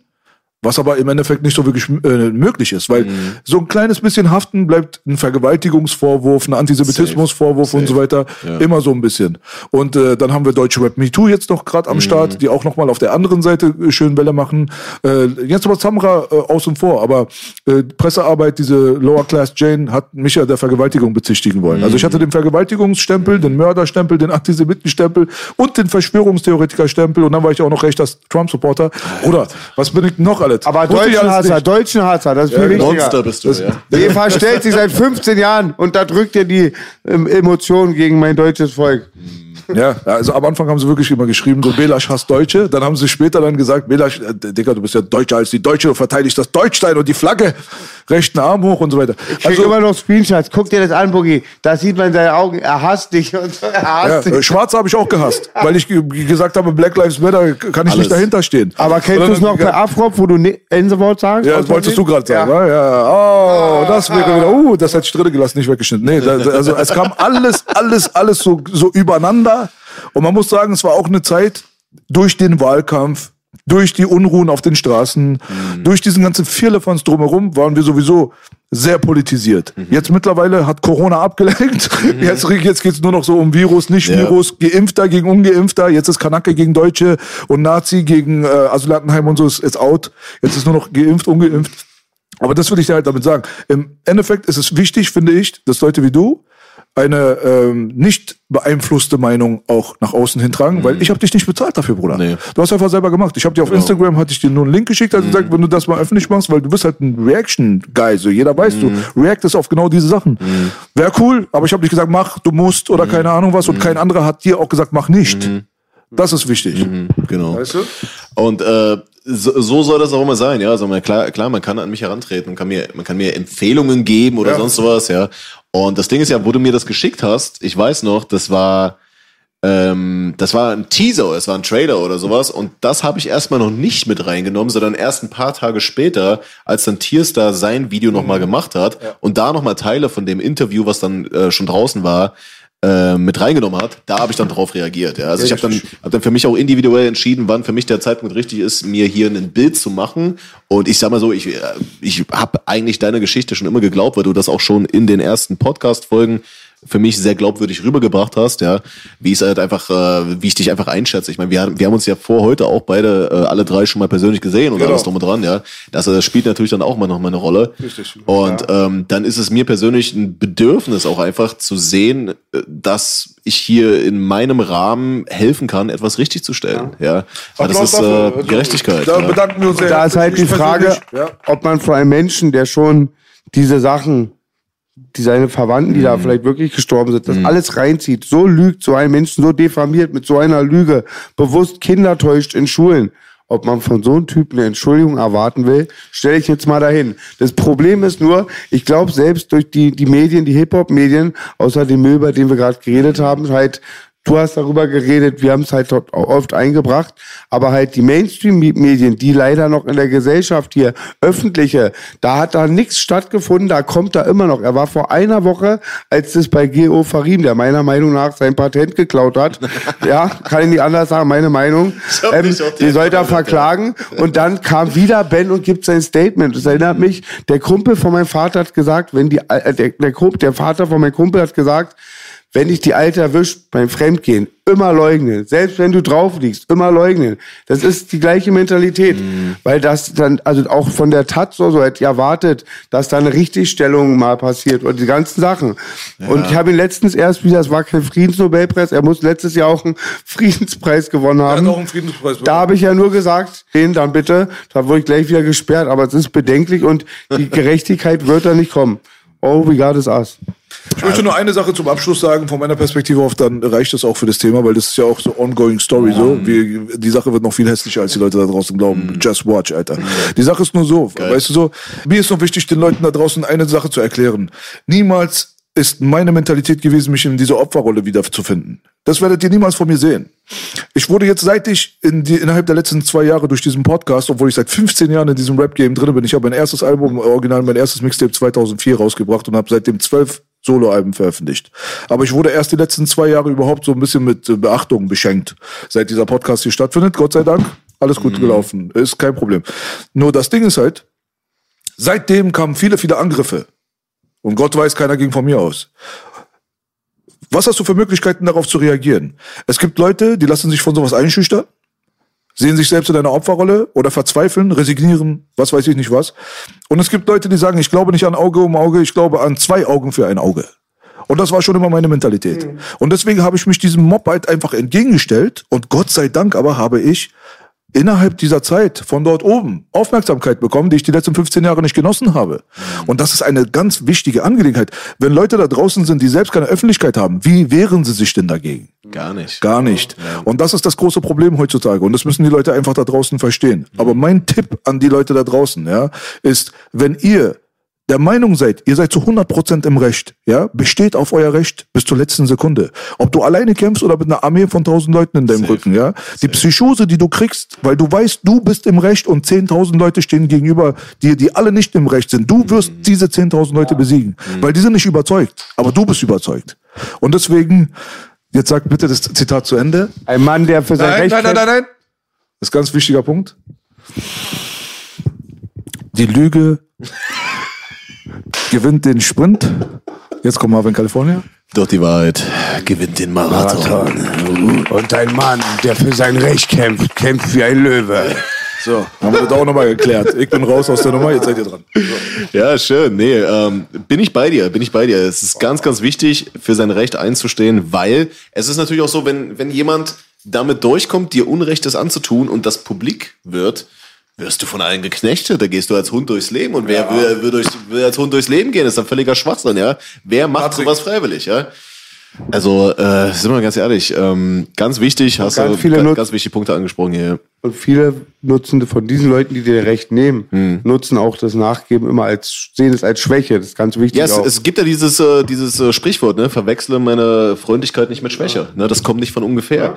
Was aber im Endeffekt nicht so wirklich äh, möglich ist, weil so ein kleines bisschen haften bleibt ein Vergewaltigungsvorwurf, ein Antisemitismusvorwurf und so weiter, immer so ein bisschen. Und äh, dann haben wir Deutsche Rap Me Too jetzt noch gerade am Start, die auch nochmal auf der anderen Seite äh, schön Welle machen. Äh, jetzt aber Samra äh, außen vor, aber äh, Pressearbeit, diese Lower Class Jane hat mich ja der Vergewaltigung bezichtigen wollen. Also ich hatte den Vergewaltigungsstempel, den Mörderstempel, den Antisemitenstempel und den Verschwörungstheoretikerstempel und dann war ich auch noch rechter Trump-Supporter. Oder was bin ich noch alles? Aber Wusste ich alles Deutschenhasser, nicht. Deutschenhasser, das ist viel wichtiger. Monster bist du, ja. Ihr verstellt sich seit 15 Jahren und da drückt ihr die ähm, Emotionen gegen mein deutsches Volk. Ja, also am Anfang haben sie wirklich immer geschrieben, so Belasch hasst Deutsche. Dann haben sie später dann gesagt, Belasch, äh, Digga, du bist ja Deutscher als die Deutsche, du verteidigst das Deutschstein und die Flagge, rechten Arm hoch und so weiter. Ich krieg immer noch Screenshots. Guck dir das an, Boogie. Da sieht man seine Augen. Er hasst dich und so. Er ja, hasst äh, dich. Schwarze habe ich auch gehasst, weil ich ge- gesagt habe, Black Lives Matter kann ich Alles. nicht dahinter stehen. Aber kennst du es noch bei Afrop, wo du ne N-Wort sagst? Ja, das wolltest du gerade sagen. Ja. Ja. Oh, das wäre wieder, uh, das hätte ich drin gelassen, nicht weggeschnitten. Nee, also es kam alles, alles, alles so, so übereinander. Und man muss sagen, es war auch eine Zeit durch den Wahlkampf, durch die Unruhen auf den Straßen, durch diesen ganzen Firlefanz drumherum, waren wir sowieso sehr politisiert. Jetzt mittlerweile hat Corona abgelenkt. Jetzt, jetzt geht's nur noch so um Virus, nicht Ja. Virus, Geimpfter gegen Ungeimpfter. Jetzt ist Kanake gegen Deutsche und Nazi gegen äh, Asylantenheim und so ist, ist out. Jetzt ist nur noch geimpft, ungeimpft. Aber das will ich dir halt damit sagen. Im Endeffekt ist es wichtig, finde ich, dass Leute wie du eine ähm, nicht beeinflusste Meinung auch nach außen hintragen, weil ich habe dich nicht bezahlt dafür, Bruder. Nee. Du hast einfach selber gemacht. Ich habe dir auf Instagram hatte ich dir nur einen Link geschickt, also gesagt, wenn du das mal öffentlich machst, weil du bist halt ein Reaction Guy, so jeder weiß, du reactest auf genau diese Sachen. Wäre cool, aber ich habe nicht gesagt, mach, du musst oder keine Ahnung was und kein anderer hat dir auch gesagt, mach nicht. Das ist wichtig. Genau. Weißt du? Und äh, so, so soll das auch immer sein, ja. Also man, klar, klar, man kann an mich herantreten, man kann mir, man kann mir Empfehlungen geben oder Ja. sonst sowas, ja. Und das Ding ist ja, wo du mir das geschickt hast, ich weiß noch, das war, ähm, das war ein Teaser, es war ein Trailer oder sowas. Und das habe ich erstmal noch nicht mit reingenommen, sondern erst ein paar Tage später, als dann Tierstar sein Video nochmal gemacht hat und da nochmal Teile von dem Interview, was dann äh, schon draußen war, äh, mit reingenommen hat, da habe ich dann drauf reagiert. Ja. Also ich habe dann, hab dann für mich auch individuell entschieden, wann für mich der Zeitpunkt richtig ist, mir hier ein Bild zu machen. Und ich sag mal so, ich, äh, ich habe eigentlich deiner Geschichte schon immer geglaubt, weil du das auch schon in den ersten Podcast-Folgen für mich sehr glaubwürdig rübergebracht hast, ja, wie es halt einfach, äh, wie ich dich einfach einschätze. Ich meine, wir, haben- wir haben uns ja vor heute auch beide, äh, alle drei schon mal persönlich gesehen und Genau. alles drum und dran, ja. Das äh, spielt natürlich dann auch mal noch mal eine Rolle. Richtig. Und ähm, dann ist es mir persönlich ein Bedürfnis auch einfach zu sehen, äh, dass ich hier in meinem Rahmen helfen kann, etwas richtig zu stellen. Ja, Weil das ist äh, Gerechtigkeit. Da ja. bedanken wir uns sehr. Da ist halt die Frage, ja. ob man für einen Menschen, der schon diese Sachen die seine Verwandten, die da vielleicht wirklich gestorben sind, das alles reinzieht, so lügt, so einen Menschen so diffamiert mit so einer Lüge, bewusst Kinder täuscht in Schulen. Ob man von so einem Typen eine Entschuldigung erwarten will, stelle ich jetzt mal dahin. Das Problem ist nur, ich glaube, selbst durch die, die Medien, die Hip-Hop-Medien, außer dem Müll, über den wir gerade geredet haben, halt Du hast darüber geredet, wir haben es halt oft eingebracht, aber halt die Mainstream-Medien, die leider noch in der Gesellschaft hier, öffentliche, da hat da nichts stattgefunden, da kommt da immer noch. Er war vor einer Woche, als das bei Geo Farim, der meiner Meinung nach sein Patent geklaut hat, ja, kann ich nicht anders sagen, meine Meinung, ähm, die sollte er verklagen und dann kam wieder Ben und gibt sein Statement. Das erinnert mich, der Kumpel von meinem Vater hat gesagt, wenn die, äh, der, der, der Vater von meinem Kumpel hat gesagt, wenn dich die Alte erwischt beim Fremdgehen, immer leugnen. Selbst wenn du drauf liegst, immer leugnen. Das ist die gleiche Mentalität. Weil das dann, also auch von der Tat so, so hätte ich erwartet, dass da eine Richtigstellung mal passiert und die ganzen Sachen. Und ich habe ihn letztens erst wieder, es war kein Friedensnobelpreis, er muss letztes Jahr auch einen Friedenspreis gewonnen Er haben. hat auch einen Friedenspreis Da habe ich ja nur gesagt, den dann bitte, da wurde ich gleich wieder gesperrt, aber es ist bedenklich und die Gerechtigkeit wird da nicht kommen. Oh, we got is us. Ich möchte nur eine Sache zum Abschluss sagen, von meiner Perspektive auf, dann reicht das auch für das Thema, weil das ist ja auch so ongoing Story so. Wir, die Sache wird noch viel hässlicher, als die Leute da draußen glauben. Just watch, Alter. Die Sache ist nur so, weißt du so, mir ist nur wichtig, den Leuten da draußen eine Sache zu erklären. Niemals ist meine Mentalität gewesen, mich in dieser Opferrolle wiederzufinden. Das werdet ihr niemals von mir sehen. Ich wurde jetzt, seit ich in die, innerhalb der letzten zwei Jahre durch diesen Podcast, obwohl ich seit 15 Jahren in diesem Rap-Game drin bin, ich habe mein erstes Album, original mein erstes Mixtape 2004 rausgebracht und habe seitdem zwölf Soloalben veröffentlicht. Aber ich wurde erst die letzten zwei Jahre überhaupt so ein bisschen mit äh, Beachtung beschenkt, seit dieser Podcast hier stattfindet. Gott sei Dank, alles gut gelaufen, ist kein Problem. Nur das Ding ist halt, seitdem kamen viele, viele Angriffe. Und Gott weiß, keiner ging von mir aus. Was hast du für Möglichkeiten, darauf zu reagieren? Es gibt Leute, die lassen sich von sowas einschüchtern, sehen sich selbst in einer Opferrolle oder verzweifeln, resignieren, was weiß ich nicht was. Und es gibt Leute, die sagen, ich glaube nicht an Auge um Auge, ich glaube an zwei Augen für ein Auge. Und das war schon immer meine Mentalität. Und deswegen habe ich mich diesem Mob halt einfach entgegengestellt. Und Gott sei Dank aber habe ich innerhalb dieser Zeit von dort oben Aufmerksamkeit bekommen, die ich die letzten 15 Jahre nicht genossen habe. Und das ist eine ganz wichtige Angelegenheit. Wenn Leute da draußen sind, die selbst keine Öffentlichkeit haben, wie wehren sie sich denn dagegen? Gar nicht. Gar nicht. Und das ist das große Problem heutzutage. Und das müssen die Leute einfach da draußen verstehen. Aber mein Tipp an die Leute da draußen, ja, ist, wenn ihr der Meinung seid, ihr seid zu 100% im Recht, ja, besteht auf euer Recht bis zur letzten Sekunde. Ob du alleine kämpfst oder mit einer Armee von 1000 Leuten in deinem Rücken, ja. Die Psychose, die du kriegst, weil du weißt, du bist im Recht und 10.000 Leute stehen gegenüber dir, die alle nicht im Recht sind. Du wirst diese 10.000 Leute besiegen, weil die sind nicht überzeugt, aber du bist überzeugt. Und deswegen, jetzt sag bitte das Zitat zu Ende. Ein Mann, der für sein Nein, Recht nein, nein, nein, nein. Das ist ein ganz wichtiger Punkt. Die Lüge gewinnt den Sprint. Jetzt kommt Marvin California. Doch die Wahrheit gewinnt den Marathon. Und ein Mann, der für sein Recht kämpft, kämpft wie ein Löwe. So, haben wir das auch nochmal geklärt. Ich bin raus aus der Nummer, jetzt seid ihr dran. Ja, schön. Nee, ähm, bin ich bei dir, bin ich bei dir. Es ist ganz, ganz wichtig, für sein Recht einzustehen, weil es ist natürlich auch so, wenn, wenn jemand damit durchkommt, dir Unrechtes anzutun und das publik wird, wirst du von allen geknechtet. Da gehst du als Hund durchs Leben. Und wer will, will, durchs, will als Hund durchs Leben gehen, ist ein völliger Schwachsinn, ja. Wer macht Patrick. sowas freiwillig, ja? Also, äh, sind wir ganz ehrlich, ähm, ganz wichtig, hast ganz du viele ganz, ganz wichtige Punkte angesprochen hier. Und viele nutzen von diesen Leuten, die dir Recht nehmen, Hm. nutzen auch das Nachgeben immer als, sehen es als Schwäche. Das ist ganz wichtig. Ja, es, es gibt ja dieses, äh, dieses äh, Sprichwort, ne? Verwechsle meine Freundlichkeit nicht mit Schwäche. Ne? Das kommt nicht von ungefähr.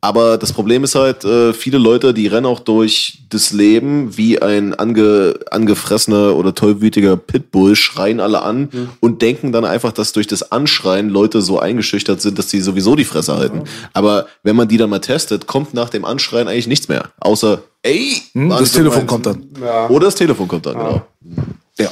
Aber das Problem ist halt, äh, viele Leute, die rennen auch durch das Leben wie ein ange, angefressener oder tollwütiger Pitbull, schreien alle an und denken dann einfach, dass durch das Anschreien Leute so eingeschüchtert sind, dass sie sowieso die Fresse halten. Aber wenn man die dann mal testet, kommt nach dem Anschreien eigentlich nichts mehr. Außer, ey, Hm, das Telefon kommt dann. Oder das Telefon kommt dann, genau. Ja.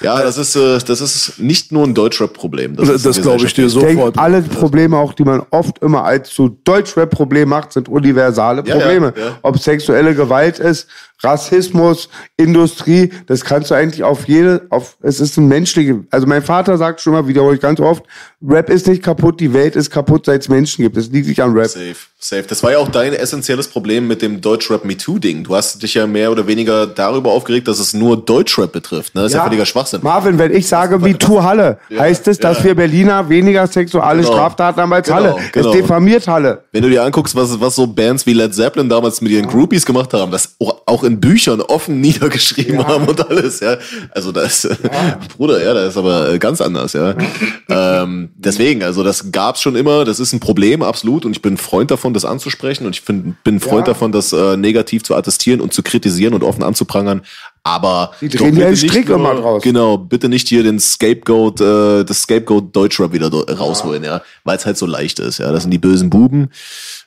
Ja, das ist, äh, das ist nicht nur ein Deutschrap-Problem. Das, das glaube ich dir ich denke, sofort. alle Probleme, auch die man oft immer als zu Deutschrap-Problem macht, sind universale Ja, Probleme. ja, ja. Ob sexuelle Gewalt ist, Rassismus, Industrie, das kannst du eigentlich auf jede, auf, es ist ein menschliche, also mein Vater sagt schon mal, wiederhole ich ganz oft, Rap ist nicht kaputt, die Welt ist kaputt, seit es Menschen gibt. Es liegt nicht an Rap. Safe, safe. Das war ja auch dein essentielles Problem mit dem Deutschrap MeToo-Ding. Du hast dich ja mehr oder weniger darüber aufgeregt, dass es nur Deutschrap betrifft. Ne? Das ist ja, völliger Schwachsinn. Marvin, wenn ich sage MeToo Halle, Ja, heißt es, dass ja. wir Berliner weniger sexuelle Genau. Straftaten haben als Genau, Halle. genau. Es diffamiert Halle. Wenn du dir anguckst, was, was so Bands wie Led Zeppelin damals mit ihren Groupies gemacht haben, das auch- in Büchern offen niedergeschrieben haben und alles, ja. Also das, Bruder, ja, das ist aber ganz anders, ja. ähm, deswegen, also das gab's schon immer, das ist ein Problem, absolut, und ich bin Freund davon, das anzusprechen und ich bin, bin Freund Ja. davon, das äh, negativ zu attestieren und zu kritisieren und offen anzuprangern. Aber Die drehen ja bitte einen Strick nicht immer draus. Genau, bitte nicht hier den Scapegoat, äh, das Scapegoat Deutschrap wieder rausholen, ja, weil es halt so leicht ist, ja. Das sind die bösen Buben.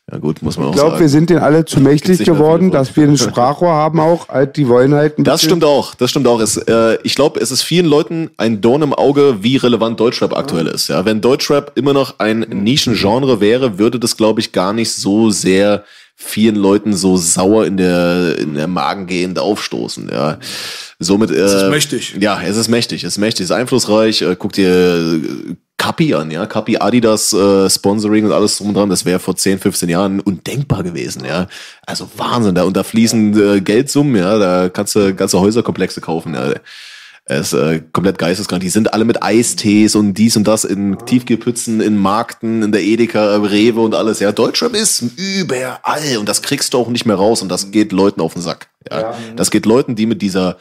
Ja gut, muss man auch Ich glaube, sagen. wir sind denen alle zu mächtig geworden, dass wir ein Sprachrohr haben auch. Halt, die wollen halt ein Das stimmt auch, das stimmt auch. Es, äh, ich glaube, es ist vielen Leuten ein Dorn im Auge, wie relevant Deutschrap aktuell ist. Ja, wenn Deutschrap immer noch ein Nischengenre wäre, würde das, glaube ich, gar nicht so sehr vielen Leuten so sauer in der in der Magengegend aufstoßen. Ja, somit. Äh, es ist mächtig. Ja, es ist mächtig, es ist mächtig, es ist einflussreich. Äh, guck dir äh, Kapi an, ja, Kapi Adidas äh, Sponsoring und alles drum und dran, das wäre vor 10, 15 Jahren undenkbar gewesen, ja. Also Wahnsinn, da und da fließen äh, Geldsummen, ja, da kannst du ganze Häuserkomplexe kaufen, ja. Es ist äh, komplett geisteskrank. Die sind alle mit Eistees und dies und das in Tiefkühlpützen, in Markten, in der Edeka, äh, Rewe und alles. Ja, Deutschrap ist überall und das kriegst du auch nicht mehr raus und das geht Leuten auf den Sack. Ja, das geht Leuten, die mit dieser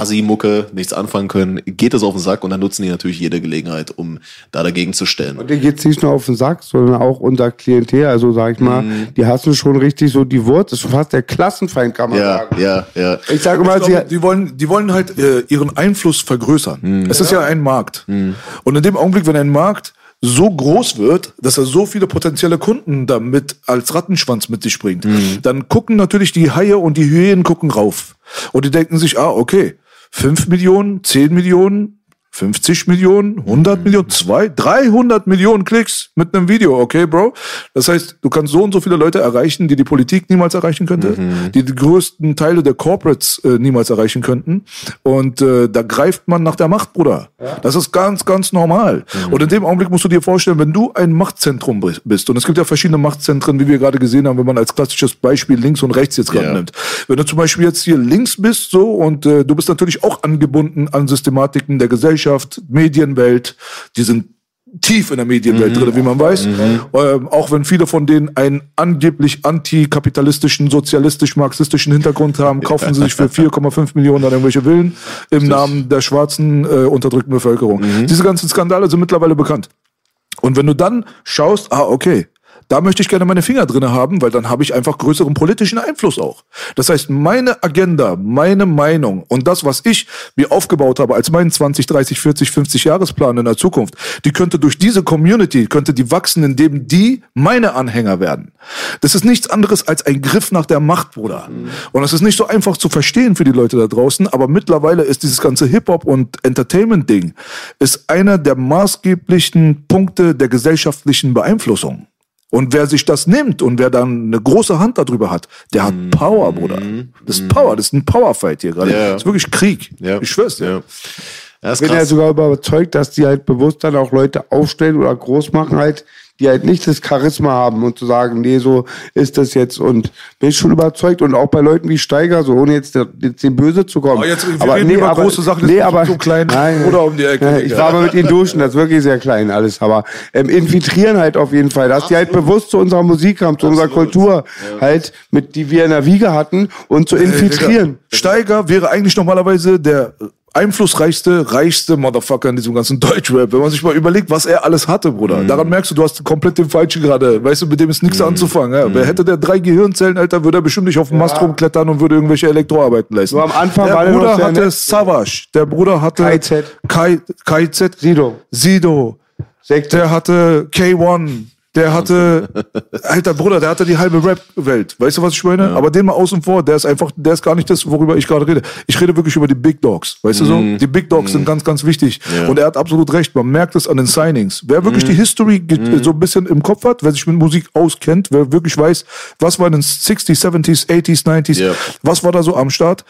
Asi-Mucke nichts anfangen können, geht das auf den Sack und dann nutzen die natürlich jede Gelegenheit, um da dagegen zu stellen. Und dir geht's nicht nur auf den Sack, sondern auch unser Klientel. Also sag ich mal, Mhm. die hassen schon richtig so die Wurzel. Das ist schon fast der Klassenfeind, kann man Ja, sagen. ja, ja. Ich sage immer, Ich sie, glaube, die wollen, die wollen halt äh, ihren Einfluss vergrößern. Es ist ja ein Markt. Und in dem Augenblick, wenn ein Markt so groß wird, dass er so viele potenzielle Kunden damit als Rattenschwanz mit sich bringt, dann gucken natürlich die Haie und die Hyänen gucken rauf. Und die denken sich, ah, okay, 5 Millionen, 10 Millionen, 50 Millionen, 100 Millionen, 2, 300 Millionen Klicks mit einem Video, okay, Bro? Das heißt, du kannst so und so viele Leute erreichen, die die Politik niemals erreichen könnte, die die größten Teile der Corporates äh, niemals erreichen könnten. Und äh, da greift man nach der Macht, Bruder. Das ist ganz, ganz normal. Und in dem Augenblick musst du dir vorstellen, wenn du ein Machtzentrum bi- bist, und es gibt ja verschiedene Machtzentren, wie wir gerade gesehen haben, wenn man als klassisches Beispiel links und rechts jetzt gerade Ja. nimmt. Wenn du zum Beispiel jetzt hier links bist, so, und äh, du bist natürlich auch angebunden an Systematiken der Gesellschaft, Medienwelt, die sind tief in der Medienwelt drin, wie man weiß. Ähm, auch wenn viele von denen einen angeblich antikapitalistischen, sozialistisch-marxistischen Hintergrund haben, kaufen sie sich für 4,5 Millionen dann irgendwelche Villen im Namen der schwarzen, äh, unterdrückten Bevölkerung. Diese ganzen Skandale sind mittlerweile bekannt. Und wenn du dann schaust, ah, okay, da möchte ich gerne meine Finger drinne haben, weil dann habe ich einfach größeren politischen Einfluss auch. Das heißt, meine Agenda, meine Meinung und das, was ich mir aufgebaut habe als meinen 20, 30, 40, 50 Jahresplan in der Zukunft, die könnte durch diese Community, könnte die wachsen, indem die meine Anhänger werden. Das ist nichts anderes als ein Griff nach der Macht, Bruder. Und das ist nicht so einfach zu verstehen für die Leute da draußen, aber mittlerweile ist dieses ganze Hip-Hop und Entertainment-Ding ist einer der maßgeblichen Punkte der gesellschaftlichen Beeinflussung. Und wer sich das nimmt und wer dann eine große Hand darüber hat, der hat Power, Bruder. Das ist Power, das ist ein Powerfight hier gerade. Ja. Das ist wirklich Krieg. Ja. Ich schwör's dir. Ja. Ja, Ich bin ja sogar überzeugt, dass die halt bewusst dann auch Leute aufstellen oder groß machen halt, die halt nicht das Charisma haben und zu sagen, nee, so ist das jetzt. Und bin ich schon überzeugt. Und auch bei Leuten wie Steiger, so ohne jetzt, den Böse zu kommen. Aber jetzt, wir reden über große Sachen, nee, aber, so klein. Nein, oder um die Ecke, Nein, ich war mal mit ihnen duschen, das ist wirklich sehr klein alles, aber ähm, infiltrieren halt auf jeden Fall, dass die halt bewusst zu unserer Musik haben, zu unserer Kultur halt, mit die wir in der Wiege hatten und zu infiltrieren. Digga, Steiger wäre eigentlich normalerweise der einflussreichste, reichste Motherfucker in diesem ganzen Deutschrap. Wenn man sich mal überlegt, was er alles hatte, Bruder. Daran merkst du, du hast komplett den Falschen gerade. Weißt du, mit dem ist nichts anzufangen. Ja. Wer hätte der drei Gehirnzellen, Alter, würde er bestimmt nicht auf dem Mast rumklettern und würde irgendwelche Elektroarbeiten leisten. So am Anfang der war Bruder hatte nett. Savage. Der Bruder hatte KZ. Kai, KZ. Sido. Sido. Sekte. Der hatte K1. Der hatte, alter Bruder, der hatte die halbe Rap-Welt. Weißt du, was ich meine? Aber den mal außen vor, der ist einfach, der ist gar nicht das, worüber ich gerade rede. Ich rede wirklich über die Big Dogs. Weißt du so? Die Big Dogs sind ganz, ganz wichtig. Und er hat absolut recht. Man merkt es an den Signings. Wer wirklich die History ge- so ein bisschen im Kopf hat, wer sich mit Musik auskennt, wer wirklich weiß, was war in den 60s, 70s, 80s, 90s, Ja. was war da so am Start?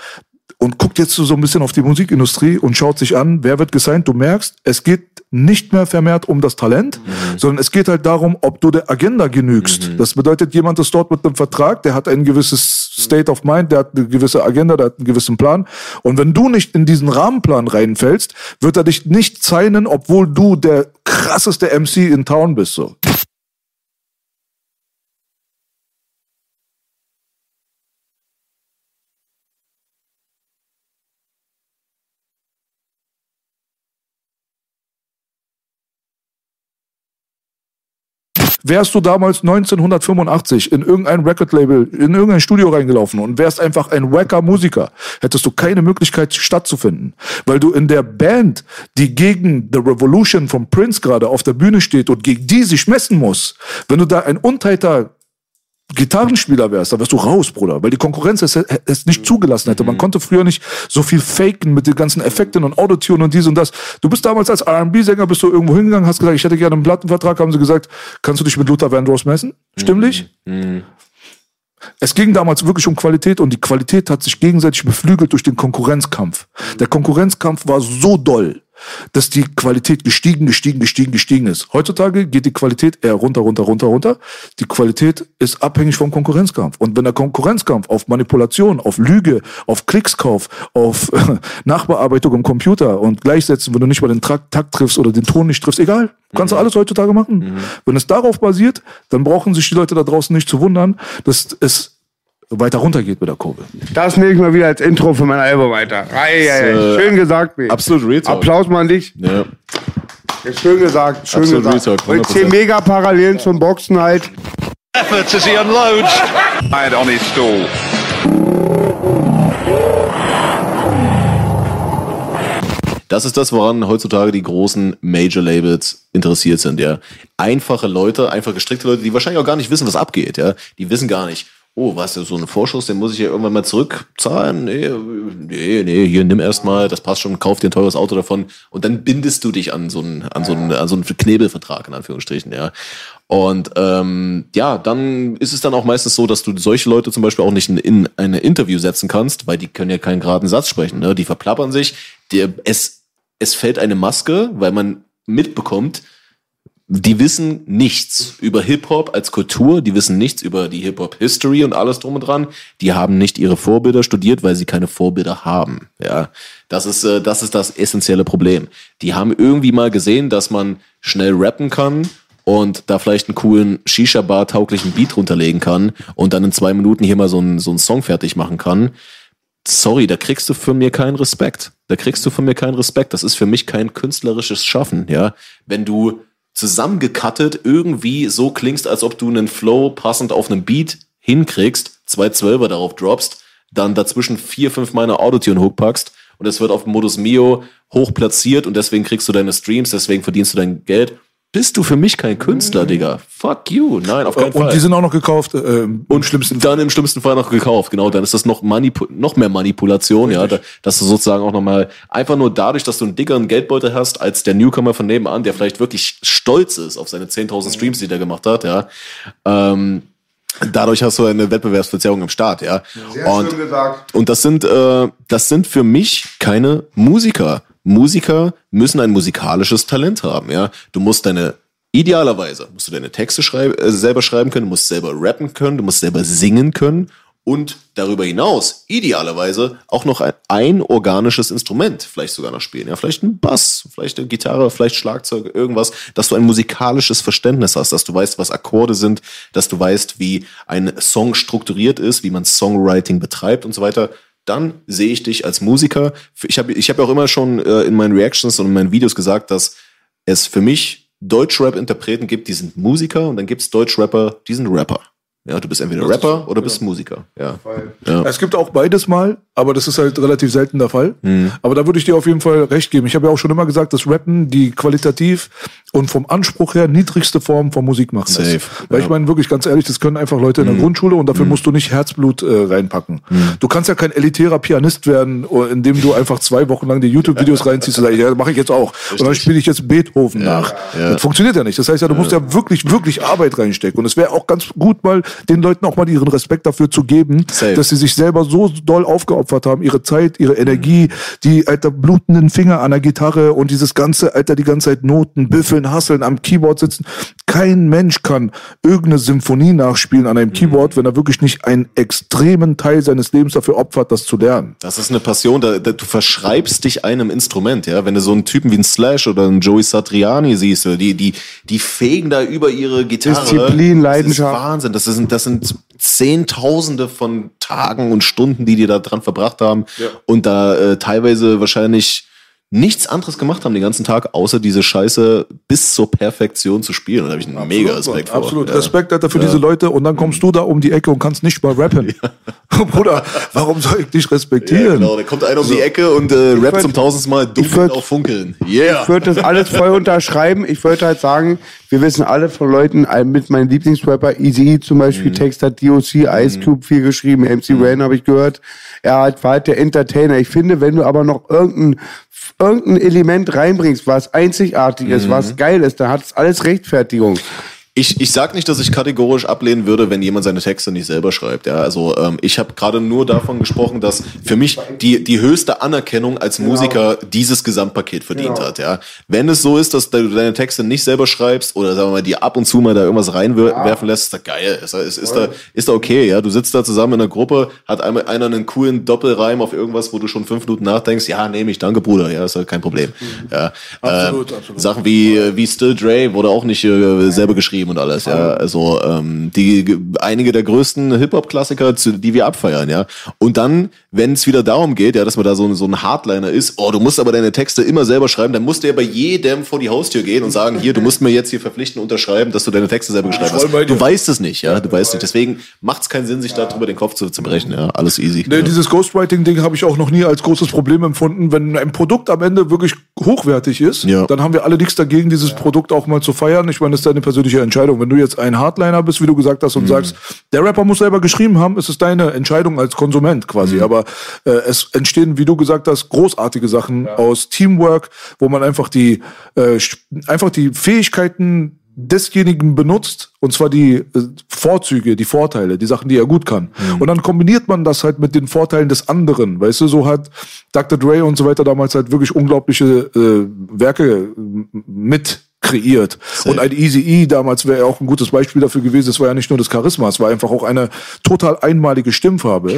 Und guckt jetzt so ein bisschen auf die Musikindustrie und schaut sich an, wer wird gesigned. Du merkst, es geht nicht mehr vermehrt um das Talent, sondern es geht halt darum, ob du der Agenda genügst. Das bedeutet, jemand ist dort mit einem Vertrag, der hat ein gewisses State of Mind, der hat eine gewisse Agenda, der hat einen gewissen Plan. Und wenn du nicht in diesen Rahmenplan reinfällst, wird er dich nicht signen, obwohl du der krasseste MC in Town bist. So. Wärst du damals 1985 in irgendein Record-Label, in irgendein Studio reingelaufen und wärst einfach ein wacker Musiker, hättest du keine Möglichkeit stattzufinden. Weil du in der Band, die gegen The Revolution von Prince gerade auf der Bühne steht und gegen die sich messen muss, wenn du da ein untighter Gitarrenspieler wärst, dann wärst du raus, Bruder, weil die Konkurrenz es, es nicht zugelassen hätte. Man konnte früher nicht so viel faken mit den ganzen Effekten und Autotune und dies und das. Du bist damals als R&B-Sänger, bist du irgendwo hingegangen, hast gesagt, ich hätte gerne einen Plattenvertrag, haben sie gesagt, kannst du dich mit Luther Vandross messen? Stimmlich? Es ging damals wirklich um Qualität und die Qualität hat sich gegenseitig beflügelt durch den Konkurrenzkampf. Der Konkurrenzkampf war so doll, dass die Qualität gestiegen, gestiegen, gestiegen, gestiegen ist. Heutzutage geht die Qualität eher runter, runter, runter, runter. Die Qualität ist abhängig vom Konkurrenzkampf. Und wenn der Konkurrenzkampf auf Manipulation, auf Lüge, auf Klickskauf, auf Nachbearbeitung im Computer und gleichsetzen, wenn du nicht mal den Takt, Takt triffst oder den Ton nicht triffst, egal. Kannst du alles heutzutage machen. Wenn es darauf basiert, dann brauchen sich die Leute da draußen nicht zu wundern, dass es weiter runtergeht mit der Kurve. Das nehme ich mal wieder als Intro für mein Album weiter. Ei, ei, ei. äh, Schön gesagt, B. Absolut Real Talk. Applaus mal an dich. Ja. Ja, schön gesagt, schön Absolut gesagt. Real Talk, Und ich sehe 100%. mega Parallelen zum Boxen halt. efforts as he unloads. Head on his stall. Das ist das, woran heutzutage die großen Major-Labels interessiert sind, ja. Einfache Leute, einfach gestrickte Leute, die wahrscheinlich auch gar nicht wissen, was abgeht, ja. Die wissen gar nicht, oh, was ist so ein Vorschuss, den muss ich ja irgendwann mal zurückzahlen. Nee, nee, nee, hier nimm erst mal, das passt schon, kauf dir ein teures Auto davon und dann bindest du dich an so einen, an so einen, an so einen Knebelvertrag, in Anführungsstrichen, ja. Und ähm, ja, dann ist es dann auch meistens so, dass du solche Leute zum Beispiel auch nicht in, in ein Interview setzen kannst, weil die können ja keinen geraden Satz sprechen. Ne? Die verplappern sich. Der, es, es fällt eine Maske, weil man mitbekommt, die wissen nichts über Hip-Hop als Kultur, die wissen nichts über die Hip-Hop-History und alles drum und dran. Die haben nicht ihre Vorbilder studiert, weil sie keine Vorbilder haben. Ja, das ist, äh, das ist das essentielle Problem. Die haben irgendwie mal gesehen, dass man schnell rappen kann und da vielleicht einen coolen Shisha-Bar-tauglichen Beat runterlegen kann und dann in zwei Minuten hier mal so einen, so einen Song fertig machen kann. Sorry, da kriegst du von mir keinen Respekt. Da kriegst du von mir keinen Respekt. Das ist für mich kein künstlerisches Schaffen, ja. Wenn du zusammengekattet irgendwie so klingst, als ob du einen Flow passend auf einen Beat hinkriegst, zwei Zwölfer darauf droppst, dann dazwischen vier, fünf Meiner Autotune-Hook packst und es wird auf Modus Mio hoch platziert und deswegen kriegst du deine Streams, deswegen verdienst du dein Geld. Bist du für mich kein Künstler, Digga. Fuck you. Nein, auf keinen Fall. Und die sind auch noch gekauft, äh, Und schlimmsten dann im schlimmsten Fall noch gekauft, genau. Dann ist das noch, Manipu noch mehr Manipulation, ja. Da, dass du sozusagen auch nochmal, einfach nur dadurch, dass du einen dickeren Geldbeutel hast, als der Newcomer von nebenan, der vielleicht wirklich stolz ist auf seine 10.000 Streams, die der gemacht hat, ja. Ähm, dadurch hast du eine Wettbewerbsverzerrung im Start, ja. und, schön gesagt. und das sind, äh, das sind für mich keine Musiker. Musiker müssen ein musikalisches Talent haben, ja. Du musst deine, idealerweise musst du deine Texte schreib, äh, selber schreiben können, du musst selber rappen können, du musst selber singen können und darüber hinaus, idealerweise, auch noch ein, ein organisches Instrument vielleicht sogar noch spielen, ja. Vielleicht ein Bass, vielleicht eine Gitarre, vielleicht Schlagzeug, irgendwas, dass du ein musikalisches Verständnis hast, dass du weißt, was Akkorde sind, dass du weißt, wie ein Song strukturiert ist, wie man Songwriting betreibt und so weiter dann sehe ich dich als Musiker. Ich habe ich hab auch immer schon äh, in meinen Reactions und in meinen Videos gesagt, dass es für mich Deutschrap-Interpreten gibt, die sind Musiker und dann gibt es Deutschrapper, die sind Rapper. Ja, du bist entweder Rapper oder bist Musiker. Ja. Es gibt auch beides mal, aber das ist halt relativ selten der Fall. Mhm. Aber da würde ich dir auf jeden Fall recht geben. Ich habe ja auch schon immer gesagt, dass Rappen die qualitativ und vom Anspruch her niedrigste Form von Musik machen Safe, ist. Weil ich ja. meine, wirklich ganz ehrlich, das können einfach Leute in der Grundschule und dafür musst du nicht Herzblut äh, reinpacken. Du kannst ja kein elitärer Pianist werden, oh, indem du einfach zwei Wochen lang die YouTube-Videos reinziehst und sagst, ja, mache ich jetzt auch. Und dann spiele ich jetzt Beethoven nach. ja. Das funktioniert ja nicht. Das heißt ja, du musst ja wirklich, wirklich Arbeit reinstecken. Und es wäre auch ganz gut, mal den Leuten auch mal ihren Respekt dafür zu geben, Safe. dass sie sich selber so doll aufgeopfert haben, ihre Zeit, ihre Energie, die, alter, blutenden Finger an der Gitarre und dieses ganze, alter, die ganze Zeit Noten, büffeln, hasseln, am Keyboard sitzen. Kein Mensch kann irgendeine Symphonie nachspielen an einem Keyboard, wenn er wirklich nicht einen extremen Teil seines Lebens dafür opfert, das zu lernen. Das ist eine Passion, da, da, du verschreibst dich einem Instrument, ja. Wenn du so einen Typen wie einen Slash oder einen Joey Satriani siehst, die, die, die fegen da über ihre Gitarre. Disziplin, Das Leidenschaft. ist Wahnsinn. Das sind, das sind Zehntausende von Tagen und Stunden, die die da dran verbracht haben und da äh, teilweise wahrscheinlich nichts anderes gemacht haben den ganzen Tag, außer diese Scheiße bis zur Perfektion zu spielen. Und da habe ich einen mega Respekt vor. Absolut. Ja. Respekt, Alter, für diese Leute. Und dann kommst du da um die Ecke und kannst nicht mal rappen. Bruder, warum soll ich dich Ja, respektieren? genau, da kommt einer um die Ecke und äh, rappt würd- zum tausendsten Mal ich würd- auf Funkeln. Yeah! Ich würde das alles voll unterschreiben. Ich würde halt sagen, wir wissen alle von Leuten, mit meinem Lieblingsrapper Easy zum Beispiel, Mhm. Text hat DOC, Ice Cube viel geschrieben, MC Rain habe ich gehört. Er halt, war halt der Entertainer. Ich finde, wenn du aber noch irgendein, irgendein Element reinbringst, was einzigartig Mhm. ist, was geil ist, dann hat es alles Rechtfertigung. Ich, ich sag nicht, dass ich kategorisch ablehnen würde, wenn jemand seine Texte nicht selber schreibt. Ja, also ähm, ich habe gerade nur davon gesprochen, dass für mich die die höchste Anerkennung als Musiker dieses Gesamtpaket verdient hat. Ja, wenn es so ist, dass du deine Texte nicht selber schreibst oder sagen wir mal, dir ab und zu mal da irgendwas reinwerfen lässt, ist da geil. Ist, da- ist, ist da ist da okay. Ja, du sitzt da zusammen in einer Gruppe, hat einmal einer einen coolen Doppelreim auf irgendwas, wo du schon fünf Minuten nachdenkst. Ja, nehme ich, danke Bruder. Ja, ist halt kein Problem. Ja, Absolut, ähm, absolut. Sachen wie äh, wie Still Dre wurde auch nicht äh, selber geschrieben und alles, ja. Also ähm, die ge- einige der größten Hip-Hop-Klassiker, die wir abfeiern, ja. Und dann, wenn es wieder darum geht, ja, dass man da so, ein- so ein Hardliner ist, oh, du musst aber deine Texte immer selber schreiben, dann musst du ja bei jedem vor die Haustür gehen und sagen, hier, du musst mir jetzt hier verpflichten unterschreiben, dass du deine Texte selber geschrieben hast. Du weißt es nicht, ja. Du weißt nicht. Deswegen macht es keinen Sinn, sich darüber den Kopf zu zerbrechen, ja. Alles easy. Nee, ja. dieses Ghostwriting-Ding habe ich auch noch nie als großes Problem empfunden. Wenn ein Produkt am Ende wirklich hochwertig ist, Ja. dann haben wir alle nichts dagegen, dieses Produkt auch mal zu feiern. Ich meine, das ist deine persönliche Entscheidung. Wenn du jetzt ein Hardliner bist, wie du gesagt hast, und sagst, der Rapper muss selber geschrieben haben, ist es deine Entscheidung als Konsument quasi. Aber äh, es entstehen, wie du gesagt hast, großartige Sachen aus Teamwork, wo man einfach die, äh, einfach die Fähigkeiten desjenigen benutzt, und zwar die äh, Vorzüge, die Vorteile, die Sachen, die er gut kann. Und dann kombiniert man das halt mit den Vorteilen des anderen. Weißt du, so hat Dr. Dre und so weiter damals halt wirklich unglaubliche äh, Werke mit kreiert. Und ein Easy E damals wäre ja auch ein gutes Beispiel dafür gewesen. Es war ja nicht nur das Charisma, es war einfach auch eine total einmalige Stimmfarbe.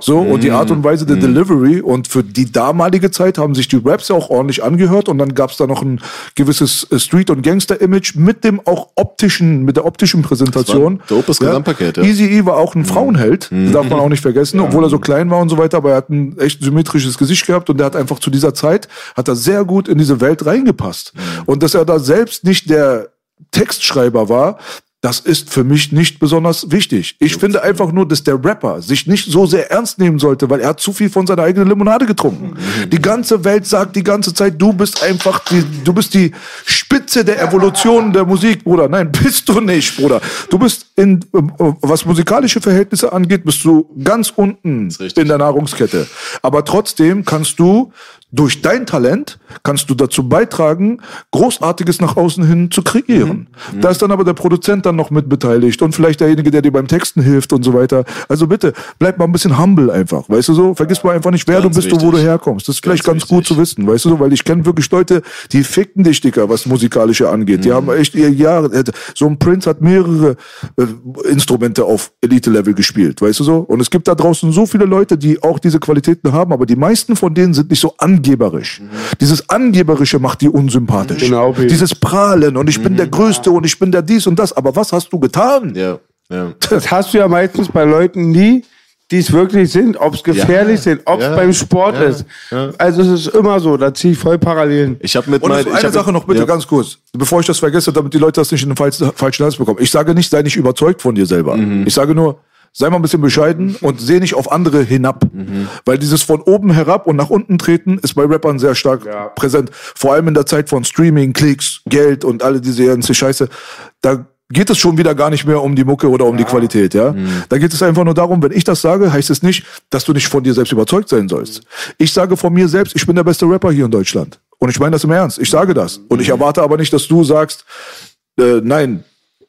So, und die Art und Weise der Delivery. Und für die damalige Zeit haben sich die Raps ja auch ordentlich angehört. Und dann gab es da noch ein gewisses äh, Street- und Gangster-Image mit dem auch optischen, mit der optischen Präsentation. Dopes Gesamtpaket, ja. Easy E war auch ein Frauenheld, das darf man auch nicht vergessen, obwohl er so klein war und so weiter, aber er hat ein echt symmetrisches Gesicht gehabt und der hat einfach zu dieser Zeit, hat er sehr gut in diese Welt reingepasst. Und dass er da selbst nicht der Textschreiber war, das ist für mich nicht besonders wichtig. Ich finde einfach nur, dass der Rapper sich nicht so sehr ernst nehmen sollte, weil er hat zu viel von seiner eigenen Limonade getrunken. Die ganze Welt sagt die ganze Zeit, du bist einfach die, du bist die Spitze der Evolution der Musik, Bruder. Nein, bist du nicht, Bruder. Du bist in, äh, was musikalische Verhältnisse angeht, bist du ganz unten in der Nahrungskette. Aber trotzdem kannst du durch dein Talent kannst du dazu beitragen, Großartiges nach außen hin zu kreieren. Da ist dann aber der Produzent dann noch mit beteiligt und vielleicht derjenige, der dir beim Texten hilft und so weiter. Also bitte, bleib mal ein bisschen humble einfach. Weißt du so? Vergiss mal einfach nicht, wer Ganz du bist und wo du herkommst. Das ist vielleicht ganz wichtig. gut zu wissen, weißt du so? Weil ich kenne wirklich Leute, die ficken dich, Dicker, was musikalische angeht. Die haben echt ihr Jahre, äh, so ein Prince hat mehrere äh, Instrumente auf Elite-Level gespielt, weißt du so? Und es gibt da draußen so viele Leute, die auch diese Qualitäten haben, aber die meisten von denen sind nicht so angeberisch. Dieses Angeberische macht die unsympathisch. Genau, Baby. Dieses Prahlen und ich bin der Größte und ich bin der dies und das. Aber was hast du getan? Ja, ja. Das hast du ja meistens bei Leuten nie, die es wirklich sind, ob es gefährlich sind, ob es Ja. beim Sport Ja. ist. Ja. Also es ist immer so, da ziehe ich voll Parallelen. Ich habe mit Und mein- eine Sache mit- noch bitte ja. ganz kurz, bevor ich das vergesse, damit die Leute das nicht in den falschen, falschen Hals bekommen. Ich sage nicht, sei nicht überzeugt von dir selber. Mhm. Ich sage nur, sei mal ein bisschen bescheiden und seh nicht auf andere hinab. Mhm. Weil dieses von oben herab und nach unten treten ist bei Rappern sehr stark präsent. Vor allem in der Zeit von Streaming, Klicks, Geld und alle diese ganze Scheiße. Da geht es schon wieder gar nicht mehr um die Mucke oder um die Qualität, ja. Mhm. Da geht es einfach nur darum, wenn ich das sage, heißt es nicht, dass du nicht von dir selbst überzeugt sein sollst. Ich sage von mir selbst, ich bin der beste Rapper hier in Deutschland. Und ich meine das im Ernst. Ich sage das. Und ich erwarte aber nicht, dass du sagst, äh, nein,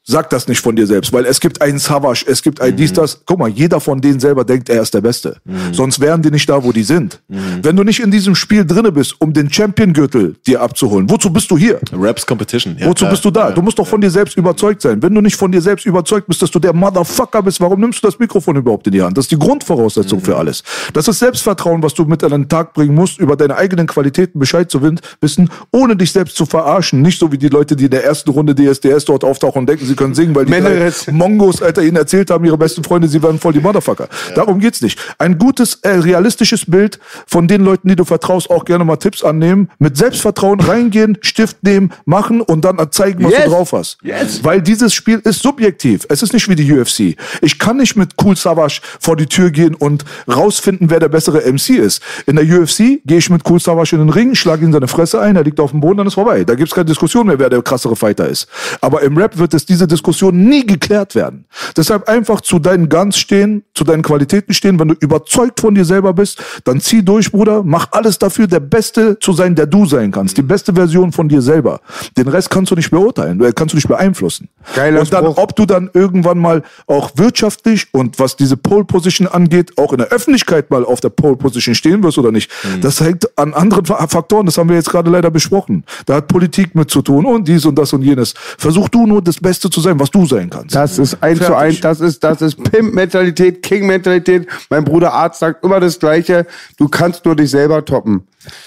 sag das nicht von dir selbst, weil es gibt einen Savage, es gibt ein dies, das. Guck mal, jeder von denen selber denkt, er ist der Beste. Sonst wären die nicht da, wo die sind. Wenn du nicht in diesem Spiel drinne bist, um den Champion-Gürtel dir abzuholen, wozu bist du hier? Raps Competition. Ja, Wozu klar. bist du da? Du musst doch von dir selbst überzeugt sein. Wenn du nicht von dir selbst überzeugt bist, dass du der Motherfucker bist, warum nimmst du das Mikrofon überhaupt in die Hand? Das ist die Grundvoraussetzung für alles. Das ist Selbstvertrauen, was du mit an den Tag bringen musst, über deine eigenen Qualitäten Bescheid zu wissen, ohne dich selbst zu verarschen. Nicht so wie die Leute, die in der ersten Runde DSDS dort auftauchen und denken, sie können singen, weil die Menderes. Mongos, Alter, ihnen erzählt haben, ihre besten Freunde, sie werden voll die Motherfucker. Darum geht's nicht. Ein gutes, äh, realistisches Bild von den Leuten, die du vertraust, auch gerne mal Tipps annehmen, mit Selbstvertrauen reingehen, Stift nehmen, machen und dann zeigen, was Yes. du drauf hast. Yes. Weil dieses Spiel ist subjektiv. Es ist nicht wie die UFC. Ich kann nicht mit Cool Savage vor die Tür gehen und rausfinden, wer der bessere MC ist. In der UFC gehe ich mit Cool Savage in den Ring, schlage ihn seine Fresse ein, er liegt auf dem Boden, dann ist vorbei. Da gibt's keine Diskussion mehr, wer der krassere Fighter ist. Aber im Rap wird es diese Diskussion nie geklärt werden. Deshalb einfach zu deinen Guns stehen, zu deinen Qualitäten stehen. Wenn du überzeugt von dir selber bist, dann zieh durch, Bruder. Mach alles dafür, der Beste zu sein, der du sein kannst. Die beste Version von dir selber. Den Rest kannst du nicht beurteilen, äh, kannst du nicht beeinflussen. Geiler und dann, Spruch. ob du dann irgendwann mal auch wirtschaftlich und was diese Pole Position angeht, auch in der Öffentlichkeit mal auf der Pole Position stehen wirst oder nicht, das hängt an anderen Fa- Faktoren. Das haben wir jetzt gerade leider besprochen. Da hat Politik mit zu tun und dies und das und jenes. Versuch du nur das Beste zu sein, was du sein kannst. Das ist eins zu Fertig. eins, das ist, das ist Pimp-Mentalität, King-Mentalität. Mein Bruder Arzt sagt immer das Gleiche. Du kannst nur dich selber toppen.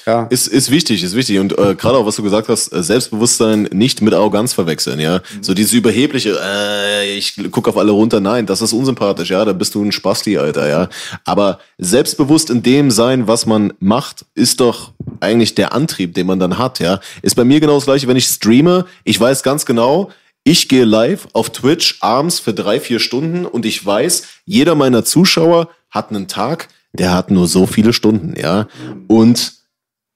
Ja. Ist, ist wichtig, ist wichtig. Und äh, gerade auch, was du gesagt hast, äh, Selbstbewusstsein nicht mit Arroganz verwechseln, ja. So dieses überhebliche, äh, ich guck auf alle runter, nein, das ist unsympathisch, ja, da bist du ein Spasti, Alter, ja. Aber selbstbewusst in dem sein, was man macht, ist doch eigentlich der Antrieb, den man dann hat, ja. Ist bei mir genau das gleiche, wenn ich streame, ich weiß ganz genau, ich gehe live auf Twitch abends für drei, vier Stunden und ich weiß, jeder meiner Zuschauer hat einen Tag, der hat nur so viele Stunden, ja. Und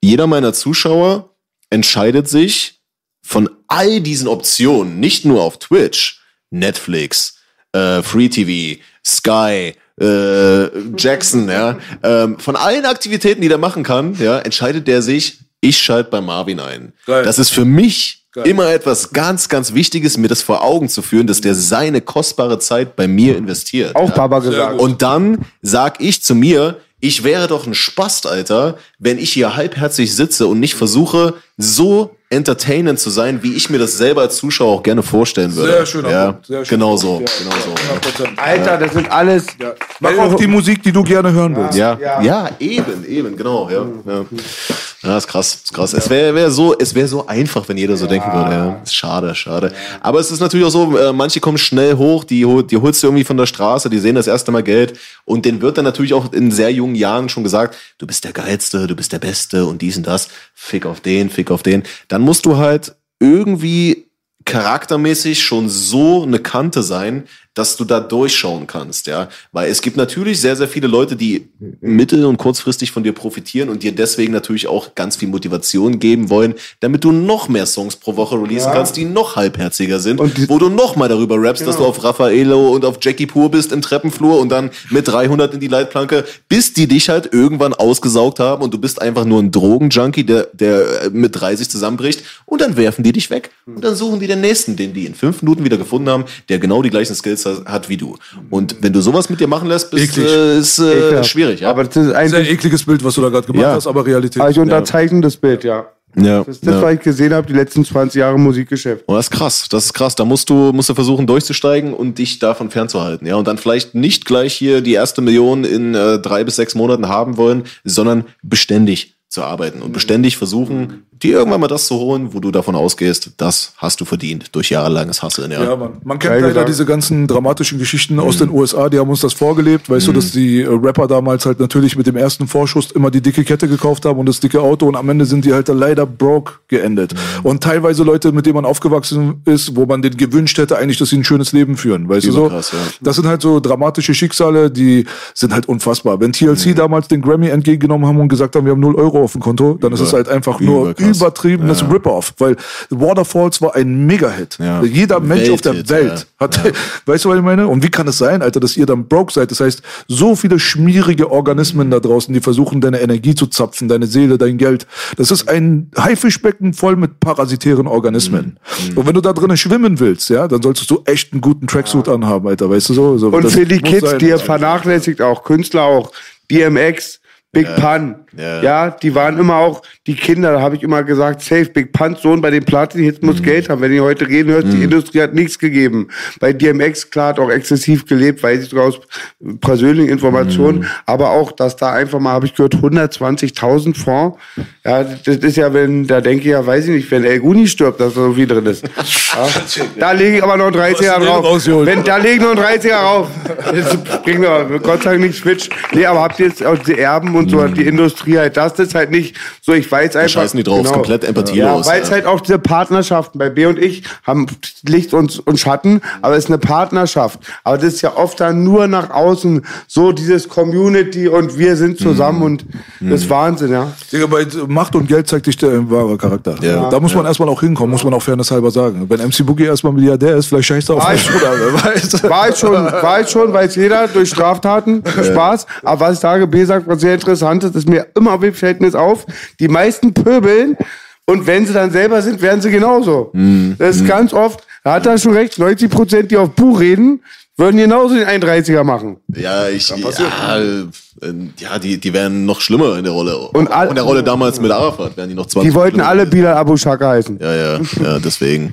jeder meiner Zuschauer entscheidet sich von all diesen Optionen, nicht nur auf Twitch, Netflix, äh, Free TV, Sky, äh, Jackson, ja, ähm, von allen Aktivitäten, die der machen kann, ja, entscheidet der sich, ich schalte bei Marvin ein. Geil. Das ist für mich immer etwas ganz, ganz Wichtiges, mir das vor Augen zu führen, dass der seine kostbare Zeit bei mir investiert. Auch Papa gesagt. Und dann sag ich zu mir, ich wäre doch ein Spast, Alter, wenn ich hier halbherzig sitze und nicht versuche, so entertainend zu sein, wie ich mir das selber als Zuschauer auch gerne vorstellen würde. Sehr schöner ja, Punkt, sehr schöner Genau so, Punkt, genau so. 100%. Alter, das sind alles. Mach auch die Musik, die du gerne hören willst. Ja, ja, eben, eben, genau, ja. Ja, ja ist krass, ist krass. Es wäre wär so, es wäre so einfach, wenn jeder so denken würde. Ja. Ist schade, schade. Aber es ist natürlich auch so, äh, manche kommen schnell hoch, die, die holst du irgendwie von der Straße, die sehen das erste Mal Geld und denen wird dann natürlich auch in sehr jungen Jahren schon gesagt, du bist der Geilste, du bist der Beste und dies und das. Fick auf den, fick auf den. Dann musst du halt irgendwie charaktermäßig schon so eine Kante sein, dass du da durchschauen kannst, ja. Weil es gibt natürlich sehr, sehr viele Leute, die mittel- und kurzfristig von dir profitieren und dir deswegen natürlich auch ganz viel Motivation geben wollen, damit du noch mehr Songs pro Woche releasen kannst, die noch halbherziger sind, wo du noch mal darüber rappst, dass du auf Raffaello und auf Jackie Pur bist im Treppenflur und dann mit 300 in die Leitplanke, bis die dich halt irgendwann ausgesaugt haben und du bist einfach nur ein Drogenjunkie, der, der äh, mit 30 zusammenbricht und dann werfen die dich weg. Und dann suchen die den nächsten, den die in fünf Minuten wieder gefunden haben, der genau die gleichen Skills hat wie du. Und wenn du sowas mit dir machen lässt, bist, äh, ist äh, schwierig. Ja, Aber das ist Sehr eigentlich ekliges Bild, was du da gerade gemacht Ja. hast, aber Realität. also ich unterzeichne das Bild, ja. ja, Das ist das, ja. was ich gesehen habe, die letzten 20 Jahre Musikgeschäft. Oh, das ist krass, das ist krass. Da musst du, musst du versuchen, durchzusteigen und dich davon fernzuhalten. Ja, und dann vielleicht nicht gleich hier die erste Million in äh, drei bis sechs Monaten haben wollen, sondern beständig zu arbeiten und beständig versuchen, dir irgendwann mal das zu holen, wo du davon ausgehst, das hast du verdient durch jahrelanges Hasseln. Ja, Ja, man, man kennt Geil leider gesagt. diese ganzen dramatischen Geschichten aus den USA, die haben uns das vorgelebt. Weißt du, dass die äh, Rapper damals halt natürlich mit dem ersten Vorschuss immer die dicke Kette gekauft haben und das dicke Auto und am Ende sind die halt dann leider broke geendet. Und teilweise Leute, mit denen man aufgewachsen ist, wo man denen gewünscht hätte, eigentlich, dass sie ein schönes Leben führen. Weißt du so? Überkrass, ja. Das sind halt so dramatische Schicksale, die sind halt unfassbar. Wenn TLC damals den Grammy entgegengenommen haben und gesagt haben, wir haben 0 Euro auf dem Konto, dann ist es halt einfach nur Übertriebenes Rip-Off. Weil Waterfalls war ein Mega-Hit. Ja. Jeder Mensch auf der Welthit, Welt ja. hat, weißt du, was ich meine? Und wie kann es sein, Alter, dass ihr dann broke seid? Das heißt, so viele schmierige Organismen da draußen, die versuchen, deine Energie zu zapfen, deine Seele, dein Geld. Das ist ein Haifischbecken voll mit parasitären Organismen. Mhm. Und wenn du da drinnen schwimmen willst, ja, dann solltest du echt einen guten Tracksuit anhaben, Alter, weißt du so? so Und für die Kids, sein. die ihr vernachlässigt, auch Künstler auch, DMX, Big Pun, Ja. ja. die waren immer auch, die Kinder, da habe ich immer gesagt, safe, Big Puns Sohn bei den Platin-Hits muss Mhm. Geld haben. Wenn ihr heute reden hört, die Industrie hat nichts gegeben. Bei DMX, klar, hat auch exzessiv gelebt, weiß ich sogar aus persönlichen Informationen, Mhm. aber auch, dass da einfach mal, habe ich gehört, 120.000 Fonds, ja, das ist ja, wenn, da denke ich ja, weiß ich nicht, wenn El Guni stirbt, dass da so viel drin ist. Ja. Da lege ich aber noch einen 30er den drauf. rausgeholt? Wenn, da lege ich noch einen 30er rauf. Jetzt bringen wir Gott sei Dank nicht Switch. Nee, aber habt ihr jetzt auch die Erben und so, die Industrie halt, das ist halt nicht so, ich weiß einfach. scheißen die drauf, ist komplett empathielos, Ja, weil es ja. halt auch diese Partnerschaften, bei B und ich haben Licht und, und Schatten, aber es ist eine Partnerschaft. Aber das ist ja oft dann nur nach außen, so dieses Community und wir sind zusammen Mhm. und das ist Wahnsinn, ja. Digga, bei Macht und Geld zeigt dich der wahre Charakter. Ja. da muss man erstmal auch hinkommen, muss man auch fairness halber sagen. Wenn MC Boogie erstmal Milliardär ist, vielleicht scheißt er auf War mich, ich- Bruder, wer weiß. War ich schon, war ich schon, weiß jeder, durch Straftaten, Spaß. Aber was ich sage, B sagt, was sehr interessant ist, ist mir immer im Verhältnis auf, die meisten pöbeln und wenn sie dann selber sind, werden sie genauso. Mhm. Das ist ganz oft, da hat er schon recht, 90 Prozent, die auf Buch reden, würden genauso den 31er machen. Ja, ich, ja, ja, die, die wären noch schlimmer in der Rolle. Und all- in der Rolle damals mit Arafat wären die noch 20. Die wollten alle. Bilal Abu Shaka heißen. Ja, ja, ja, deswegen.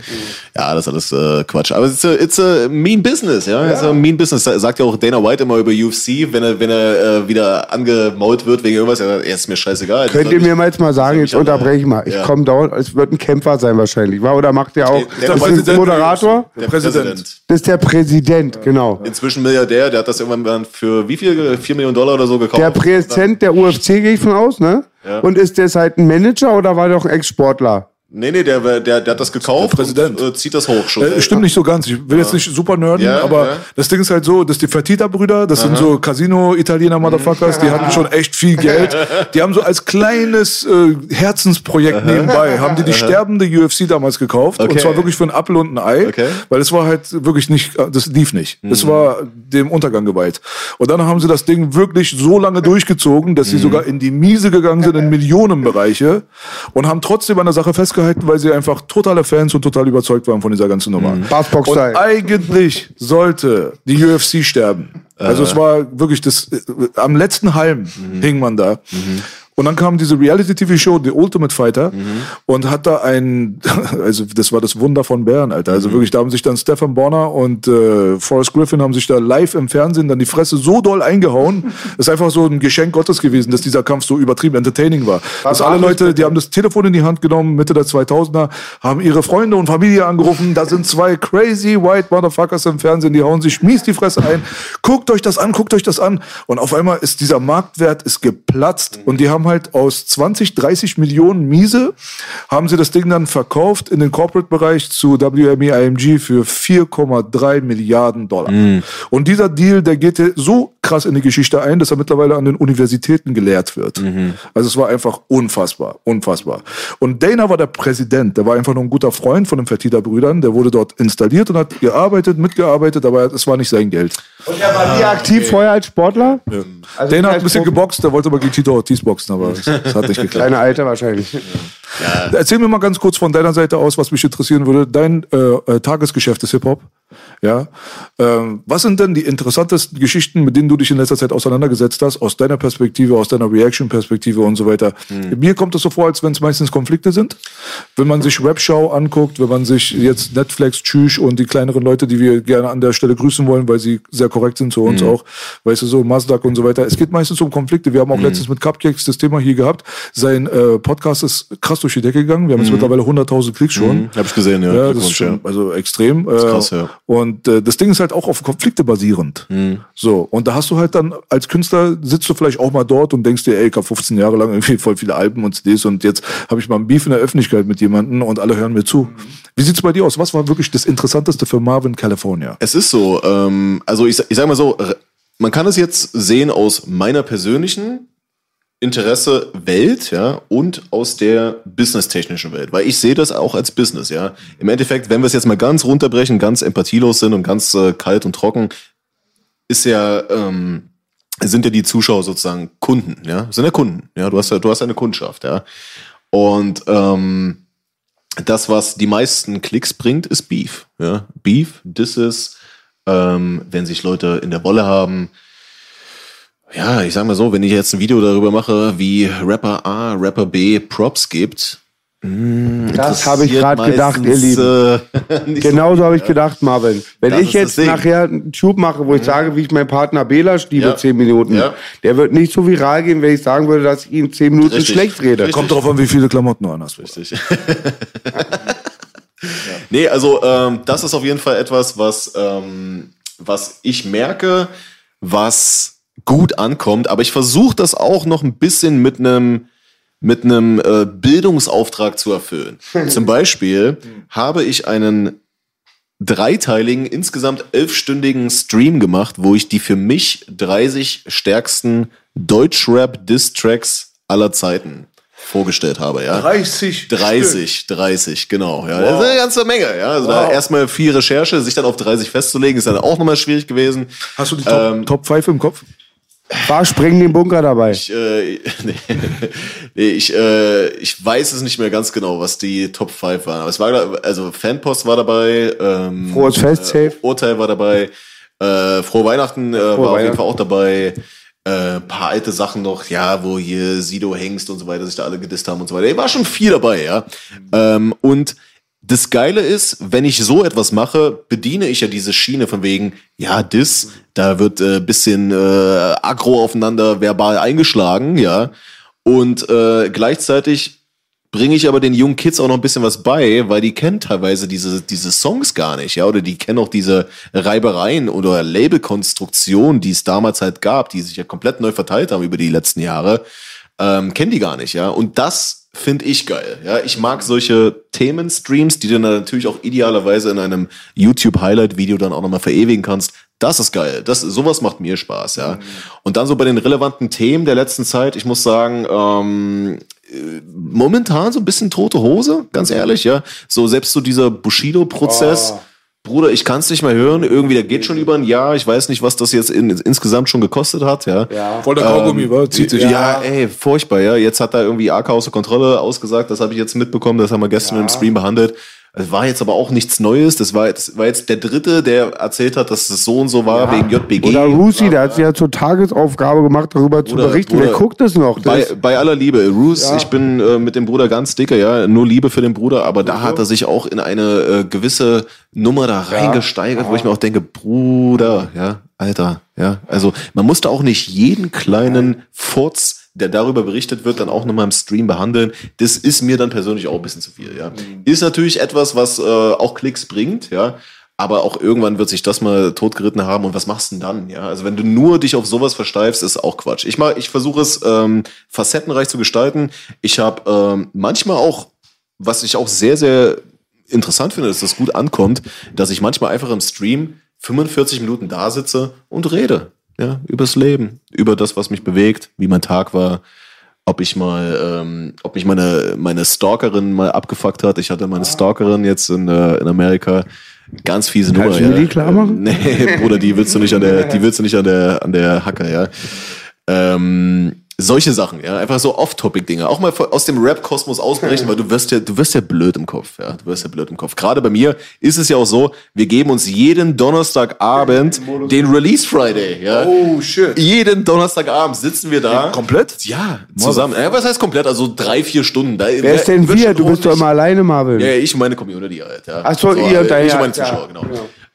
Ja, das ist alles äh, Quatsch. Aber it's a, it's a mean business, ja. It's a mean business. Sagt ja auch Dana White immer über UFC, wenn er, wenn er äh, wieder angemault wird wegen irgendwas, er sagt, er ist mir scheißegal. Könnt ihr mir mal jetzt mal sagen, jetzt unterbreche ich mal. Ich Ja. komme dauernd, es wird ein Kämpfer sein wahrscheinlich, war? Oder macht der auch, Der- der ist Präsident- Moderator? Der Präsident. Präsident. Das ist der Präsident, genau. Inzwischen Milliardär, der hat das irgendwann für wie viel? 4 Millionen Dollar oder so gekauft. Der Präsident der UFC gehe ich von aus, ne? Ja. Und ist der halt ein Manager oder war der auch ein Ex-Sportler? Nee, nee, der, der, der hat das gekauft Der Präsident. und äh, zieht das hoch schon. Äh, stimmt nicht so ganz. Ich will jetzt nicht super nerden, Ja, aber ja. das Ding ist halt so, dass die Fertitta-Brüder, das sind so Casino-Italiener-Motherfuckers, die hatten schon echt viel Geld. Die haben so als kleines äh, Herzensprojekt nebenbei, haben die die sterbende UFC damals gekauft. Und Okay. zwar wirklich für ein Apfel und ein Ei. Okay. Weil es war halt wirklich nicht, das lief nicht. Es war dem Untergang geweiht. Und dann haben sie das Ding wirklich so lange durchgezogen, dass sie sogar in die Miese gegangen sind, in Millionenbereiche. Und haben trotzdem an der Sache festgehalten, weil sie einfach totale Fans und total überzeugt waren von dieser ganzen Nummer. Und Bassbox-Style. eigentlich sollte die UFC sterben. Also es war wirklich das, äh, am letzten Halm hing man da. Und dann kam diese Reality-TV-Show, The Ultimate Fighter, und hat da ein, also das war das Wunder von Bären, Alter. Also wirklich, da haben sich dann Stefan Bonner und äh, Forrest Griffin haben sich da live im Fernsehen dann die Fresse so doll eingehauen. Das ist einfach so ein Geschenk Gottes gewesen, dass dieser Kampf so übertrieben entertaining war. Dass alle Leute, die haben das Telefon in die Hand genommen, Mitte der 2000er, haben ihre Freunde und Familie angerufen. Da sind zwei crazy white Motherfuckers im Fernsehen, die hauen sich mies die Fresse ein. Guckt euch das an, guckt euch das an. Und auf einmal ist dieser Marktwert ist geplatzt und die haben halt aus 20, 30 Millionen Miese haben sie das Ding dann verkauft in den Corporate-Bereich zu WME IMG für 4,3 Milliarden Dollar. Und dieser Deal, der geht so krass in die Geschichte ein, dass er mittlerweile an den Universitäten gelehrt wird. Also es war einfach unfassbar, unfassbar. Und Dana war der Präsident, der war einfach nur ein guter Freund von den Fertitta-Brüdern, der wurde dort installiert und hat gearbeitet, mitgearbeitet, aber es war nicht sein Geld. Und er war nie aktiv vorher als Sportler? Also Dana hat ein bisschen geboxt, der wollte aber gegen Tito Ortiz boxen, aber das, das hat nicht geklappt. Kleine Alter wahrscheinlich. Erzähl mir mal ganz kurz von deiner Seite aus, was mich interessieren würde. Dein äh, äh, Tagesgeschäft ist Hip-Hop. Ja, ähm, was sind denn die interessantesten Geschichten, mit denen du dich in letzter Zeit auseinandergesetzt hast, aus deiner Perspektive, aus deiner Reaction-Perspektive und so weiter? Hm. Mir kommt es so vor, als wenn es meistens Konflikte sind. Wenn man sich Rap-Show anguckt, wenn man sich jetzt Netflix, Tschüss und die kleineren Leute, die wir gerne an der Stelle grüßen wollen, weil sie sehr korrekt sind zu uns auch, weißt du, so Masdak und so weiter. Es geht meistens um Konflikte. Wir haben auch Hm. letztens mit Cupcakes das Thema hier gehabt. Sein äh, Podcast ist krass durch die Decke gegangen. Wir haben jetzt mittlerweile 100.000 Klicks schon. Hm. Hab ich gesehen, ja. Ja, das ist schon, also extrem. Äh, krass, ja. Und äh, das Ding ist halt auch auf Konflikte basierend. Mhm. So, und da hast du halt dann als Künstler, sitzt du vielleicht auch mal dort und denkst dir, ey, ich habe 15 Jahre lang irgendwie voll viele Alben und CDs und jetzt habe ich mal ein Beef in der Öffentlichkeit mit jemandem und alle hören mir zu. Mhm. Wie sieht's bei dir aus? Was war wirklich das Interessanteste für Marvin California? Es ist so, ähm, also ich, ich sag mal so, man kann es jetzt sehen aus meiner persönlichen Interesse Welt, ja, und aus der businesstechnischen Welt, weil ich sehe das auch als Business, ja. Im Endeffekt, wenn wir es jetzt mal ganz runterbrechen, ganz empathielos sind und ganz äh, kalt und trocken, ist ja, ähm, sind ja die Zuschauer sozusagen Kunden, ja, sind ja Kunden, ja, du hast ja, du hast eine Kundschaft, ja. Und ähm, das, was die meisten Klicks bringt, ist Beef. Ja? Beef, Disses, ähm, wenn sich Leute in der Wolle haben. Ja, ich sag mal so, wenn ich jetzt ein Video darüber mache, wie Rapper A, Rapper B Props gibt. Das habe ich gerade gedacht, ihr Lieben. Äh, Genauso habe ich gedacht, Marvin. Wenn Das ich jetzt nachher einen Tube mache, wo ich sage, wie ich meinen Partner Belasch liebe, Ja. 10 Minuten, Ja. der wird nicht so viral gehen, wenn ich sagen würde, dass ich ihn 10 Minuten Richtig. schlecht rede. Richtig. Kommt drauf an, wie viele Klamotten du anhast. Richtig. Nee, also ähm, das ist auf jeden Fall etwas, was, ähm, was ich merke, was gut ankommt, aber ich versuche das auch noch ein bisschen mit einem mit einem äh, Bildungsauftrag zu erfüllen. Zum Beispiel habe ich einen dreiteiligen, insgesamt elfstündigen Stream gemacht, wo ich die für mich 30 stärksten Deutschrap-Diss-Tracks aller Zeiten vorgestellt habe. Ja. 30 30, 30, genau. Ja, Das ist eine ganze Menge. Ja. Also da erstmal viel Recherche, sich dann auf 30 festzulegen, ist dann auch nochmal schwierig gewesen. Hast du die Top, Ähm, Top 5 im Kopf? War springen den Bunker dabei. Ich, äh, nee, nee, ich, äh, ich weiß es nicht mehr ganz genau, was die Top 5 waren. Aber es war, also Fanpost war dabei, ähm, Frohes Fest, safe. Urteil war dabei, äh, Frohe Weihnachten äh, war auf jeden Weihnachten. Fall auch dabei. Äh, paar alte Sachen noch, ja, wo hier Sido Hengst und so weiter sich da alle gedisst haben und so weiter. War schon viel dabei, ja. Ähm, und das Geile ist, wenn ich so etwas mache, bediene ich ja diese Schiene von wegen, ja, Diss, da wird äh, bisschen äh, aggro aufeinander verbal eingeschlagen, ja. Und äh, gleichzeitig bringe ich aber den jungen Kids auch noch ein bisschen was bei, weil die kennen teilweise diese, diese Songs gar nicht, ja, oder die kennen auch diese Reibereien oder Labelkonstruktionen, die es damals halt gab, die sich ja komplett neu verteilt haben über die letzten Jahre, ähm, kennen die gar nicht, ja. Und das finde ich geil, ja. Ich mag solche Themenstreams, die du dann natürlich auch idealerweise in einem YouTube-Highlight-Video dann auch nochmal verewigen kannst. Das ist geil. Das, sowas macht mir Spaß, ja. Und dann so bei den relevanten Themen der letzten Zeit, ich muss sagen, ähm, momentan so ein bisschen tote Hose, ganz ehrlich, ja. So selbst so dieser Bushido-Prozess. Bruder, ich kann es nicht mehr hören. Irgendwie, der geht schon über ein Jahr. Ich weiß nicht, was das jetzt in, insgesamt schon gekostet hat, ja. Voll der Kaugummi, wa? Zieht sich. Ja, ey, furchtbar, ja. Jetzt hat er irgendwie AK außer Kontrolle ausgesagt. Das habe ich jetzt mitbekommen. Das haben wir gestern im Stream behandelt. Es war jetzt aber auch nichts Neues. Das war, das war jetzt der dritte, der erzählt hat, dass es so und so war wegen JBG. Oder Rusi, der hat sich ja zur Tagesaufgabe gemacht, darüber zu berichten. Bruder, Wer guckt es noch? Bei, Das, bei aller Liebe, Roos, ich bin äh, mit dem Bruder ganz dicke, ja, nur Liebe für den Bruder, aber da hat er sich auch in eine äh, gewisse Nummer da reingesteigert, wo ich mir auch denke, Bruder, ja, Alter, ja, also man musste auch nicht jeden kleinen Furz, der darüber berichtet wird, dann auch nochmal im Stream behandeln. Das ist mir dann persönlich auch ein bisschen zu viel, ja. Ist natürlich etwas, was äh, auch Klicks bringt, ja. Aber auch irgendwann wird sich das mal totgeritten haben und was machst du denn dann? Ja, also wenn du nur dich auf sowas versteifst, ist auch Quatsch. Ich mal, ich versuche es ähm, facettenreich zu gestalten. Ich habe ähm, manchmal auch, was ich auch sehr, sehr interessant finde, dass das gut ankommt, dass ich manchmal einfach im Stream 45 Minuten da sitze und rede. Ja, übers Leben, über das, was mich bewegt, wie mein Tag war, ob ich mal, ähm, ob mich meine, meine Stalkerin mal abgefuckt hat. Ich hatte meine Stalkerin jetzt in, äh, in Amerika. Ganz fiese Nummer. Kannst du mir die klar machen? Nee, Bruder, die willst du nicht an der, die willst du nicht an der, an der Hacke, ja. Ähm, Solche Sachen, ja, einfach so Off-Topic-Dinge. Auch mal aus dem Rap-Kosmos ausbrechen, weil du wirst ja, du wirst ja blöd im Kopf, ja. Du wirst ja blöd im Kopf. Gerade bei mir ist es ja auch so, wir geben uns jeden Donnerstagabend den Release Friday, ja. Oh, shit. Jeden Donnerstagabend sitzen wir da. Komplett? Ja, zusammen. Ja, was heißt komplett? Also drei, vier Stunden. Da, Wer ist denn wir? Du bist doch immer alleine, Marvin. Ja, ja, ich meine Community halt, ja. Ach so, ihr und dein- Ich ja, meine ja. Zuschauer, genau.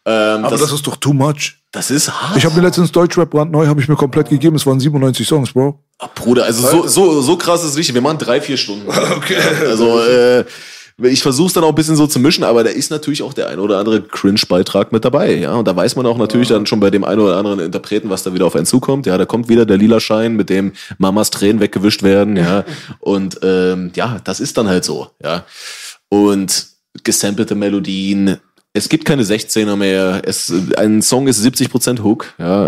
Ähm, Aber das, das, ist doch too much. Das ist hart. Ich habe mir letztens Deutschrap brandneu, habe ich mir komplett gegeben. Es waren 97 Songs, Bro. Ah, Bruder, also so, so, so krass ist es nicht. Wir machen drei, vier Stunden. Okay. Also, äh, ich versuche es dann auch ein bisschen so zu mischen, aber da ist natürlich auch der ein oder andere Cringe-Beitrag mit dabei. Ja, und da weiß man auch natürlich dann schon bei dem einen oder anderen Interpreten, was da wieder auf einen zukommt. Ja, da kommt wieder der lila Schein, mit dem Mamas Tränen weggewischt werden. Ja, und ähm, ja, das ist dann halt so. Ja, und gesampelte Melodien. Es gibt keine 16er mehr. Es, ein Song ist 70% Hook. Ja,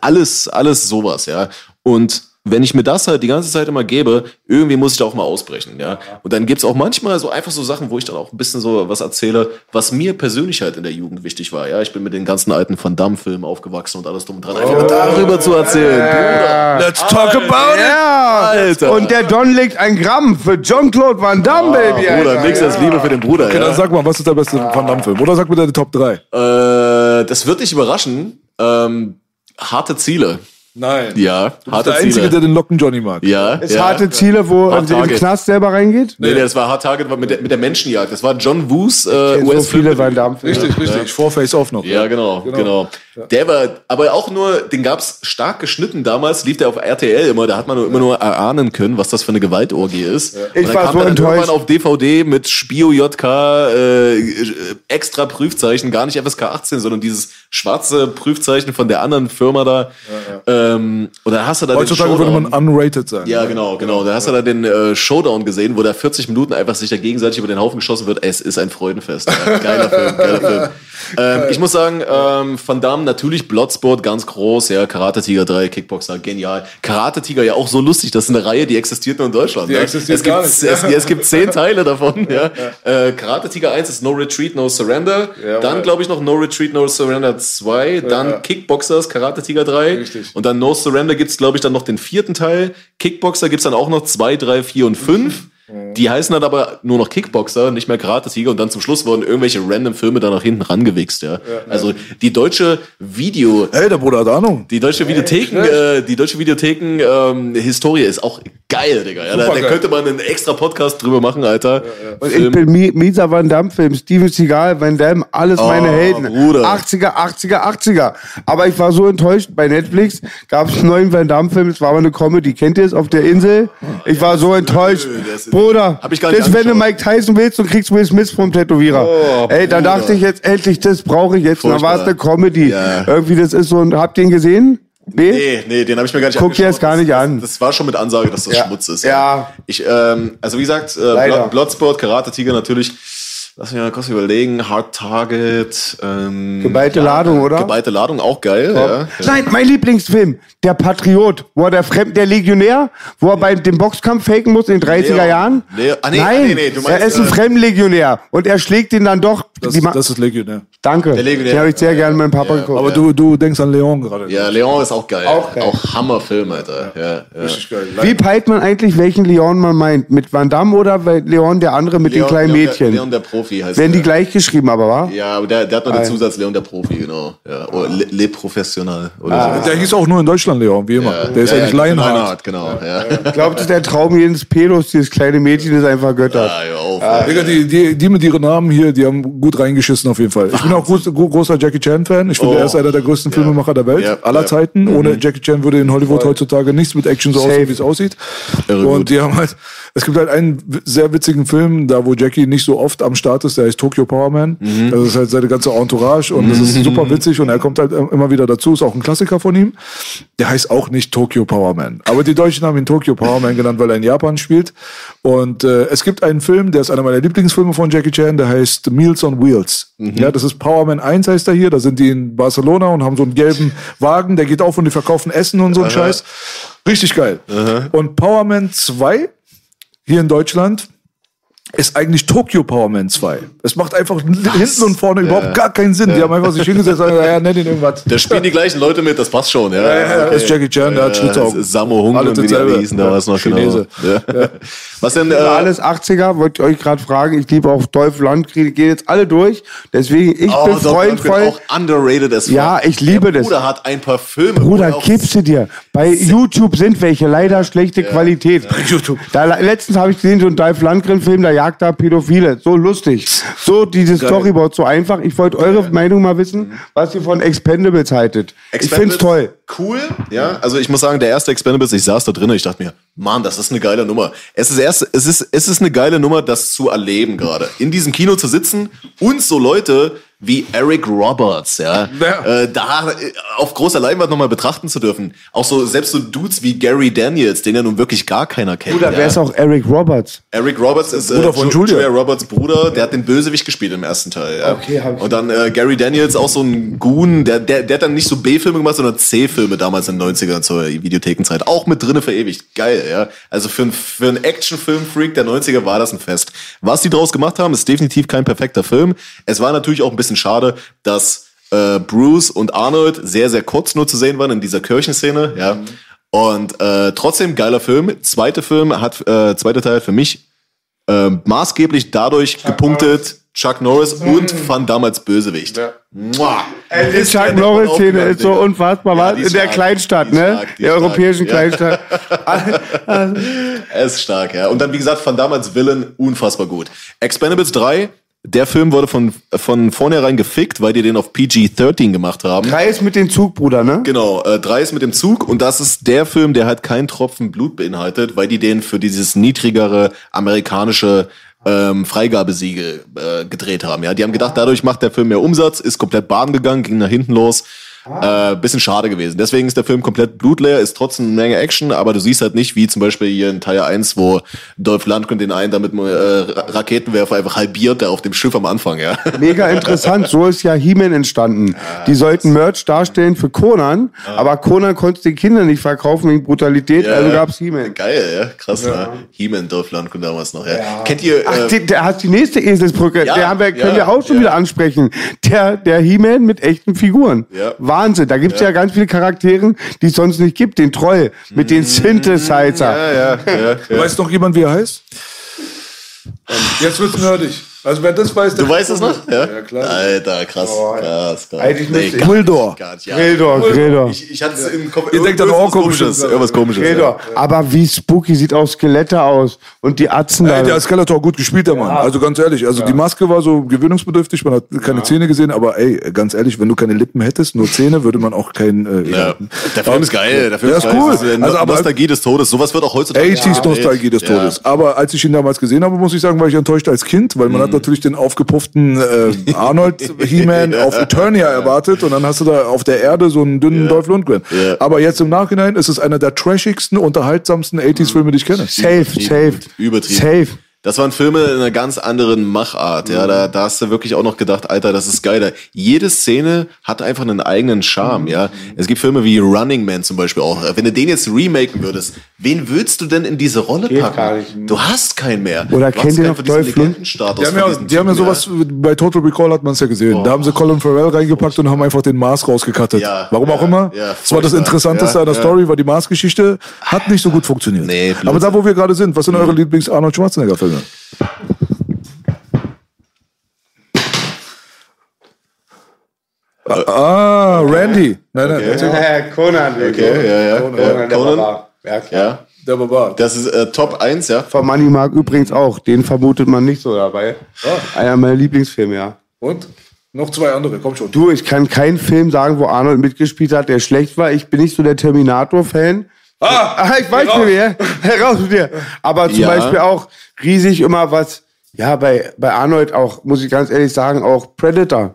alles, alles sowas. Ja, und wenn ich mir das halt die ganze Zeit immer gebe, irgendwie muss ich da auch mal ausbrechen, ja. Und dann gibt's auch manchmal so einfach so Sachen, wo ich dann auch ein bisschen so was erzähle, was mir persönlich halt in der Jugend wichtig war, ja. Ich bin mit den ganzen alten Van Damme-Filmen aufgewachsen und alles drum und dran. Einfach darüber zu erzählen, Bruder. Let's talk about Ja, Alter. und der Don legt ein Gramm für John-Claude Van Damme, Baby. Bruder, nix als Liebe für den Bruder, Okay, ja. dann sag mal, was ist der beste Van Damme-Film? Oder sag mir deine Top 3. Äh, das wird dich überraschen. Ähm, harte Ziele. Nein. Ja, harte Der Einzige, Ziele. der den Locken Johnny mag. ja, Ist ja. harte Ziele, wo Hard er im Target. Knast selber reingeht? Nee, nee, das war Hard Target mit der, mit der Menschenjagd. Das war John Woos äh, so US-Film. viele Van Damme-Filme. Richtig, richtig. Vor Face Off noch. Ja, genau, genau. Der war, aber auch nur, den gab's stark geschnitten damals, lief der auf RTL immer, da hat man nur, immer nur erahnen können, was das für eine Gewaltorgie ist. Und Ich dann war kam so dann enttäuscht. irgendwann auf DVD mit Spio JK, äh, extra Prüfzeichen, gar nicht FSK 18, sondern dieses schwarze Prüfzeichen von der anderen Firma da. Ähm, und dann hast du da Heutzutage den würde Showdown. man unrated sein. Ja, genau, genau. Da hast du da den äh, Showdown gesehen, wo da 40 Minuten einfach sich da gegenseitig über den Haufen geschossen wird. Es ist ein Freudenfest. Ja, geiler Film, geiler Film. Ähm, ich muss sagen, ähm, Van Damme natürlich Bloodsport ganz groß, ja, Karate Tiger 3, Kickboxer, genial. Karate Tiger ja auch so lustig, das ist eine Reihe, die existiert nur in Deutschland. Die ja. existiert es gibt, gar nicht. Es, es gibt zehn Teile davon, ja. Äh, Karate Tiger 1 ist No Retreat, No Surrender. dann glaube ich noch No Retreat, No Surrender 2. Dann Kickboxers, Karate Tiger 3. Richtig. Und dann No Surrender gibt's glaube ich, dann noch den vierten Teil. Kickboxer gibt's dann auch noch 2, 3, 4 und 5. Die heißen dann aber nur noch Kickboxer, nicht mehr Karate-Tiger. Und dann zum Schluss wurden irgendwelche random Filme da nach hinten rangewichst. Ja. Also die deutsche Video, Hey, der Bruder hat Ahnung. die deutsche Videotheken, äh, die deutsche Videotheken ähm, Historie ist auch geil, Digga. Ja, da, da könnte man einen extra Podcast drüber machen, Alter. Und Film. ich bin mi mieser Van Damme-Film, Steven Seagal, Van Damme, alles meine Helden. Bruder. 80er, 80er, 80er. Aber ich war so enttäuscht, bei Netflix gab es einen neuen Van Damme-Film, es war aber eine Comedy, kennt ihr es, auf der Insel? Ich war so enttäuscht. der Bruder, Hab ich gar nicht das, wenn du. Mike Tyson willst und kriegst Will Smith vom Tätowierer. Oh, Ey, da dachte ich jetzt endlich, das brauche ich jetzt. Dann war es eine. Comedy. Ja. Irgendwie, das ist so ein, habt ihr ihn gesehen? Nee? Nee, nee, den habe ich mir gar nicht Guck dir das gar nicht das, an. Das, das war schon mit Ansage, dass das Ja. Schmutz ist. Ja. Ich, ähm, also wie gesagt, äh, Bloodsport, Karate Tiger natürlich. Lass mich mal kurz überlegen. Hard Target. Ähm, Geballte Ladung, oder? Geballte Ladung, auch geil. Ja. Ja. Nein, mein Lieblingsfilm, Der Patriot, wo er der Fremd, der Legionär, wo er bei dem Boxkampf faken muss in den 30er Leon. Jahren. Leo- ah, nee, Nein, nee, nee, du meinst, er ist ein äh, Fremdenlegionär und er schlägt ihn dann doch. Das, das ist Legionär. Danke, Der Legionär. den habe ich sehr gerne mit meinem Papa Ja, geguckt. Aber du, du denkst an Leon gerade. Ja, Leon ist auch geil. Auch geil. Auch Hammerfilm, Alter. Ja, ja. Richtig geil. Wie peilt man eigentlich, welchen Leon man meint? Mit Van Damme oder Leon der andere mit den Leon- kleinen Leon, Mädchen? Der, Leon der Profi heißt Werden die der. gleich geschrieben, aber wa? Ja, aber der, der hat noch den. Zusatz Leon der Profi, genau. Ja. Oder Le, Le Professional. Oder Ah. so. Der hieß auch nur in Deutschland Leon, wie immer. der ist ja, nicht Lionheart. genau. Ja. Ich glaube, das ist der Traum jedes Pedos, dieses kleine Mädchen ist einfach Götter. Ah, hör auf, ja. Digga, die, die, die mit ihren Namen hier, die haben gut reingeschissen auf jeden Fall. Ich bin auch groß, gro- großer Jackie Chan-Fan. Ich finde, Oh. er ist einer der größten Filmemacher der Welt, Ja, aller ja. Zeiten. Ohne Jackie Chan würde in Hollywood heutzutage nichts mit Action so Safe. aussehen, wie es aussieht. Irre Und gut. die haben halt, es gibt halt einen sehr witzigen Film, da wo Jackie nicht so oft am Start ist, der heißt Tokyo Power Man. Mhm. Das ist halt seine ganze Entourage und das ist super witzig und er kommt halt immer wieder dazu, ist auch ein Klassiker von ihm. Der heißt auch nicht Tokyo Power Man. Aber die Deutschen haben ihn Tokyo Power Man genannt, weil er in Japan spielt. Und äh, es gibt einen Film, der ist einer meiner Lieblingsfilme von Jackie Chan, der heißt Meals on Wheels. Ja, das ist Power Man 1 heißt er hier. Da sind die in Barcelona und haben so einen gelben Wagen, der geht auf und die verkaufen Essen und so ein Scheiß. Richtig geil. Und Power Man 2 hier in Deutschland ist eigentlich Tokyo Power Man 2. Es macht einfach hinten und vorne überhaupt gar keinen Sinn. Die haben einfach sich hingesetzt und gesagt, ja, nenn ihn irgendwas. Da spielen die gleichen Leute mit, das passt schon. Ja, Ja, ja, das ist Jackie Chan, der hat Schlitzaugen. Sammo Hung und wie die hießen, da war es noch Chinese. genau. Ja. Was denn? Äh, Alles 80er, wollte ich euch gerade fragen. Ich liebe auch Dolph Lundgren, gehen jetzt alle durch. Deswegen, ich oh, bin Dolph Freund Lundgren, voll. Auch underrated as. Ja, ich liebe Der das. Bruder hat ein paar Filme. Bruder, er gibst du dir. Bei YouTube sind welche, leider schlechte Qualität. YouTube. Da, letztens habe ich gesehen, so einen Dolph Lundgren-Film, da jagt da Pädophile. So lustig. So dieses Storyboard, so einfach. Ich wollte eure Meinung mal wissen, was ihr von Expendables haltet. Ich finde es toll. Cool, ja. Also ich muss sagen, der erste Expendables, ich saß da drin und ich dachte mir, Mann, das ist eine geile Nummer. Es ist erst, es ist, es ist eine geile Nummer, das zu erleben gerade. In diesem Kino zu sitzen und so Leute wie Eric Roberts, ja, Ja. Äh, da äh, auf großer Leinwand nochmal betrachten zu dürfen. Auch so, selbst so Dudes wie Gary Daniels, den ja nun wirklich gar keiner kennt. Bruder, ja. wer ist auch Eric Roberts? Eric Roberts ist Bruder äh, von Ju- Julia. Roberts Bruder, der hat den Bösewicht gespielt im ersten Teil. Ja. Okay, hab ich- Und dann äh, Gary Daniels, auch so ein Goon, der, der, der hat dann nicht so B-Filme gemacht, sondern C-Filme damals in den 90ern zur Videothekenzeit. Auch mit drinne verewigt. Geil, ja. Also für, ein- für einen Actionfilm-Freak der 90er war das ein Fest. Was die draus gemacht haben, ist definitiv kein perfekter Film. Es war natürlich auch ein bisschen schade, dass äh, Bruce und Arnold sehr, sehr kurz nur zu sehen waren in dieser Kirchenszene, ja. Und äh, trotzdem geiler Film. Zweite Film hat, äh, zweiter Teil für mich äh, maßgeblich dadurch gepunktet, Chuck Norris und fand damals Bösewicht. Mua. Die Chuck der Norris davon Szene aufgegangen, ist so unfassbar, Ja, In der stark, Kleinstadt, ne? stark, der ist europäischen stark, ja. Kleinstadt. Er ist stark, ja. Und dann, wie gesagt, von damals Villain unfassbar gut. Expendables 3, der Film wurde von, von vornherein gefickt, weil die den auf PG-13 gemacht haben. Drei ist mit dem Zug, Bruder, ne? Genau, äh, drei ist mit dem Zug und das ist der Film, der halt keinen Tropfen Blut beinhaltet, weil die den für dieses niedrigere amerikanische ähm, Freigabesiegel äh, gedreht haben. Ja, die haben gedacht, dadurch macht der Film mehr Umsatz, ist komplett baden gegangen, ging nach hinten los. Äh, bisschen schade gewesen. Deswegen ist der Film komplett blutleer, ist trotzdem eine Menge Action, aber du siehst halt nicht, wie zum Beispiel hier in Teil 1, wo Dolph Lundgren den einen damit äh, Ra- Raketenwerfer einfach halbiert, der auf dem Schiff am Anfang, ja. Mega interessant. So ist ja He-Man entstanden. Die sollten Merch darstellen für Conan, aber Conan konnte den Kindern nicht verkaufen wegen Brutalität, also gab's He-Man. Geil, ja, krass, ja. He-Man, Dolph Lundgren damals noch, ja. Kennt ihr, Ach, äh, der hat die nächste Eselsbrücke. Ja, der haben wir, können ja, wir auch schon ja. wieder ansprechen. Der, der He-Man mit echten Figuren. Ja. Wahnsinn. Da gibt's ja. ganz viele Charakteren, die es sonst nicht gibt. Den Troll mit den Synthesizer. ja, ja, ja, ja. Weiß noch jemand, wie er heißt? Jetzt wird's nerdig. Also wer das weiß, der Du weißt es noch? Ja, Ja, klar. Alter, krass. krass, krass. Eigentlich Nee, nicht, ja. Gredor, Gredor. Ich, ich hatte es im Kopf. Ihr denkt aber auch komisch, komisches. Irgendwas komisches. Gredor. Aber wie spooky sieht auch Skelette aus. Und die Atzen Ey, da. der Skeletor gut gespielt, der Mann. Also ganz ehrlich, also die Maske war so gewöhnungsbedürftig, man hat keine Zähne gesehen, aber ey, ganz ehrlich, wenn du keine Lippen hättest, nur Zähne, würde man auch kein... Äh, Ja. Der Film ist geil. Der Film Ja, ist ist cool. Das ist, Also, aber- Nostalgie des Todes. Sowas wird auch heutzutage. 80s Nostalgie des Ja. Todes. Aber als ich ihn damals gesehen habe, muss ich sagen, war ich enttäuscht als Kind, weil man Mhm. hat natürlich den aufgepufften äh, Arnold He-Man auf Eternia erwartet und dann hast du da auf der Erde so einen dünnen Dolph Lundgren. Ja. Aber jetzt im Nachhinein ist es einer der trashigsten, unterhaltsamsten 80s-Filme, die ich kenne. Safe, safe. Übertrieben. Safe. Das waren Filme in einer ganz anderen Machart. Ja, da, da hast du wirklich auch noch gedacht, Alter, das ist geiler. Jede Szene hat einfach einen eigenen Charme. Ja, es gibt Filme wie Running Man zum Beispiel auch. Wenn du den jetzt remaken würdest, wen würdest du denn in diese Rolle packen? gar nicht. Du hast keinen mehr. Oder du kennt ihr noch Dolph Lund- Legendenstatus Die haben ja, die haben ja sowas, bei Total Recall hat man es ja gesehen. Da haben sie Colin Farrell reingepackt und haben einfach den Mars rausgekattet. Ja, Warum auch ja, immer. ja, das war das. Interessanteste an der. Story, war die Mars-Geschichte. Hat nicht so gut funktioniert. Nee. Aber da, wo wir gerade sind, was sind eure Lieblings-Arnold Schwarzenegger-Filme? Ah, Randy. Nein, nein, mal. Äh, Conan. Okay, ja, ja. Conan, ja. der Conan. Barbar. Ja, klar. Ja, Der Barbar. das ist äh, Top 1, ja. Von Money Mark übrigens auch. Den vermutet man nicht so dabei. Einer meiner Lieblingsfilme, ja. Und? Noch zwei andere, komm schon. Du, ich kann keinen Film sagen, wo Arnold mitgespielt hat, der schlecht war. Ich bin nicht so der Terminator-Fan. Ah, ich weiß nicht mehr. Heraus mit dir. Aber zum Ja. Beispiel auch riesig immer was, ja, bei, bei Arnold auch, muss ich ganz ehrlich sagen, auch Predator.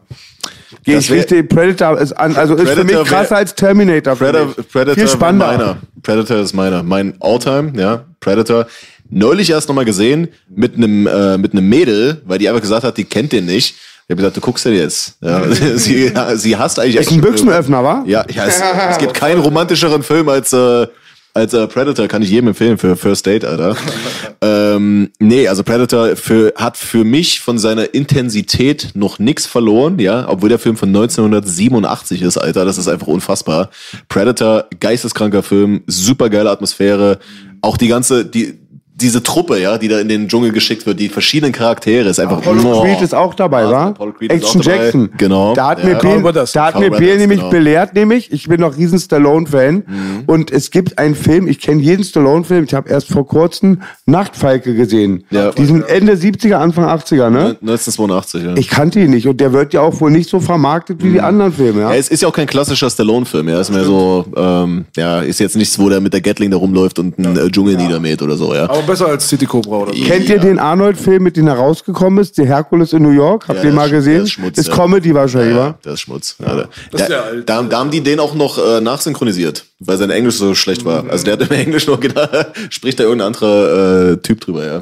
Gehe ich richtig, Predator ist an, also ist für Predator mich krasser wär- als Terminator. Predator. Predator Viel spannender. meiner. Predator ist meiner. Mein Alltime, ja. Predator. Neulich erst nochmal gesehen mit einem äh, mit einem Mädel, weil die einfach gesagt hat, die kennt den nicht. Ich habe gesagt, du guckst den jetzt. Ja, sie, sie hasst eigentlich Ist ein. Büchsenöffner, wa? Ja, ja es, es gibt keinen romantischeren Film als äh, als äh, Predator kann ich jedem empfehlen für First Date, Alter. ähm, nee, also Predator für, hat für mich von seiner Intensität noch nix verloren, ja, obwohl der Film von 1987 ist, Alter, das ist einfach unfassbar. Predator, geisteskranker Film, super geile Atmosphäre, auch die ganze, die, diese Truppe, ja, die da in den Dschungel geschickt wird, die verschiedenen Charaktere, ist einfach Apollo Oh. Creed ist auch dabei, Also, wa? Apollo Creed ist Action. Jackson. Genau. Da hat Ja. mir Bill, da hat Carl mir Bill nämlich genau. belehrt, nämlich, ich bin noch riesen Stallone-Fan Mhm. und es gibt einen Film, ich kenne jeden Stallone-Film, ich habe erst vor kurzem Nachtfalke gesehen. Ja. Diesen Ende 70er, Anfang 80er, ne? 1982, ja. Ich kannte ihn nicht und der wird ja auch wohl nicht so vermarktet wie die anderen Filme, ja? Ja, es ist ja auch kein klassischer Stallone-Film, ja. Ist mehr so, ähm, ja, ist jetzt nichts, wo der mit der Gatling da rumläuft und einen äh, Dschungel niedermäht oder so, ja. Aber besser als City Cobra oder so. Kennt ihr den Arnold-Film, mit dem er rausgekommen ist? Der Herkules in New York? Habt Ja, ihr den mal ist- gesehen? der ist Schmutz, ist ja. Comedy wahrscheinlich, Ja, wa? das ist Schmutz. Ja, da, Das ist da, ja alt. da, da haben die den auch noch äh, nachsynchronisiert, weil sein Englisch so schlecht war. Also der hat im Englisch noch gedacht, spricht da irgendein anderer äh, Typ drüber, ja.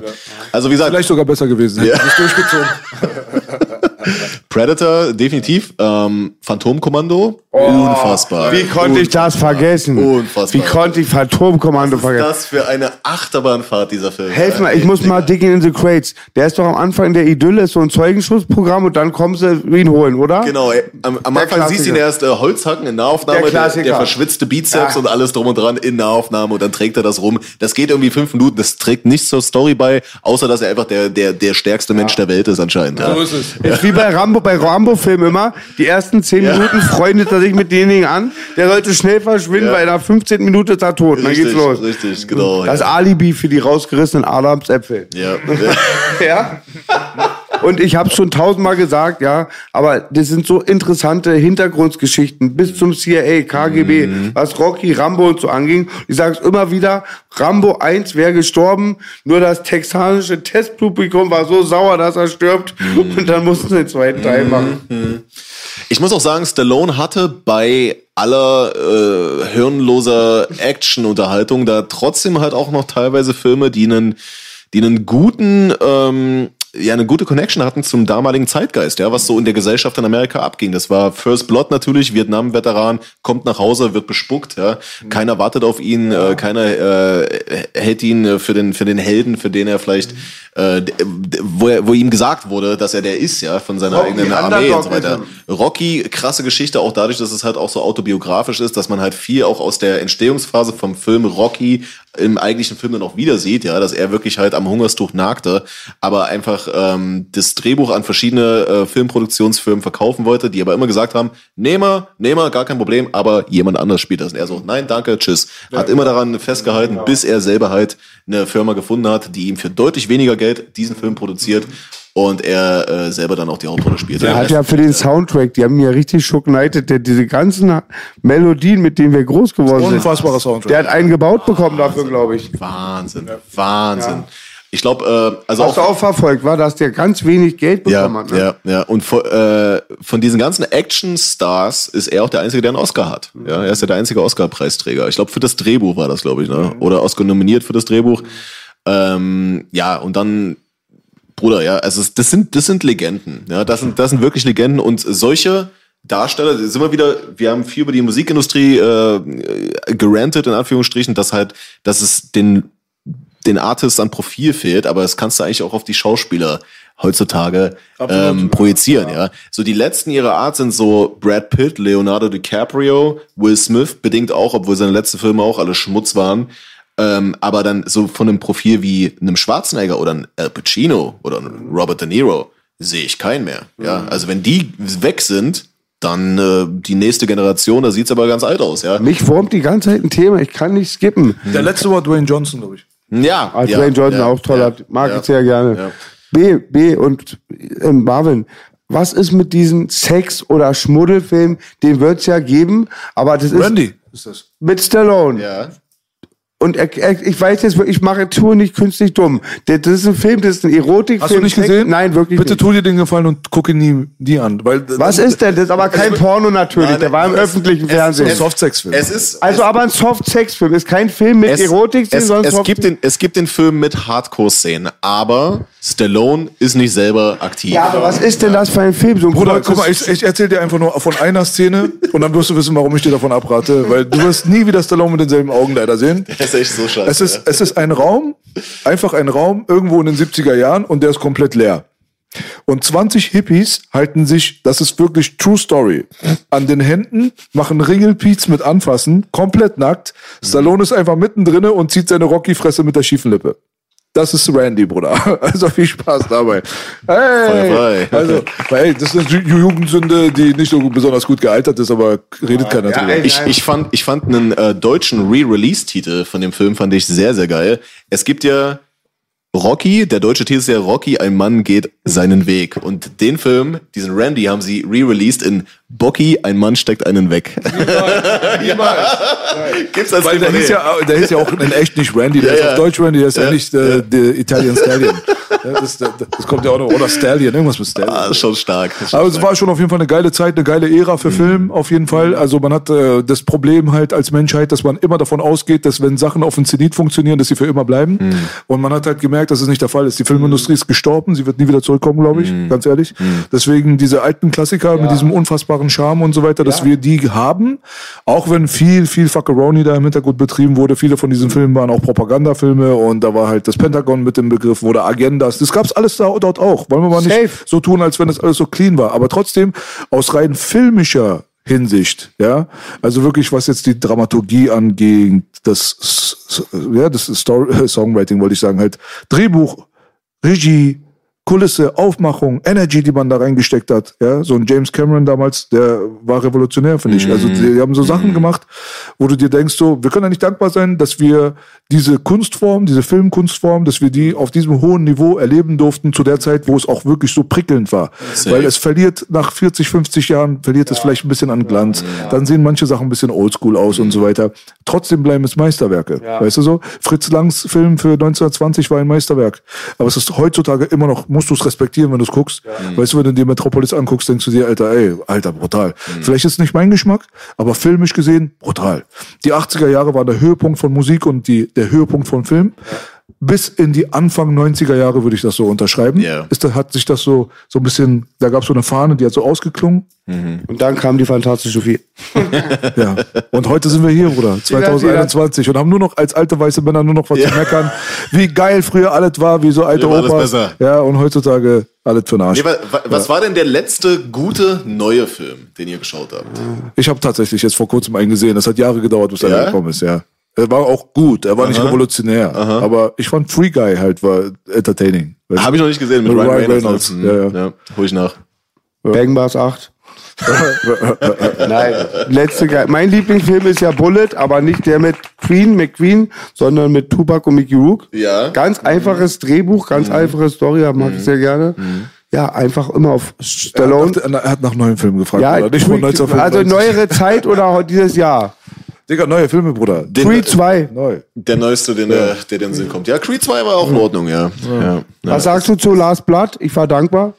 Also wie gesagt, Vielleicht sogar besser gewesen. Ja. Hätte ich durchgezogen. Predator, definitiv. Ähm, Phantomkommando, unfassbar. Oh, Wie konnte ich das vergessen? Unfassbar. Wie konnte ich Phantomkommando Was ist vergessen? das für eine Achterbahnfahrt, dieser Film? Helf mir, ich muss mal Digging in the Crates. Der ist doch am Anfang der Idylle, ist so ein Zeugenschutzprogramm und dann kommen sie ihn holen, oder? Genau, ey, am, am Anfang siehst du ihn erst äh, Holzhacken in Nahaufnahme, Der der, der verschwitzte Bizeps Ja. und alles drum und dran in Nahaufnahme und dann trägt er das rum. Das geht irgendwie fünf Minuten, das trägt nichts zur Story bei, außer dass er einfach der, der, der stärkste Mensch der Welt ist anscheinend. Ja. So ist es. Wie bei Rambo, bei Rambo-Filmen immer. Die ersten zehn Ja. Minuten freundet er sich mit denjenigen an. Der sollte schnell verschwinden, Ja. weil nach 15 Minuten ist er tot. Dann Richtig, geht's los. richtig, genau. Das. Alibi für die rausgerissenen Adamsäpfel. Ja. Ja. Und ich habe schon tausendmal gesagt, ja, aber das sind so interessante Hintergrundgeschichten bis zum CIA, KGB, Mhm. was Rocky, Rambo und so anging. Ich sage es immer wieder, Rambo 1 wäre gestorben, nur das texanische Testpublikum war so sauer, dass er stirbt Mhm. und dann mussten sie den zweiten Teil machen. Ich muss auch sagen, Stallone hatte bei aller äh, hirnloser Action-Unterhaltung da trotzdem halt auch noch teilweise Filme, die einen, die einen guten, ähm, ja, eine gute Connection hatten zum damaligen Zeitgeist, ja, was so in der Gesellschaft in Amerika abging. Das war First Blood natürlich, Vietnam-Veteran, kommt nach Hause, wird bespuckt, ja. Keiner wartet auf ihn, äh, keiner äh, hält ihn äh, für den, für den Helden, für den er vielleicht, äh, d- d- wo, er, wo ihm gesagt wurde, dass er der ist, ja, von seiner Rocky, eigenen Armee und so weiter. Rocky, krasse Geschichte, auch dadurch, dass es halt auch so autobiografisch ist, dass man halt viel auch aus der Entstehungsphase vom Film Rocky im eigentlichen Film dann auch wieder sieht, ja, dass er wirklich halt am Hungerstuch nagte, aber einfach ähm, das Drehbuch an verschiedene äh, Filmproduktionsfirmen verkaufen wollte, die aber immer gesagt haben, nehmer, nehmer, gar kein Problem, aber jemand anderes spielt das. Und er so, nein, danke, tschüss. Hat immer daran festgehalten, bis er selber halt eine Firma gefunden hat, die ihm für deutlich weniger Geld diesen Film produziert und er äh, selber dann auch die Hauptrolle spielt. Der hat ja für den Soundtrack, die haben ihn ja richtig der diese ganzen Melodien, mit denen wir groß geworden sind. Unfassbarer Soundtrack. Der hat einen gebaut bekommen dafür, glaube ich. Wahnsinn, Wahnsinn. Ich glaube, äh, also Hast du auch auch verfolgt, war, dass der ganz wenig Geld bekommen ja, hat. Ne? ja, ja. Und von, äh, von diesen ganzen Action-Stars ist er auch der Einzige, der einen Oscar hat. Ja, er ist ja der einzige Oscar-Preisträger. Ich glaube, für das Drehbuch war das, glaube ich, ne? Oder Oscar nominiert für das Drehbuch. Ähm, ja, und dann, Bruder, ja, also das sind, das sind Legenden. Ja, das sind, das sind wirklich Legenden und solche Darsteller, da sind wir wieder, wir haben viel über die Musikindustrie äh, gerantet, in Anführungsstrichen, dass halt, dass es den den Artists an Profil fehlt, aber das kannst du eigentlich auch auf die Schauspieler heutzutage ähm, projizieren, ja. So die letzten ihrer Art sind so Brad Pitt, Leonardo DiCaprio, Will Smith, bedingt auch, obwohl seine letzten Filme auch alle Schmutz waren. Ähm, aber dann so von einem Profil wie einem Schwarzenegger oder einem Al Pacino oder einem Robert De Niro sehe ich keinen mehr. Ja, also wenn die weg sind, dann äh, die nächste Generation, da sieht's aber ganz alt aus, ja. Mich wurmt die ganze Zeit ein Thema, ich kann nicht skippen. Der letzte war Dwayne Johnson, glaube ich. Ja, Ah, ja, Dwayne Johnson ja, auch toll, ja, hat- mag ja. ich sehr gerne. Ja. B, B und äh, Marvin, was ist mit diesen Sex- oder Schmuddelfilmen? Den wird's ja geben, aber das ist Randy ist das. mit Stallone. Ja. Und er, er, ich weiß jetzt, wirklich, ich mache Tour nicht künstlich dumm. Das das ist ein Film, das ist ein Erotikfilm. Hast du nicht gesehen? Nein, wirklich Bitte nicht. tu dir den Gefallen und gucke ihn nie, nie an. Weil, Was ist denn? Das ist aber kein Porno natürlich. Nein, Der war im es- öffentlichen es- Fernsehen. ein Softsex-Film? Es ist. also aber ein Soft-Sex-Film. Ist kein Film mit es, Erotik, es, sondern es, Soft- gibt den, es gibt den Film mit Hardcore-Szenen, aber Stallone ist nicht selber aktiv. Ja, aber was ist denn das für ein Film? So ein Bruder, kurzes- guck mal, ich, ich erzähle dir einfach nur von einer Szene und dann wirst du wissen, warum ich dir davon abrate, weil du wirst nie wieder Stallone mit denselben Augen leider sehen. Ist echt so scheiße. Es ist, es ist ein Raum, einfach ein Raum irgendwo in den 70er Jahren und der ist komplett leer. Und 20 Hippies halten sich, das ist wirklich True Story, an den Händen, machen Ringelpiez mit Anfassen, komplett nackt. Stallone ist einfach mittendrin und zieht seine Rocky-Fresse mit der schiefen Lippe. Das ist Randy, Bruder. Also viel Spaß dabei. Hey! Also, weil, ey, das ist eine Ju- Jugendsünde, die nicht so besonders gut gealtert ist, aber redet keiner drüber. Ich, ich, fand, ich fand einen äh, deutschen Re-Release-Titel von dem Film fand ich sehr, sehr geil. Es gibt ja Rocky, der deutsche Titel ist ja Rocky, ein Mann geht seinen Weg. Und den Film, diesen Randy, haben sie re-released in Bocky, ein Mann steckt einen weg. Gibt's als Weil der hieß, ja, der hieß ja auch in echt nicht Randy, der Ja, ist ja. auf Deutsch Randy, der ist ja, Ja, nicht äh, der Italian Stallion. Ja, das, das, das kommt ja auch noch, oder Stallion, irgendwas mit Stallion. Ah, schon stark. Aber es war schon auf jeden Fall eine geile Zeit, eine geile Ära für Film, auf jeden Fall. Also man hat äh, das Problem halt als Menschheit, dass man immer davon ausgeht, dass wenn Sachen auf dem Zenit funktionieren, dass sie für immer bleiben. Und man hat halt gemerkt, dass es nicht der Fall ist. Die Filmindustrie ist gestorben, sie wird nie wieder zurückkommen, glaube ich, ganz ehrlich. Deswegen diese alten Klassiker mit diesem unfassbaren Charme und so weiter, dass wir die haben, auch wenn viel, viel Fuckeroni da im Hintergrund betrieben wurde. Viele von diesen Filmen waren auch Propagandafilme und da war halt das Pentagon mit dem Begriff oder Agendas. Das gab's alles da, dort auch. Wollen wir mal nicht Safe. so tun, als wenn das alles so clean war. Aber trotzdem aus rein filmischer Hinsicht, ja, also wirklich, was jetzt die Dramaturgie angeht, das, ja, das Story, Songwriting wollte ich sagen, halt Drehbuch, Regie, Kulisse, Aufmachung, Energy, die man da reingesteckt hat. Ja, so ein James Cameron damals, der war revolutionär, finde ich. Also die, die haben so Sachen gemacht, wo du dir denkst, so, wir können ja nicht dankbar sein, dass wir diese Kunstform, diese Filmkunstform, dass wir die auf diesem hohen Niveau erleben durften zu der Zeit, wo es auch wirklich so prickelnd war. Weil es verliert nach 40, 50 Jahren, verliert es vielleicht ein bisschen an Glanz. Dann sehen manche Sachen ein bisschen oldschool aus und so weiter. Trotzdem bleiben es Meisterwerke. Weißt du so? Fritz Langs Film für 1920 war ein Meisterwerk. Aber es ist heutzutage immer noch, musst du es respektieren, wenn du es guckst. Weißt du, wenn du dir Metropolis anguckst, denkst du dir, Alter, ey, Alter, brutal. Vielleicht ist es nicht mein Geschmack, aber filmisch gesehen, brutal. Die 80er Jahre waren der Höhepunkt von Musik und die, der Höhepunkt von Film. Bis in die Anfang 90er Jahre würde ich das so unterschreiben. Ja. Ist, da hat sich das so, so ein bisschen, da gab es so eine Fahne, die hat so ausgeklungen. Und dann kam die Fantastische Vier. Ja. Und heute sind wir hier, Bruder, 2021 und haben nur noch als alte weiße Männer nur noch was zu meckern, wie geil früher alles war, wie so alte Opas. besser. Ja, und heutzutage alles für den Arsch. Nee, wa, wa, was war denn der letzte gute neue Film, den ihr geschaut habt? Ich habe tatsächlich jetzt vor kurzem einen gesehen. Das hat Jahre gedauert, bis er Ja? gekommen ist, ja. Er war auch gut, er war nicht revolutionär. Aber ich fand Free Guy halt war entertaining. Habe ich noch nicht gesehen mit Mit Ryan, Ryan Reynolds. Reynolds, ja, ja. hol ich nach. Bang Bars 8. Nein, letzte Ge Mein Lieblingsfilm ist ja Bullet, aber nicht der mit Queen, McQueen, sondern mit Tupac und Mickey Rook. Ja. Ganz einfaches Drehbuch, ganz einfache Story, ja, mag ich sehr gerne. Ja, einfach immer auf Er Stallone. hat, nach, er hat nach neuen Filmen gefragt, Ja, Bruder. Nicht von Creed, 1995. also neuere Zeit oder dieses Jahr. Digga, neue Filme, Bruder. Den- Creed 2. Neu. Der neueste, den, der, der den Sinn kommt. Ja, Creed 2 war auch in Ordnung, ja. ja. ja. Was sagst du zu Last Blood? Ich war dankbar.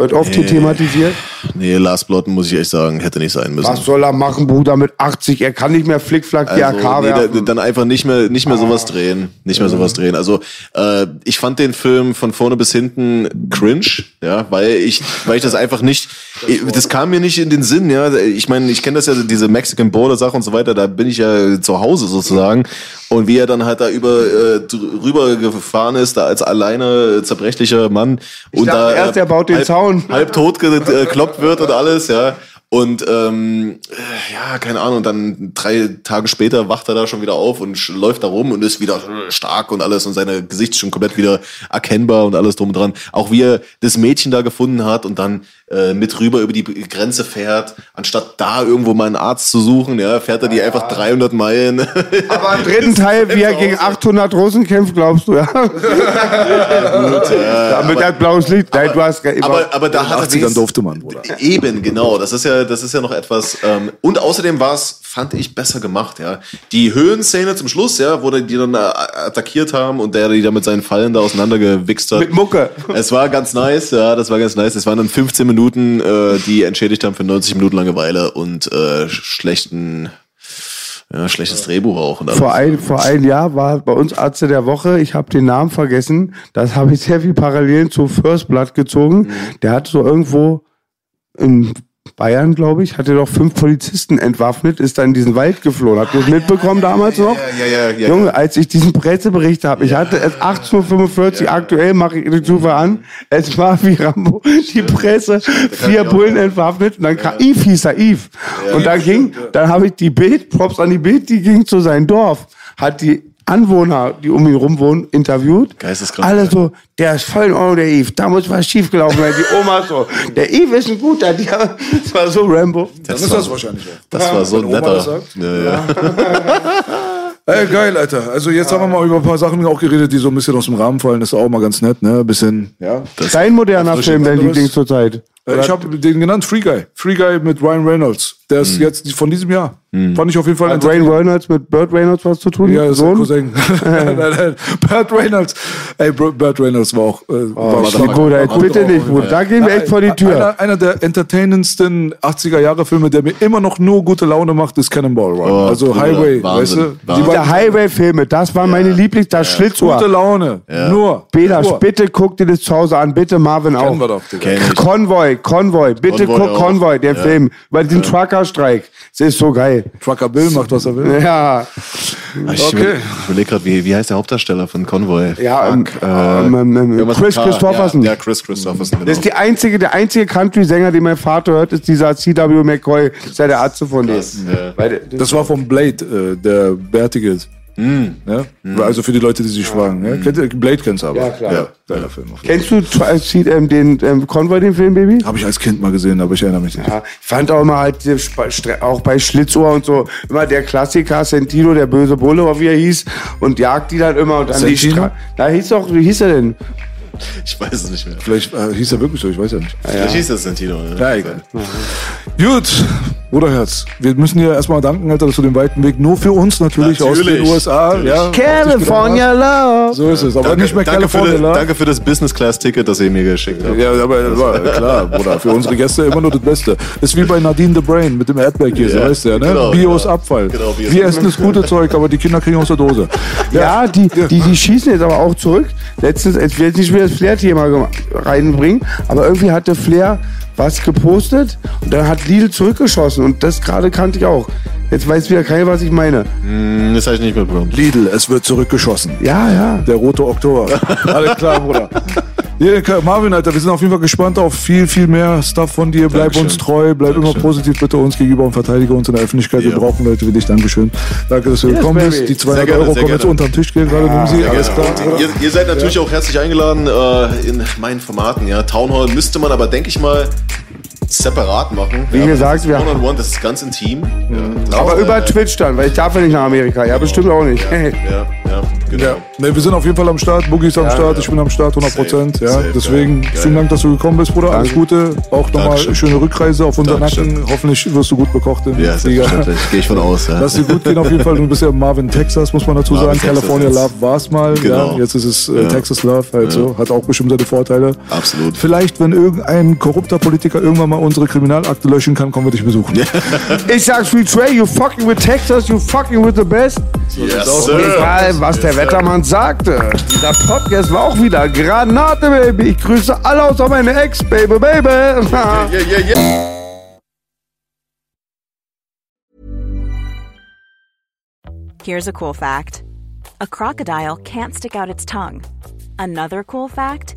Wird oft hier thematisiert. Nee, Last Blood, muss ich echt sagen, hätte nicht sein müssen. Was soll er machen, Bruder, mit 80? Er kann nicht mehr Flickflack die AK Also, nee, da, werfen. dann einfach nicht mehr, nicht mehr sowas drehen. Nicht mehr sowas drehen. Also, äh, ich fand den Film von vorne bis hinten cringe, ja, weil ich, weil ich das einfach nicht, ich- das kam mir nicht in den Sinn, ja. Ich meine, ich kenne das ja, diese Mexican Border Sache und so weiter, da bin ich ja zu Hause sozusagen. Und wie er dann halt da über, äh, drüber gefahren ist, da als alleine äh, zerbrechlicher Mann. und dachte da, erst, er baut den halb, Zaun. halb tot gekloppt wird und alles, ja. Und ähm, äh, ja, keine Ahnung, dann drei Tage später wacht er da schon wieder auf und läuft da rum und ist wieder äh, stark und alles und seine Gesicht ist schon komplett wieder erkennbar und alles drum und dran. Auch wie er das Mädchen da gefunden hat und dann äh, mit rüber über die Grenze fährt, anstatt da irgendwo mal einen Arzt zu suchen, ja, fährt er die einfach 300 Meilen. Aber im dritten Teil, wie er gegen 800 Russen kämpft, glaubst du, ja? Damit er blaues Licht. Nein, du hast immer- aber, aber da hat er 80ern wenigstens- durfte man, Bruder. Eben, genau. Das ist ja, das ist ja noch etwas. Ähm, und außerdem war es, fand ich, besser gemacht, ja. Die Höhenszene zum Schluss, ja, wo die die dann äh, attackiert haben und der die da mit seinen Fallen da auseinandergewichst hat. Mit Mucke. Es war ganz nice, ja, das war ganz nice. Es waren dann 15 Minuten, äh, die entschädigt haben für 90 Minuten Langeweile und äh, schlechten, ja, schlechtes Drehbuch auch. Und. Vor ein, vor ein Jahr war bei uns Arzt der Woche, ich habe den Namen vergessen, das habe ich sehr viel Parallelen zu First Blood gezogen. Der hat so irgendwo in Bayern, glaube ich, hatte doch fünf Polizisten entwaffnet, ist dann in diesen Wald geflohen. Habt ihr das mitbekommen damals noch? ja, ja, ja, Junge, als ich diesen Pressebericht habe, ich hatte es 18.45 Uhr, aktuell mache ich die Zufall an, es war wie Rambo, die Presse, vier Bullen entwaffnet und dann kam, Eve hieß er, Eve. Und dann ging, dann habe ich die Bild, Props an die Bild, die ging zu seinem Dorf, hat die Anwohner, die um ihn rum wohnen, interviewt. Geisteskrank, Alle ja. so, der ist voll in Ordnung, der Eve. Da muss was schiefgelaufen sein. Die Oma so, der Eve ist ein guter. Die, das war so Rambo. Dann ist das wahrscheinlich. Das war so ein Wenn Oma das netter. sagt. Ja, ja. Ey, geil, Alter. Also jetzt haben wir mal über ein paar Sachen auch geredet, die so ein bisschen aus dem Rahmen fallen. Das ist auch mal ganz nett, ne? Ein bisschen, ja. Dein moderner Film, dein anderes. Liebling zurzeit. Äh, Ich habe den genannt, Free Guy. Free Guy mit Ryan Reynolds. Der ist jetzt von diesem Jahr. Fand ich auf jeden Fall Hat Ryan Reynolds mit Burt Reynolds was zu tun? Ja, das ist Sohn? Cousin. nein, nein. Burt Reynolds. Ey, Bur- Burt Reynolds war auch. Äh, war Oh, bitte nicht, Bruder. Da gehen wir echt vor die Tür. Einer, einer der entertainendsten 80er-Jahre-Filme, der mir immer noch nur gute Laune macht, ist Cannonball Run. Oh, also Bruder, Highway, Wahnsinn, weißt du? Wahnsinn. Der Highway-Filme, das waren meine Lieblings, das Schlitzohr. Gute Laune. Nur. Peter, bitte guck dir das zu Hause an, bitte Marvin auch. Kennen wir doch, Digga. Kenn ich. Konvoi, Konvoi, bitte Konvoi guck auch. Konvoi, der Ja. Film, über den Trucker-Streik. Das ist so geil. Trucker Bill macht, was er will. Ja, Ich Okay. überlege gerade, wie, wie heißt der Hauptdarsteller von Convoy? ja, ähm, Fuck, äh, ähm, ähm, ähm, Chris. Christopherson. Ja, ja, Chris Christopherson, genau. Das ist die einzige, der einzige Country-Sänger, den mein Vater hört, ist dieser C.W. McCoy. Das ist ja der Arzt von dem. ja. Weil der- Das war vom Blade, äh, der Bärtige. Ja? Also für die Leute, die sich fragen. Ja? Kennt ihr, Blade kennst du aber. Ja, klar. Ja, geiler Film. Kennst du ähm, den ähm, Convoy, den Film, Baby? Habe ich als Kind mal gesehen, aber ich erinnere mich nicht. Ja, ich fand auch immer halt, die Stre- auch bei Schlitzohr und so, immer der Klassiker, Sentino, der böse Bulle, wie er hieß, und jagt die dann immer und dann die Sentino? Stra Da hieß doch, wie hieß er denn? Ich weiß es nicht mehr. Vielleicht äh, hieß er wirklich so, ich weiß ja nicht. Vielleicht hieß das Santino. Ne? Ja, egal. Gut, Bruderherz. Wir müssen dir erstmal danken, Alter, dass du den weiten Weg nur für uns natürlich, aus den Natürlich, USA. natürlich. Ja, California Love. So ist es, aber Danke, nicht mehr danke, für, California. das- Love. danke für das Business-Class-Ticket, das ihr mir geschickt habt. Ja, aber war, klar, Bruder. Für unsere Gäste immer nur das Beste. Ist wie bei Nadine the Brain mit dem Erdbeerkäse, Ja, weißt du ja, ne? genau, Bios genau. Abfall. Genau, Bios Wir essen das gute Zeug, aber die Kinder kriegen aus der Dose. Ja, die, die, die schießen jetzt aber auch zurück. Letztens, ich will jetzt nicht wieder das Flair-Thema reinbringen, aber irgendwie hatte Flair was gepostet und dann hat Lidl zurückgeschossen und das gerade kannte ich auch. Jetzt weiß wieder keiner, was ich meine. Hm, Das habe ich nicht mitbekommen. Lidl, es wird zurückgeschossen. Ja, ja. Der rote Oktober. Alles klar, Bruder. Ja, Marvin, Alter, wir sind auf jeden Fall gespannt auf viel, viel mehr Stuff von dir. Bleib Dankeschön. uns treu, bleib immer Dankeschön. positiv bitte uns gegenüber und verteidige uns in der Öffentlichkeit. Wir Ja. brauchen Leute wie dich. Dankeschön. Danke, dass du Yes, gekommen baby. bist. Die 200 Sehr gerne, Euro kommen jetzt unter den Tisch gehen gerade. Nimm sie. Alles Ja, klar. ihr, ihr seid natürlich auch herzlich eingeladen äh, in meinen Formaten. Ja, Town Hall müsste man aber, denke ich mal, separat machen. Wie ja, gesagt, wir- One on One, das ist ganz intim. Ja, Aber über äh, Twitch dann, weil ich darf ja nicht nach Amerika. Ja, bestimmt auch nicht. Ja, ja, genau. Ja, ne, wir sind auf jeden Fall am Start. Boogie ist am Start, ich bin am Start, 100 Prozent. Ja, safe, deswegen geil, vielen. Dank, dass du gekommen bist, Bruder. Alles Danke. Gute. Auch nochmal schöne Rückreise auf unseren Dankeschön. Nacken. Hoffentlich wirst du gut bekocht in Ja, selbstverständlich. Gehe ich von aus. Ja. Lass dir gut gehen auf jeden Fall. Du bist ja in Marvin, Texas, muss man dazu Marvin, sagen. Texas California jetzt. Love war es mal. Genau. Ja, jetzt ist es äh, Texas Love. Halt so. Hat auch bestimmt seine Vorteile. Absolut. Vielleicht, wenn irgendein korrupter Politiker irgendwann mal unsere Kriminalakte löschen kann, kommen wir dich besuchen. Ich sag Free Trey, you fucking with Texas, you fucking with the best. Yes, Egal, was der Wettermann sagte. Dieser Podcast war auch wieder Granate, Baby. Ich grüße alle außer meine Ex, Baby, Baby. Yeah, yeah, yeah. Here's a cool fact a crocodile can't stick out its tongue. Another cool fact